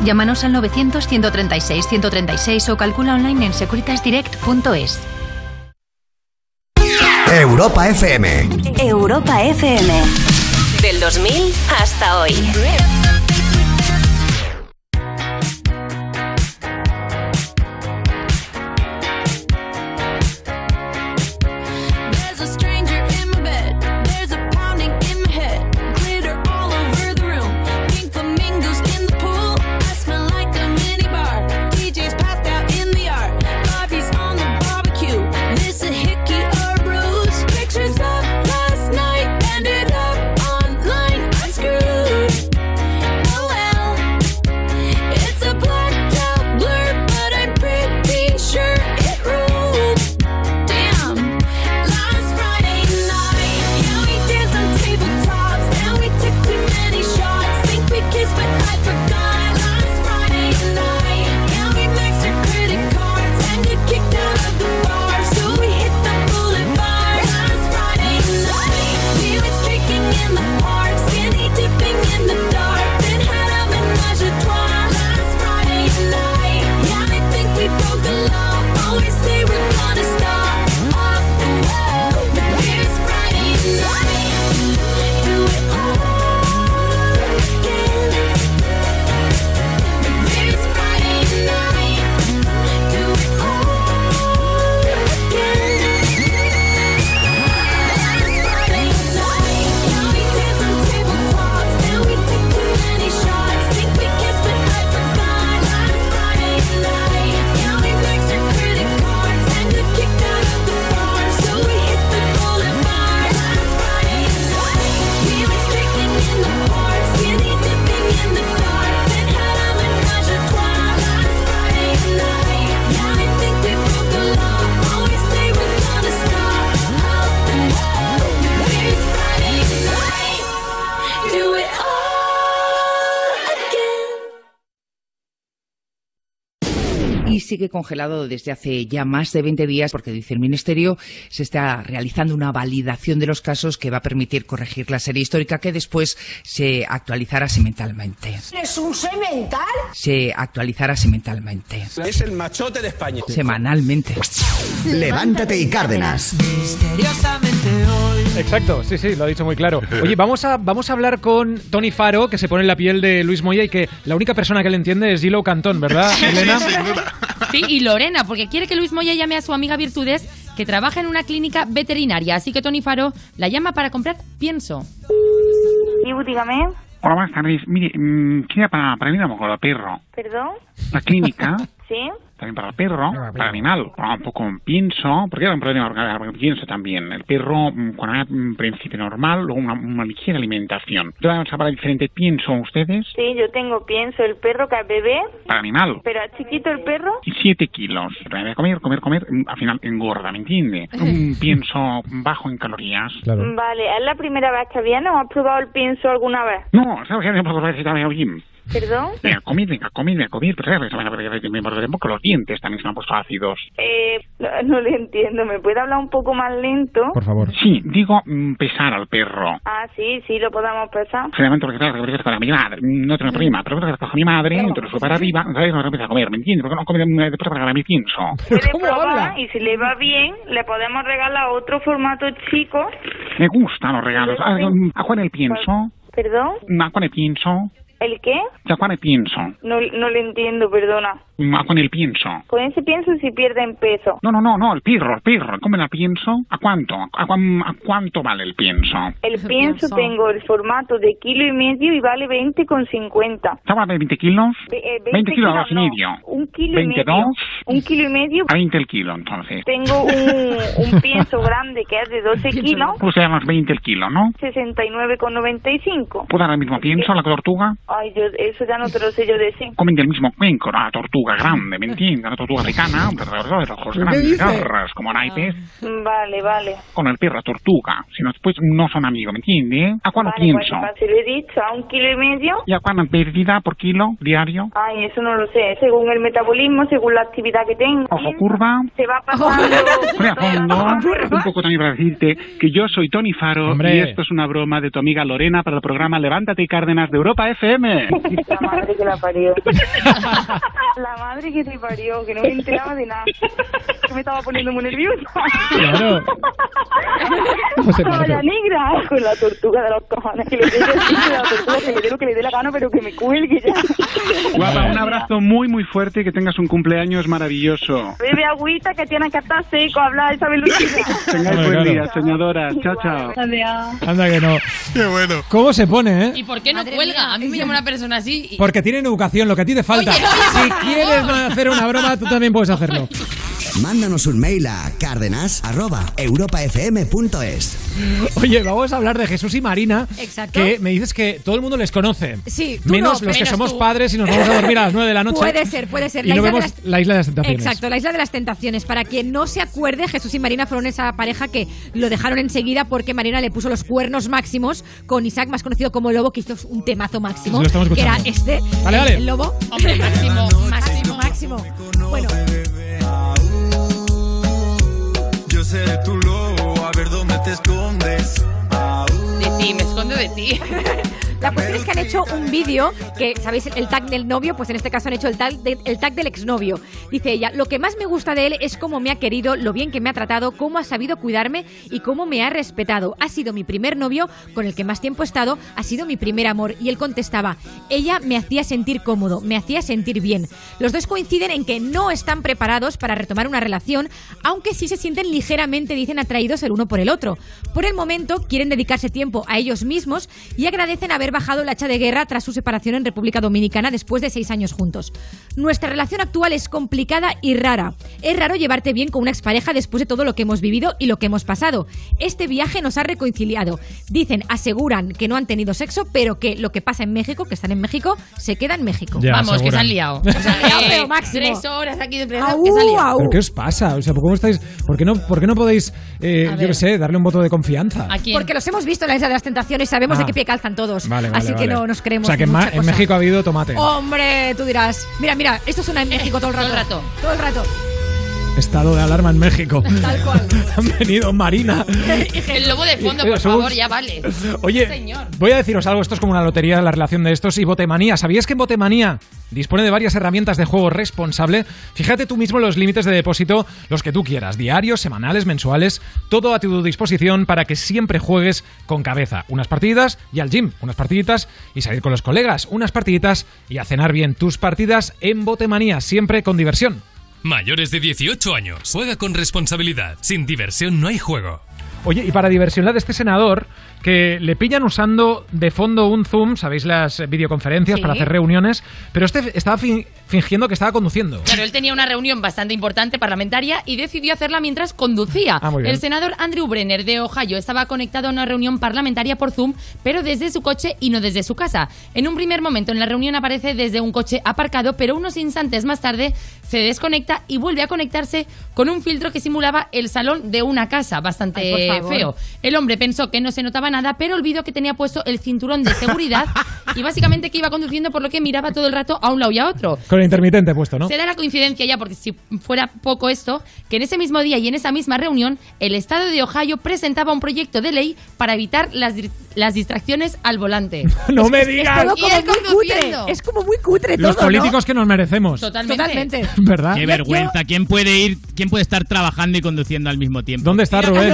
Speaker 78: Llámanos al 900-136-136 o calcula online en securitasdirect.es.
Speaker 20: Europa FM.
Speaker 10: Europa FM. Del 2000 hasta hoy.
Speaker 141: Sigue congelado desde hace ya más de 20 días porque, dice el Ministerio, se está realizando una validación de los casos que va a permitir corregir la serie histórica que después se actualizará sementalmente.
Speaker 14: ¿Es un semental?
Speaker 141: Se actualizará sementalmente.
Speaker 142: Es el machote de España.
Speaker 141: Semanalmente.
Speaker 20: Levántate y Cárdenas.
Speaker 14: Misteriosamente hoy.
Speaker 1: Exacto, sí, sí, lo ha dicho muy claro. Oye, vamos a, vamos a hablar con Tony Faro, que se pone en la piel de Luis Moya y que la única persona que le entiende es Gilo Cantón, ¿verdad, <laughs> Elena?
Speaker 3: Sí, y Lorena, porque quiere que Luis Moya llame a su amiga Virtudes, que trabaja en una clínica veterinaria. Así que Tony Faro la llama para comprar pienso.
Speaker 143: Ibu, dígame.
Speaker 126: Hola, buenas tardes. Mire, mm, quería para, para mí un poco el perro.
Speaker 143: ¿Perdón?
Speaker 126: La clínica, <laughs>
Speaker 143: ¿Sí?
Speaker 126: También para el perro, para el animal. Un poco pienso, porque era un problema porque pienso también. El perro, mm, cuando era un principio normal, luego una, una ligera alimentación. Vamos a para diferente pienso ustedes,
Speaker 143: Sí, yo tengo pienso el perro que es bebé,
Speaker 126: para animal.
Speaker 143: pero es chiquito el perro.
Speaker 126: Y siete kilos. Comer, comer, comer, mm, al final engorda, ¿me entiende? Un pienso bajo en calorías.
Speaker 143: Vale, ¿es la primera vez que viene o has probado el pienso alguna vez?
Speaker 126: No, ¿sabes? Por favor, si también, oye,
Speaker 143: ¿Perdón?
Speaker 126: Venga, comid, venga, comid, venga, comid, pero ¿sabes? me morderé un poco los dientes, también se me han puesto ácidos.
Speaker 143: Eh, no, no le entiendo, ¿me puede hablar un poco más lento?
Speaker 126: favor. Sí, digo mm, pesar al perro.
Speaker 143: Ah, sí, sí, lo podemos pesar.
Speaker 126: Generalmente porque claro, porque con mi madre, no tengo problema, pero cuando cojo a mi madre, entonces lo para arriba, ¿sabes? No empieza a comer, ¿me entiendes? Porque no come después para mi pienso. <laughs>
Speaker 143: Puede probar y si le va bien, le podemos regalar otro formato chico
Speaker 126: Me gustan los regalos. ¿A, a cuál el pienso?
Speaker 143: ¿Perdón?
Speaker 126: ¿A cuál el pienso?
Speaker 143: ¿El qué?
Speaker 126: ¿A cuál el pienso?
Speaker 143: No, no le entiendo, perdona.
Speaker 126: ¿A cuál el pienso?
Speaker 143: Con ese pienso si pierden peso.
Speaker 126: No, no, no, no, el pirro, el pirro. ¿Cómo el pienso? ¿A cuánto? ¿A, cuán- a cuánto vale el pienso?
Speaker 143: El pienso tengo el formato de kilo y medio y vale 20 con 50.
Speaker 126: ¿Está vale 20 kilos?
Speaker 143: Ve- eh,
Speaker 126: 20 kilos
Speaker 143: no,
Speaker 126: y medio.
Speaker 143: Un kilo y medio.
Speaker 126: 22
Speaker 143: Un kilo y medio.
Speaker 126: a 20 el kilo, entonces.
Speaker 143: Tengo un, <laughs> un pienso grande que es de 12 kilos.
Speaker 126: Pues sean los 20 el kilo, ¿no?
Speaker 143: 69,95.
Speaker 126: ¿Puedo dar el mismo pienso a la tortuga?
Speaker 143: Ay, yo, eso ya no te lo sé yo decir.
Speaker 126: Comen del mismo cuenco, la tortuga grande, ¿me entiendes? La tortuga africana, de de ojos
Speaker 143: ¿Qué
Speaker 126: grandes, garras, como naipes.
Speaker 143: Vale, vale.
Speaker 126: Con el perro tortuga, si no, después no son amigos, ¿me entiendes? ¿A cuánto
Speaker 143: Vale,
Speaker 126: pienso?
Speaker 143: vale, se lo he dicho, a un kilo y medio.
Speaker 126: ¿Y a cuánta pérdida por kilo diario?
Speaker 143: Ay, eso no lo sé. Según el metabolismo, según la actividad que tengo.
Speaker 126: Ojo curva.
Speaker 143: Se va pasando. <laughs>
Speaker 126: A fondo. Un poco también para decirte que yo soy Tony Faro
Speaker 1: Hombre.
Speaker 126: y esto es una broma de tu amiga Lorena para el programa Levántate y Cárdenas de Europa FM.
Speaker 143: La madre que la parió. <laughs> la madre que te parió, que no me enteraba de nada. Que me estaba poniendo muy nerviosa.
Speaker 1: Claro. <laughs> ¿Cómo se
Speaker 143: Como
Speaker 1: parece?
Speaker 143: la negra con la tortuga de los cojones. Que le dé la tortuga, que le dé lo que le dé la gana, pero que me cuelgue ya.
Speaker 126: Guapa, un abrazo muy muy fuerte y que tengas un cumpleaños maravilloso.
Speaker 143: Bebe agüita que tiene que estar seco, hablar esa velocidad. <laughs>
Speaker 126: Tengáis buen
Speaker 1: claro.
Speaker 126: día, soñadoras. Chao, chao.
Speaker 143: Adiós.
Speaker 1: Anda que no. Qué bueno. ¿Cómo se pone, eh?
Speaker 3: ¿Y por qué no cuelga? A mí me llama una persona así y...
Speaker 1: Porque tienen educación, lo que a ti te falta.
Speaker 3: Oye, oye, <laughs>
Speaker 1: si quieres hacer una broma, tú también puedes hacerlo. <laughs>
Speaker 20: Mándanos un mail a cárdenas.europafm.es.
Speaker 1: Oye, vamos a hablar de Jesús y Marina.
Speaker 2: Exacto.
Speaker 1: Que me dices que todo el mundo les conoce.
Speaker 2: Sí, tú
Speaker 1: Menos
Speaker 2: no,
Speaker 1: los que
Speaker 2: menos
Speaker 1: somos
Speaker 2: tú.
Speaker 1: padres y nos vamos a dormir a las 9 de la noche.
Speaker 2: Puede ser, puede ser.
Speaker 1: Y
Speaker 2: La
Speaker 1: no
Speaker 2: isla de
Speaker 1: vemos
Speaker 2: las-
Speaker 1: la isla de las tentaciones.
Speaker 2: Exacto, la isla de las tentaciones. Para quien no se acuerde, Jesús y Marina fueron esa pareja que lo dejaron enseguida porque Marina le puso los cuernos máximos con Isaac, más conocido como Lobo, que hizo un temazo máximo.
Speaker 1: Sí, lo estamos
Speaker 2: que era este,
Speaker 1: vale.
Speaker 2: el Lobo.
Speaker 3: Hombre, <laughs> máximo,
Speaker 2: máximo, máximo. Bueno,
Speaker 144: Yo seré tu lobo, a ver dónde te escondes.
Speaker 3: De ti, me escondo de ti. <laughs>
Speaker 2: La cuestión es que han hecho un vídeo que, ¿sabéis? El tag del novio, pues en este caso han hecho el tag, el tag del exnovio. Dice ella, lo que más me gusta de él es cómo me ha querido, lo bien que me ha tratado, cómo ha sabido cuidarme y cómo me ha respetado. Ha sido mi primer novio con el que más tiempo he estado, ha sido mi primer amor. Y él contestaba, ella me hacía sentir cómodo, me hacía sentir bien. Los dos coinciden en que no están preparados para retomar una relación, aunque sí se sienten ligeramente, dicen, atraídos el uno por el otro. Por el momento quieren dedicarse tiempo a ellos mismos y agradecen haber bajado el hacha de guerra tras su separación en República Dominicana después de seis años juntos. Nuestra relación actual es complicada y rara. Es raro llevarte bien con una expareja después de todo lo que hemos vivido y lo que hemos pasado. Este viaje nos ha reconciliado. Dicen, aseguran que no han tenido sexo, pero que lo que pasa en México, que están en México, se queda en México.
Speaker 1: Ya,
Speaker 3: Vamos, que se han liado. <laughs> O sea,
Speaker 2: liado,
Speaker 3: eh,
Speaker 2: pero máximo.
Speaker 3: Tres horas aquí de prensa,
Speaker 2: Au,
Speaker 3: que se han liado.
Speaker 2: au.
Speaker 1: ¿Pero qué os pasa? O sea, ¿cómo estáis? ¿Por qué no, por qué no podéis, eh, yo qué sé, darle un voto de confianza?
Speaker 3: ¿A quién?
Speaker 2: Porque los hemos visto en la isla de las tentaciones, sabemos
Speaker 1: Ah.
Speaker 2: de qué pie calzan todos.
Speaker 1: Vale, vale,
Speaker 2: Así que
Speaker 1: vale.
Speaker 2: no nos creemos.
Speaker 1: O sea, que en,
Speaker 2: mucha
Speaker 1: Ma- en
Speaker 2: cosa.
Speaker 1: México ha habido tomate.
Speaker 2: Hombre, tú dirás. Mira, mira, esto suena en México todo el rato.
Speaker 3: Todo el rato.
Speaker 2: Todo el rato.
Speaker 1: Estado de alarma en México.
Speaker 2: Tal cual. <laughs>
Speaker 1: Han venido Marina. <laughs>
Speaker 3: El lobo de fondo, por <laughs> favor, ya vale.
Speaker 1: Oye,
Speaker 3: señor.
Speaker 1: voy a deciros algo, esto es como una lotería la relación de estos y Botemanía. ¿Sabías que Botemanía dispone de varias herramientas de juego responsable? Fíjate tú mismo los límites de depósito, los que tú quieras, diarios, semanales, mensuales, todo a tu disposición para que siempre juegues con cabeza. Unas partidas y al gym, unas partiditas y salir con los colegas, unas partiditas y a cenar bien tus partidas en Botemanía, siempre con diversión.
Speaker 75: Mayores de 18 años. Juega con responsabilidad. Sin diversión no hay juego.
Speaker 1: Oye, y para diversión la de este senador, que le pillan usando de fondo un Zoom, ¿sabéis las videoconferencias
Speaker 3: Sí.
Speaker 1: para hacer reuniones? Pero este estaba fin- fingiendo que estaba conduciendo.
Speaker 3: Claro, él tenía una reunión bastante importante parlamentaria y decidió hacerla mientras conducía.
Speaker 1: Ah, muy bien.
Speaker 3: El senador Andrew Brenner de Ohio estaba conectado a una reunión parlamentaria por Zoom, pero desde su coche y no desde su casa. En un primer momento en la reunión aparece desde un coche aparcado, pero unos instantes más tarde se desconecta y vuelve a conectarse con un filtro que simulaba el salón de una casa, bastante
Speaker 2: Ay,
Speaker 3: feo. El hombre pensó que no se notaba nada, pero olvidó que tenía puesto el cinturón de seguridad <laughs> y básicamente que iba conduciendo por lo que miraba todo el rato a un lado y a otro.
Speaker 1: Con el intermitente puesto, ¿no?
Speaker 3: Se da la coincidencia ya, porque si fuera poco esto, que en ese mismo día y en esa misma reunión, el Estado de Ohio presentaba un proyecto de ley para evitar las, las distracciones al volante. <laughs>
Speaker 1: ¡No me
Speaker 2: Es
Speaker 1: digas!
Speaker 2: todo
Speaker 3: Y
Speaker 2: como
Speaker 3: él
Speaker 2: muy cutre. Es como muy cutre
Speaker 1: Los
Speaker 2: todo,
Speaker 1: políticos que nos merecemos.
Speaker 3: Totalmente.
Speaker 2: Totalmente. <laughs>
Speaker 1: ¿Verdad?
Speaker 11: Qué vergüenza. ¿Quién puede ir, quién puede estar trabajando y conduciendo al mismo tiempo?
Speaker 1: ¿Dónde está Rubén?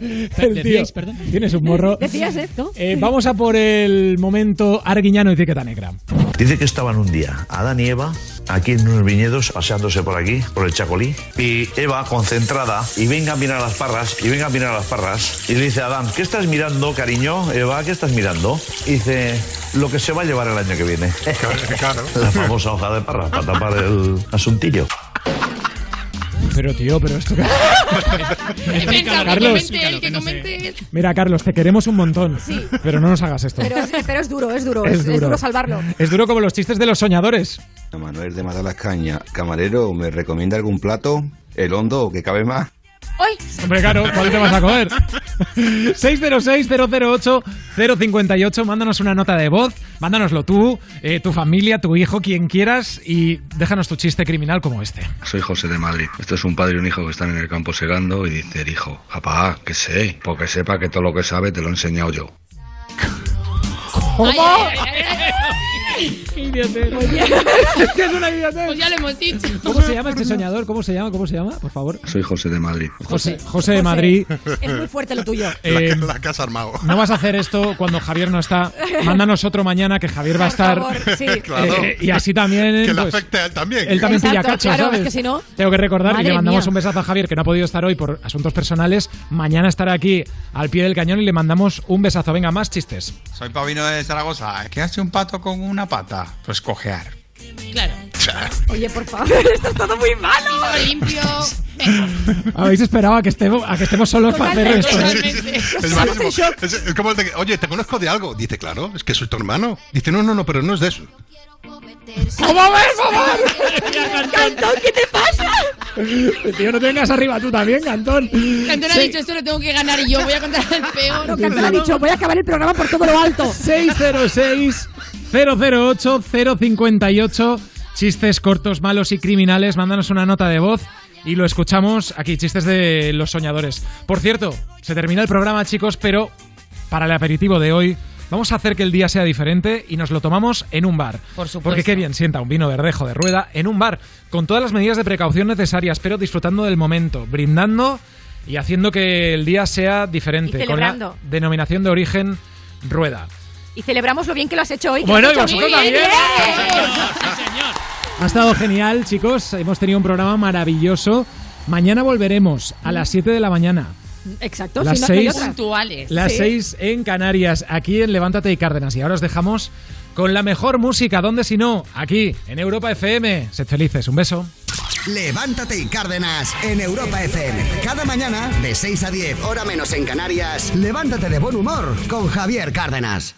Speaker 1: <laughs> El tío
Speaker 11: Decíais, perdón.
Speaker 1: Tienes un morro.
Speaker 2: Decías. ¿No?
Speaker 1: Eh, vamos a por el momento arguiñano y etiqueta negra.
Speaker 66: Dice que estaban un día Adán y Eva aquí en unos viñedos, paseándose por aquí, por el Chacolí, y Eva concentrada, y venga a mirar las parras, y venga a mirar las parras, y le dice a Adán, ¿qué estás mirando, cariño? Eva, ¿qué estás mirando? Y dice, lo que se va a llevar el año que viene. <laughs> La famosa hoja de parra, para tapar el asuntillo.
Speaker 1: Pero tío, pero esto <laughs> Carlos,
Speaker 3: comente él, que comente él. <laughs>
Speaker 1: Mira, Carlos, te queremos un montón. Pero no nos hagas esto.
Speaker 2: Pero, es- pero es duro, es duro,
Speaker 1: Es
Speaker 2: es, es
Speaker 1: duro.
Speaker 2: duro salvarlo.
Speaker 1: Es duro como los chistes de los soñadores.
Speaker 145: Manuel de Madalascaña, camarero, ¿me recomienda algún plato? ¿El hondo que cabe más?
Speaker 2: ¡Ay!
Speaker 1: Hombre, claro, ¿cuál te vas a comer? <laughs> 606-008-058, mándanos una nota de voz, mándanoslo tú, eh, tu familia, tu hijo, quien quieras, y déjanos tu chiste criminal como este.
Speaker 145: Soy José de Madrid. Esto es un padre y un hijo que están en el campo segando y dice el hijo, papá, que sé, porque sepa que todo lo que sabe te lo he enseñado yo.
Speaker 2: ¿Cómo? <laughs>
Speaker 1: Idiotez. <laughs>
Speaker 3: que
Speaker 1: es una.
Speaker 3: Pues ya lo hemos dicho.
Speaker 1: ¿Cómo se llama este soñador? ¿Cómo se llama? ¿Cómo se llama? Por favor.
Speaker 145: Soy José de Madrid.
Speaker 1: José, José de Madrid.
Speaker 2: Es muy fuerte lo tuyo.
Speaker 1: Eh,
Speaker 4: La casa armado.
Speaker 1: No vas a hacer esto cuando Javier no está. Mándanos otro mañana que Javier va a
Speaker 2: Por
Speaker 1: estar.
Speaker 2: favor, sí. <laughs>
Speaker 4: Claro.
Speaker 1: Eh, y así también.
Speaker 4: Que le
Speaker 1: pues,
Speaker 4: afecte a él también.
Speaker 1: Él también pilla
Speaker 2: Exacto,
Speaker 1: cacho,
Speaker 2: claro,
Speaker 1: ¿sabes?
Speaker 2: es que si no-
Speaker 1: Tengo que recordar y
Speaker 2: Madre
Speaker 1: le mandamos
Speaker 2: mía.
Speaker 1: un besazo a Javier, que no ha podido estar hoy por asuntos personales. Mañana estará aquí al pie del cañón y le mandamos un besazo. Venga, más chistes.
Speaker 4: Soy Pavino de Zaragoza. ¿Qué hace un pato con una pata? Pues cojear.
Speaker 3: Claro. <laughs>
Speaker 2: Oye, por favor, <laughs> esto es todo muy malo.
Speaker 3: limpio.
Speaker 1: Habéis esperado a que estemos, a que estemos solos para hacer esto. <laughs>
Speaker 4: Es, malísimo. Es- es como el de que, oye, ¿te conozco de algo? Dice, claro, es que soy tu hermano. Dice, no, no, no, pero no es de eso.
Speaker 1: ¿Cómo ves, favor?
Speaker 2: Cantón, ¿qué te pasa?
Speaker 1: Tío, no te vengas arriba tú también, Cantón.
Speaker 3: Cantón ha
Speaker 1: Sí.
Speaker 3: dicho esto lo tengo que ganar y yo voy a contar el peor.
Speaker 2: No, Cantón ha dicho, voy a acabar el programa por todo lo alto.
Speaker 1: 606 008 058 Chistes cortos, malos y criminales. Mándanos una nota de voz y lo escuchamos aquí. Chistes de los soñadores. Por cierto, se termina el programa, chicos, pero para el aperitivo de hoy vamos a hacer que el día sea diferente y nos lo tomamos en un bar.
Speaker 3: Por supuesto.
Speaker 1: Porque qué bien sienta un vino verdejo de rueda en un bar, con todas las medidas de precaución necesarias, pero disfrutando del momento, brindando y haciendo que el día sea diferente.
Speaker 2: Y
Speaker 1: con la
Speaker 2: celebrando.
Speaker 1: denominación de origen rueda.
Speaker 2: Y celebramos lo bien que lo has hecho hoy.
Speaker 1: Bueno, y vosotros
Speaker 2: bien,
Speaker 1: también.
Speaker 2: bien.
Speaker 1: Ha estado genial, chicos. Hemos tenido un programa maravilloso. Mañana volveremos a las 7 de la mañana.
Speaker 2: Exacto,
Speaker 1: Las
Speaker 2: si no,
Speaker 1: seis-.
Speaker 3: Puntuales.
Speaker 1: Las
Speaker 2: Sí.
Speaker 1: 6 en Canarias, aquí en Levántate y Cárdenas. Y ahora os dejamos con la mejor música. ¿Dónde si no? Aquí, en Europa FM. Sed felices. Un beso.
Speaker 20: Levántate y Cárdenas en Europa FM. Cada mañana de 6 a 10, hora menos en Canarias. Levántate de buen humor con Javier Cárdenas.